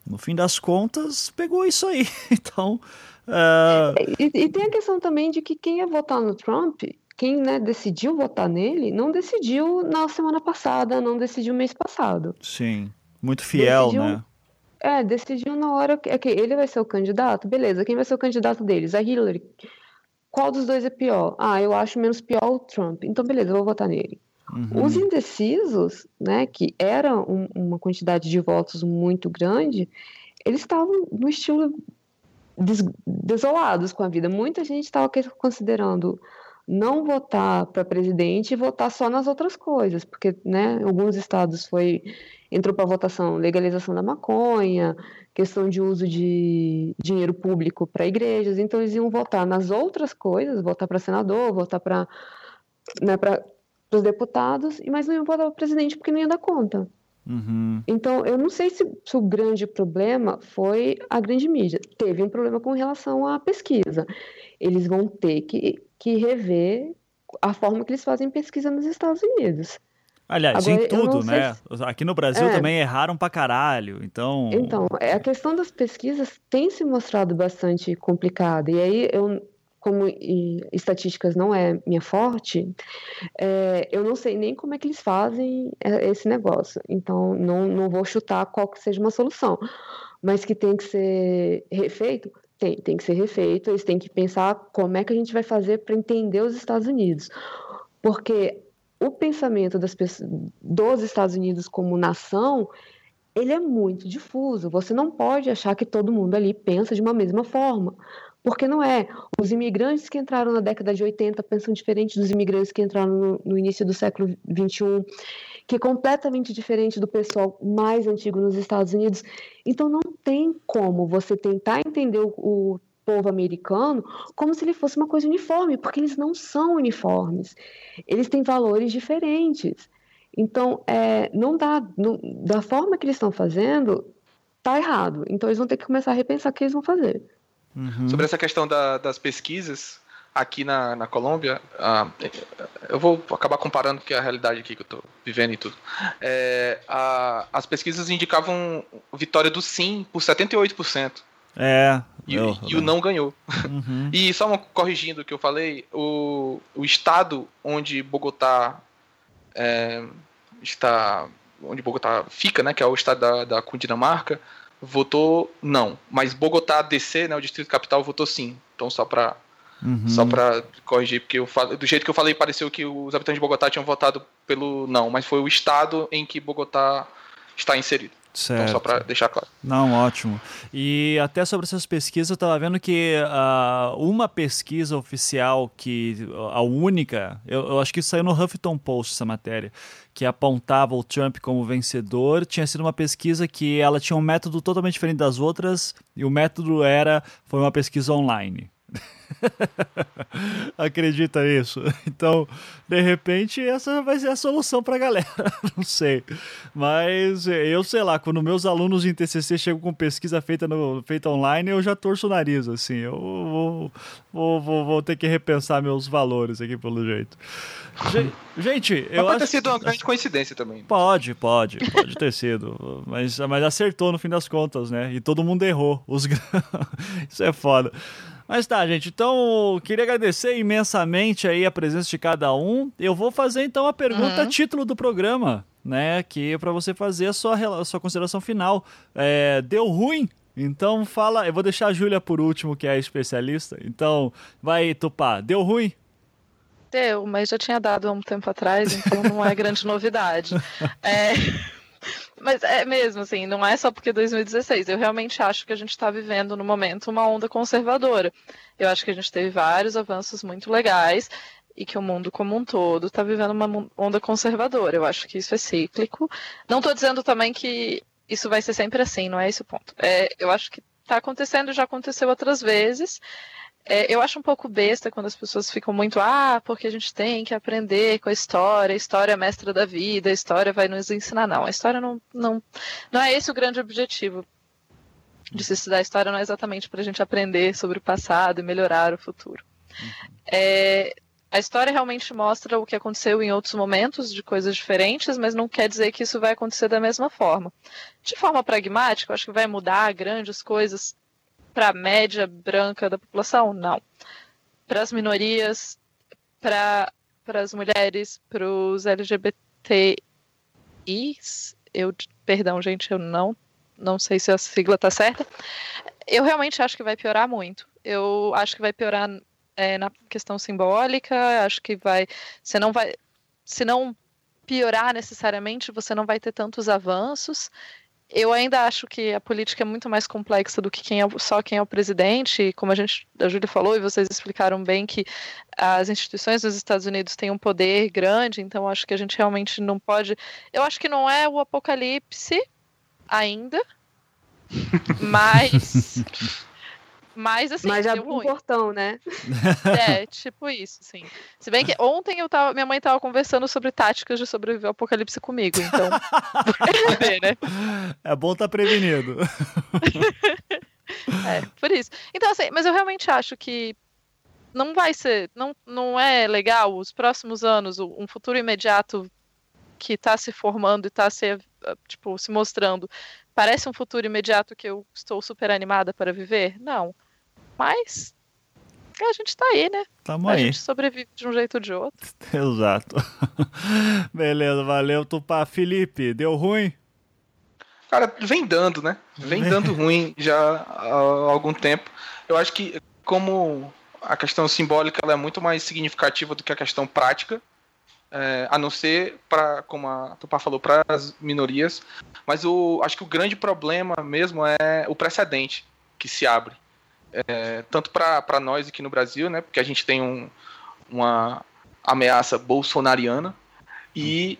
S1: no fim das contas, pegou isso aí. Então. Uh...
S3: E, e, tem a questão também de que quem ia votar no Trump quem né, decidiu votar nele não decidiu na semana passada, não decidiu mês passado.
S1: Sim, muito fiel, decidiu, né?
S3: É, decidiu na hora que okay, ele vai ser o candidato, beleza. Quem vai ser o candidato deles? A Hillary. Qual dos dois é pior? Ah, eu acho menos pior o Trump. Então, beleza, eu vou votar nele. Uhum. Os indecisos, né, que era um, uma quantidade de votos muito grande, eles estavam no estilo des desolados com a vida. Muita gente estava considerando não votar para presidente e votar só nas outras coisas, porque, né, alguns estados foi entrou para votação legalização da maconha, questão de uso de dinheiro público para igrejas, então eles iam votar nas outras coisas, votar para senador, votar para né, para os deputados, mas não iam votar para presidente porque não ia dar conta.
S1: Uhum.
S3: Então, eu não sei se, se, o grande problema foi a grande mídia. Teve um problema com relação à pesquisa. Eles vão ter que que rever a forma que eles fazem pesquisa nos Estados Unidos.
S1: Aliás, Agora, em tudo, né? Se... Aqui no Brasil é. também erraram pra caralho, então...
S3: Então, é, a questão das pesquisas tem se mostrado bastante complicada, e aí eu, como estatísticas não é minha forte, é, eu não sei nem como é que eles fazem é, esse negócio, então não, não vou chutar qual que seja uma solução, mas que tem que ser refeito, tem, tem que ser refeito, eles têm que pensar como é que a gente vai fazer para entender os Estados Unidos. Porque o pensamento das pessoas, dos Estados Unidos como nação, ele é muito difuso. Você não pode achar que todo mundo ali pensa de uma mesma forma. Porque não é. Os imigrantes que entraram na década de 80 pensam diferente dos imigrantes que entraram no, no início do século 21 que é completamente diferente do pessoal mais antigo nos Estados Unidos. Então não tem como você tentar entender o, o povo americano como se ele fosse uma coisa uniforme, porque eles não são uniformes. Eles têm valores diferentes. Então, é, não dá, não, da forma que eles estão fazendo, tá errado. Então, eles vão ter que começar a repensar o que eles vão fazer.
S4: Uhum. Sobre essa questão da, das pesquisas, aqui na, na Colômbia, ah, eu vou acabar comparando que é a realidade aqui que eu estou vivendo e tudo. É, a, as pesquisas indicavam vitória do sim por 78%.
S1: É.
S4: E, eu, e o não ganhou. Uhum. E só uma, corrigindo o que eu falei, o, o estado onde Bogotá é, está. onde Bogotá fica, né? Que é o estado da, da Cundinamarca, votou não. Mas Bogotá DC, né, o Distrito Capital, votou sim. Então, só para Uhum. Só para corrigir, porque eu falo, do jeito que eu falei, pareceu que os habitantes de Bogotá tinham votado pelo não, mas foi o estado em que Bogotá está inserido.
S1: Certo.
S4: Então, só para deixar claro.
S1: Não, ótimo. E até sobre essas pesquisas, eu estava vendo que uh, uma pesquisa oficial, que a única, eu, eu, acho que saiu no Huffington Post essa matéria, que apontava o Trump como vencedor, tinha sido uma pesquisa que ela tinha um método totalmente diferente das outras, e o método era, foi uma pesquisa online. Acredita nisso? Então, de repente, essa vai ser a solução para a galera. Não sei. Mas eu sei lá, quando meus alunos em TCC chegam com pesquisa feita, no, feita online, eu já torço o nariz. Assim, eu vou, vou, vou, vou ter que repensar meus valores aqui, pelo jeito. Gente, eu
S4: pode
S1: acho.
S4: ter sido uma grande coincidência também.
S1: Pode, pode, pode ter sido. Mas, mas acertou no fim das contas, né? E todo mundo errou. Os... Isso é foda. Mas tá, gente. Então, queria agradecer imensamente aí a presença de cada um. Eu vou fazer então a pergunta uhum. título do programa, né? Que é para você fazer a sua, a sua consideração final. É, deu ruim? Então fala. Eu vou deixar a Júlia por último, que é a especialista. Então, vai, Tupá. Deu ruim?
S2: Deu, mas já tinha dado há um tempo atrás, então não é grande novidade. É. Mas é mesmo, assim, não é só porque 2016. Eu realmente acho que a gente está vivendo no momento uma onda conservadora. Eu acho que a gente teve vários avanços muito legais e que o mundo como um todo está vivendo uma onda conservadora. Eu acho que isso é cíclico. Não estou dizendo também que isso vai ser sempre assim, não é esse o ponto. É, eu acho que está acontecendo, já aconteceu outras vezes. É, eu acho um pouco besta quando as pessoas ficam muito, ah, porque a gente tem que aprender com a história, a história é mestra da vida, a história vai nos ensinar. Não, a história não, não, não é esse o grande objetivo de se estudar a história, não é exatamente para a gente aprender sobre o passado e melhorar o futuro. É, a história realmente mostra o que aconteceu em outros momentos de coisas diferentes, mas não quer dizer que isso vai acontecer da mesma forma. De forma pragmática, eu acho que vai mudar grandes coisas para a média branca da população? Não. Para as minorias, para as mulheres, para os LGBTIs, eu, perdão, gente, eu não, não sei se a sigla tá certa. Eu realmente acho que vai piorar muito. Eu acho que vai piorar é, na questão simbólica, acho que vai. Você não vai. Se não piorar necessariamente, você não vai ter tantos avanços. Eu ainda acho que a política é muito mais complexa do que quem é, só quem é o presidente. Como a gente, a Júlia falou e vocês explicaram bem que as instituições dos Estados Unidos têm um poder grande, então acho que a gente realmente não pode. Eu acho que não é o apocalipse ainda, mas Mas assim,
S3: Mas já abriu um portão, né?
S2: É, tipo isso, sim. Se bem que ontem eu tava, minha mãe tava conversando sobre táticas de sobreviver ao apocalipse comigo, então.
S1: né? É bom estar tá prevenido.
S2: é, por isso. Então, assim, mas eu realmente acho que não vai ser, não, não é legal os próximos anos, um futuro imediato que está se formando e está se, tipo, se mostrando, parece um futuro imediato que eu estou super animada para viver? Não. Mas a gente tá aí, né?
S1: Tamo
S2: a
S1: aí.
S2: gente sobrevive de um jeito ou de outro.
S1: Exato. Beleza, valeu, Tupá. Felipe, deu ruim?
S4: Cara, vem dando, né? Vem dando ruim já há algum tempo. Eu acho que como a questão simbólica é muito mais significativa do que a questão prática, é, a não ser para, como a Tupá falou, para as minorias. Mas o, acho que o grande problema mesmo é o precedente que se abre é, tanto para nós aqui no Brasil, né, porque a gente tem um, uma ameaça bolsonariana, e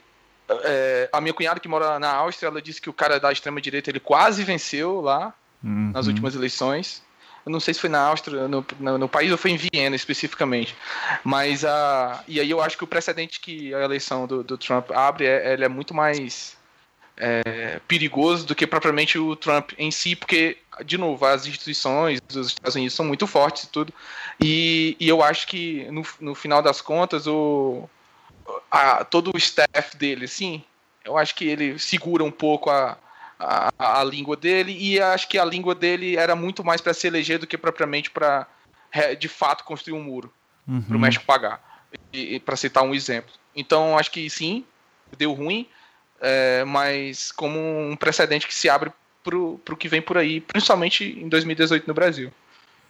S4: é, a minha cunhada que mora na Áustria, ela disse que o cara da extrema-direita ele quase venceu lá uhum. nas últimas eleições. Eu não sei se foi na Áustria, no, no, no, país ou foi em Viena especificamente. Mas a. E aí eu acho que o precedente que a eleição do, do Trump abre é, ele é muito mais é, perigoso do que propriamente o Trump em si, porque, de novo, as instituições dos Estados Unidos são muito fortes e tudo. E, e eu acho que, no, no final das contas, o, a, todo o staff dele, sim, eu acho que ele segura um pouco a, a, a língua dele, e acho que a língua dele era muito mais para se eleger do que propriamente para, de fato, construir um muro uhum. para o México pagar. Para citar um exemplo. Então, acho que sim, deu ruim é, mas como um precedente que se abre para o que vem por aí, principalmente em 2018 no Brasil.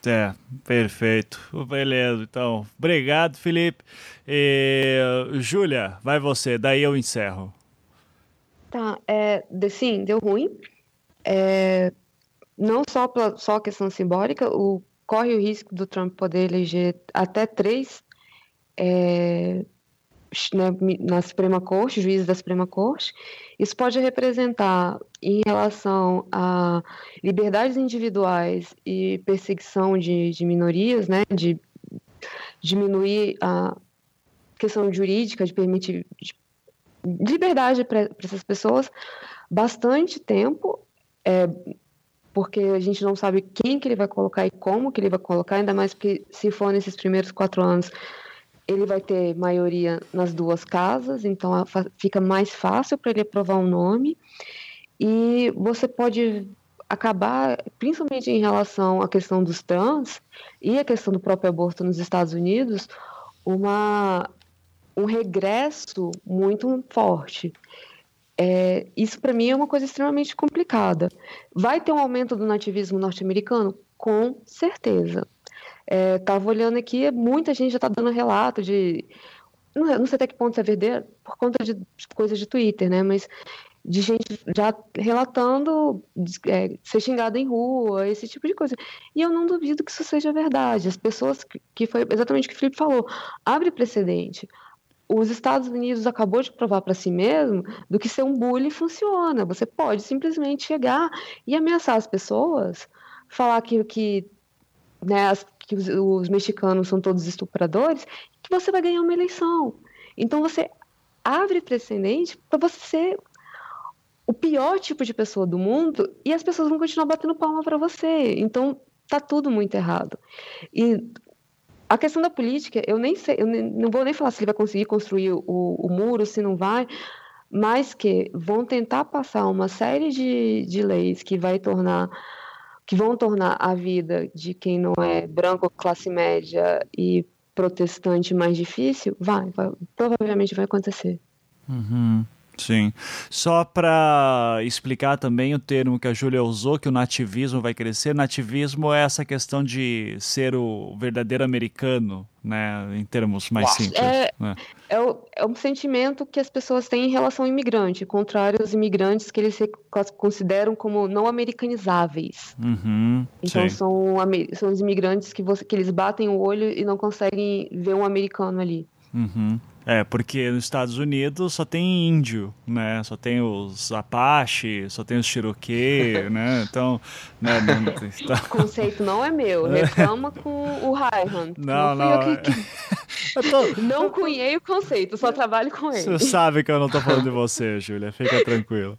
S1: É, perfeito. Beleza, então. Obrigado, Felipe. E, Júlia, vai você, daí eu encerro.
S3: Tá, é, sim, deu ruim. É, não só, só a questão simbólica, o, corre o risco do Trump poder eleger até três é, né, na Suprema Corte, juízes da Suprema Corte, isso pode representar, em relação a liberdades individuais e perseguição de, de minorias, né, de diminuir a questão jurídica, de permitir de liberdade para essas pessoas, bastante tempo, é, porque a gente não sabe quem que ele vai colocar e como que ele vai colocar, ainda mais porque se for nesses primeiros quatro anos, ele vai ter maioria nas duas casas, então fica mais fácil para ele aprovar um nome. E você pode acabar, principalmente em relação à questão dos trans e a questão do próprio aborto nos Estados Unidos, uma, um regresso muito forte. É, isso para mim é uma coisa extremamente complicada. Vai ter um aumento do nativismo norte-americano? Com certeza. Estava é, olhando aqui, muita gente já está dando relato de. Não, não, sei até que ponto isso é verdadeiro, por conta de coisas de Twitter, né? Mas de gente já relatando é, ser xingada em rua, esse tipo de coisa. E eu não duvido que isso seja verdade. As pessoas, que foi exatamente o que o Felipe falou, abre precedente. Os Estados Unidos acabou de provar para si mesmo do que ser um bullying funciona. Você pode simplesmente chegar e ameaçar as pessoas, falar que, que né, as, que os, os mexicanos são todos estupradores, que você vai ganhar uma eleição. Então você abre precedente para você ser o pior tipo de pessoa do mundo e as pessoas vão continuar batendo palma para você. Então tá tudo muito errado. E a questão da política, eu nem sei, eu nem, não vou nem falar se ele vai conseguir construir o, o muro, se não vai, mas que vão tentar passar uma série de, de leis que vai tornar que vão tornar a vida de quem não é branco, classe média e protestante mais difícil, vai, vai provavelmente vai acontecer.
S1: Uhum. Sim. Só para explicar também o termo que a Júlia usou, que o nativismo vai crescer. Nativismo é essa questão de ser o verdadeiro americano, né? Em termos mais simples.
S3: É,
S1: né?
S3: é, o, é um sentimento que as pessoas têm em relação ao imigrante, contrário aos imigrantes que eles se consideram como não americanizáveis.
S1: Uhum,
S3: então são, são os imigrantes que, você, que eles batem o olho e não conseguem ver um americano ali.
S1: Uhum. É, porque nos Estados Unidos só tem índio, né? Só tem os Apache, só tem os Cherokee, né? Então, né?
S3: Não, então... O conceito não é meu, reclama com o Raihan.
S1: Não, não. não. Que, que...
S3: Tô... Não cunhei o conceito, só trabalho com ele.
S1: Você sabe que eu não tô falando de você, Júlia, fica tranquilo.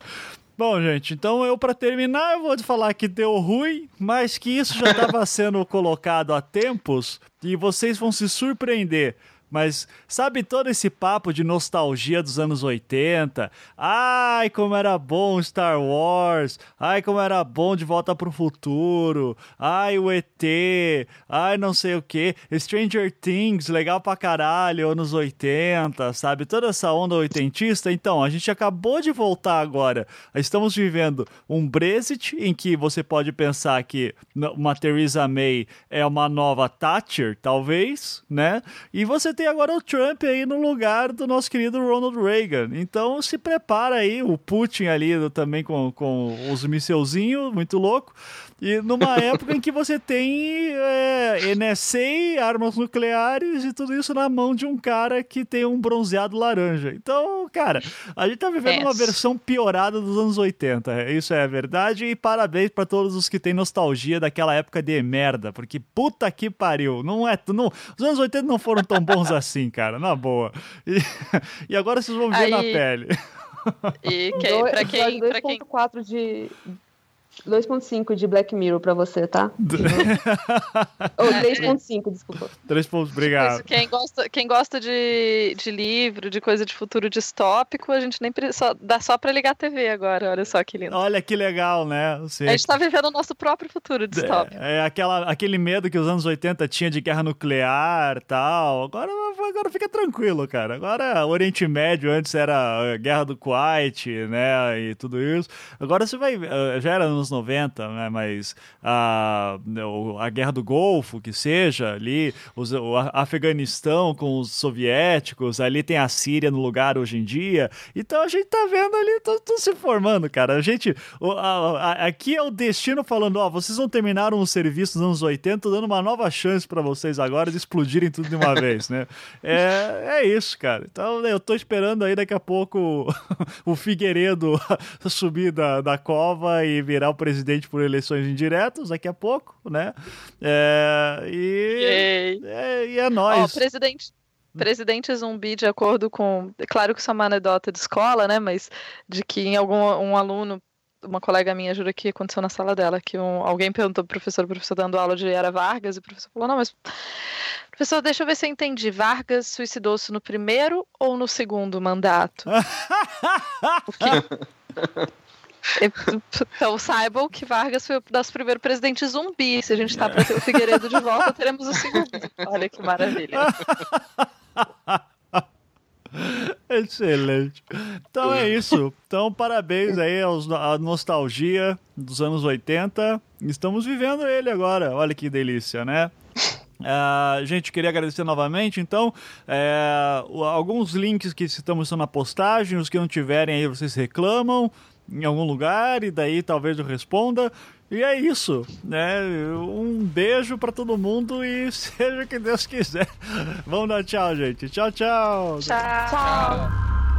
S1: Bom, gente, então eu para terminar eu vou falar que deu ruim, mas que isso já estava sendo colocado há tempos e vocês vão se surpreender. Mas sabe todo esse papo de nostalgia dos anos 80? Ai, como era bom Star Wars! Ai, como era bom De Volta pro Futuro! Ai, o ET! Ai, não sei o que. Stranger Things, legal pra caralho, anos 80, sabe? Toda essa onda oitentista. Então, a gente acabou de voltar agora. Estamos vivendo um Brexit em que você pode pensar que uma Theresa May é uma nova Thatcher, talvez, né? E você tem agora o Trump aí no lugar do nosso querido Ronald Reagan. Então se prepara aí, o Putin ali também com, com os missilzinhos, muito louco. E numa época em que você tem é, NSA, armas nucleares e tudo isso na mão de um cara que tem um bronzeado laranja. Então, cara, a gente tá vivendo uma versão piorada dos anos 80. Isso é verdade. E parabéns para todos os que têm nostalgia daquela época de merda. Porque puta que pariu. Não é. Não, os anos 80 não foram tão bons assim, cara. Na boa. E, e agora vocês vão ver Aí... na pele.
S2: E quem, pra quem.
S3: 2.4 de 2.5 de Black Mirror pra você, tá? Ou 3.5, desculpa.
S1: 3 pontos, obrigado. Isso,
S2: quem gosta, quem gosta de, de livro, de coisa de futuro distópico, a gente nem só, dá só pra ligar a TV agora, olha só que lindo.
S1: Olha que legal, né? Você...
S2: A gente tá vivendo o nosso próprio futuro distópico.
S1: É, é aquela, aquele medo que os anos 80 tinha de guerra nuclear e tal. Agora, agora fica tranquilo, cara. Agora o Oriente Médio antes era a guerra do Kuwait, né? E tudo isso. Agora você vai. Eh, já era anos 90, né? Mas a, a Guerra do Golfo, que seja, ali, os, o Afeganistão com os soviéticos, ali tem a Síria no lugar hoje em dia. Então a gente tá vendo ali, tudo, se formando, cara. A gente. O, a, a, aqui é o destino falando: ó, vocês não terminaram o serviço dos anos 80, dando uma nova chance para vocês agora de explodirem tudo de uma vez, né? É, é isso, cara. Então eu tô esperando aí daqui a pouco o Figueiredo subir da, da cova e virar o presidente por eleições indiretas daqui a pouco, né? É, e, é, e é nóis.
S2: Ó, presidente, presidente zumbi, de acordo com. Claro que isso é uma anedota de escola, né? Mas de que em algum um aluno. Uma colega minha jura que aconteceu na sala dela, que um, alguém perguntou pro professor, o professor dando aula de Era Vargas, e o professor falou, não, mas Professor, deixa eu ver se eu entendi. Vargas suicidou-se no primeiro ou no segundo mandato? Porque então saibam que Vargas foi o nosso primeiro presidente zumbi. Se a gente tá para ter o Figueiredo de volta, teremos o segundo. Olha que maravilha.
S1: Excelente. Então é isso. Então, parabéns aí à nostalgia dos anos 80. Estamos vivendo ele agora. Olha que delícia, né? Uh, gente, queria agradecer novamente. Então, é, alguns links que estamos na postagem, os que não tiverem aí vocês reclamam em algum lugar e daí talvez eu responda. E é isso, né? Um beijo para todo mundo e seja o que Deus quiser. Vamos dar tchau, gente. Tchau, tchau.
S2: Tchau. tchau.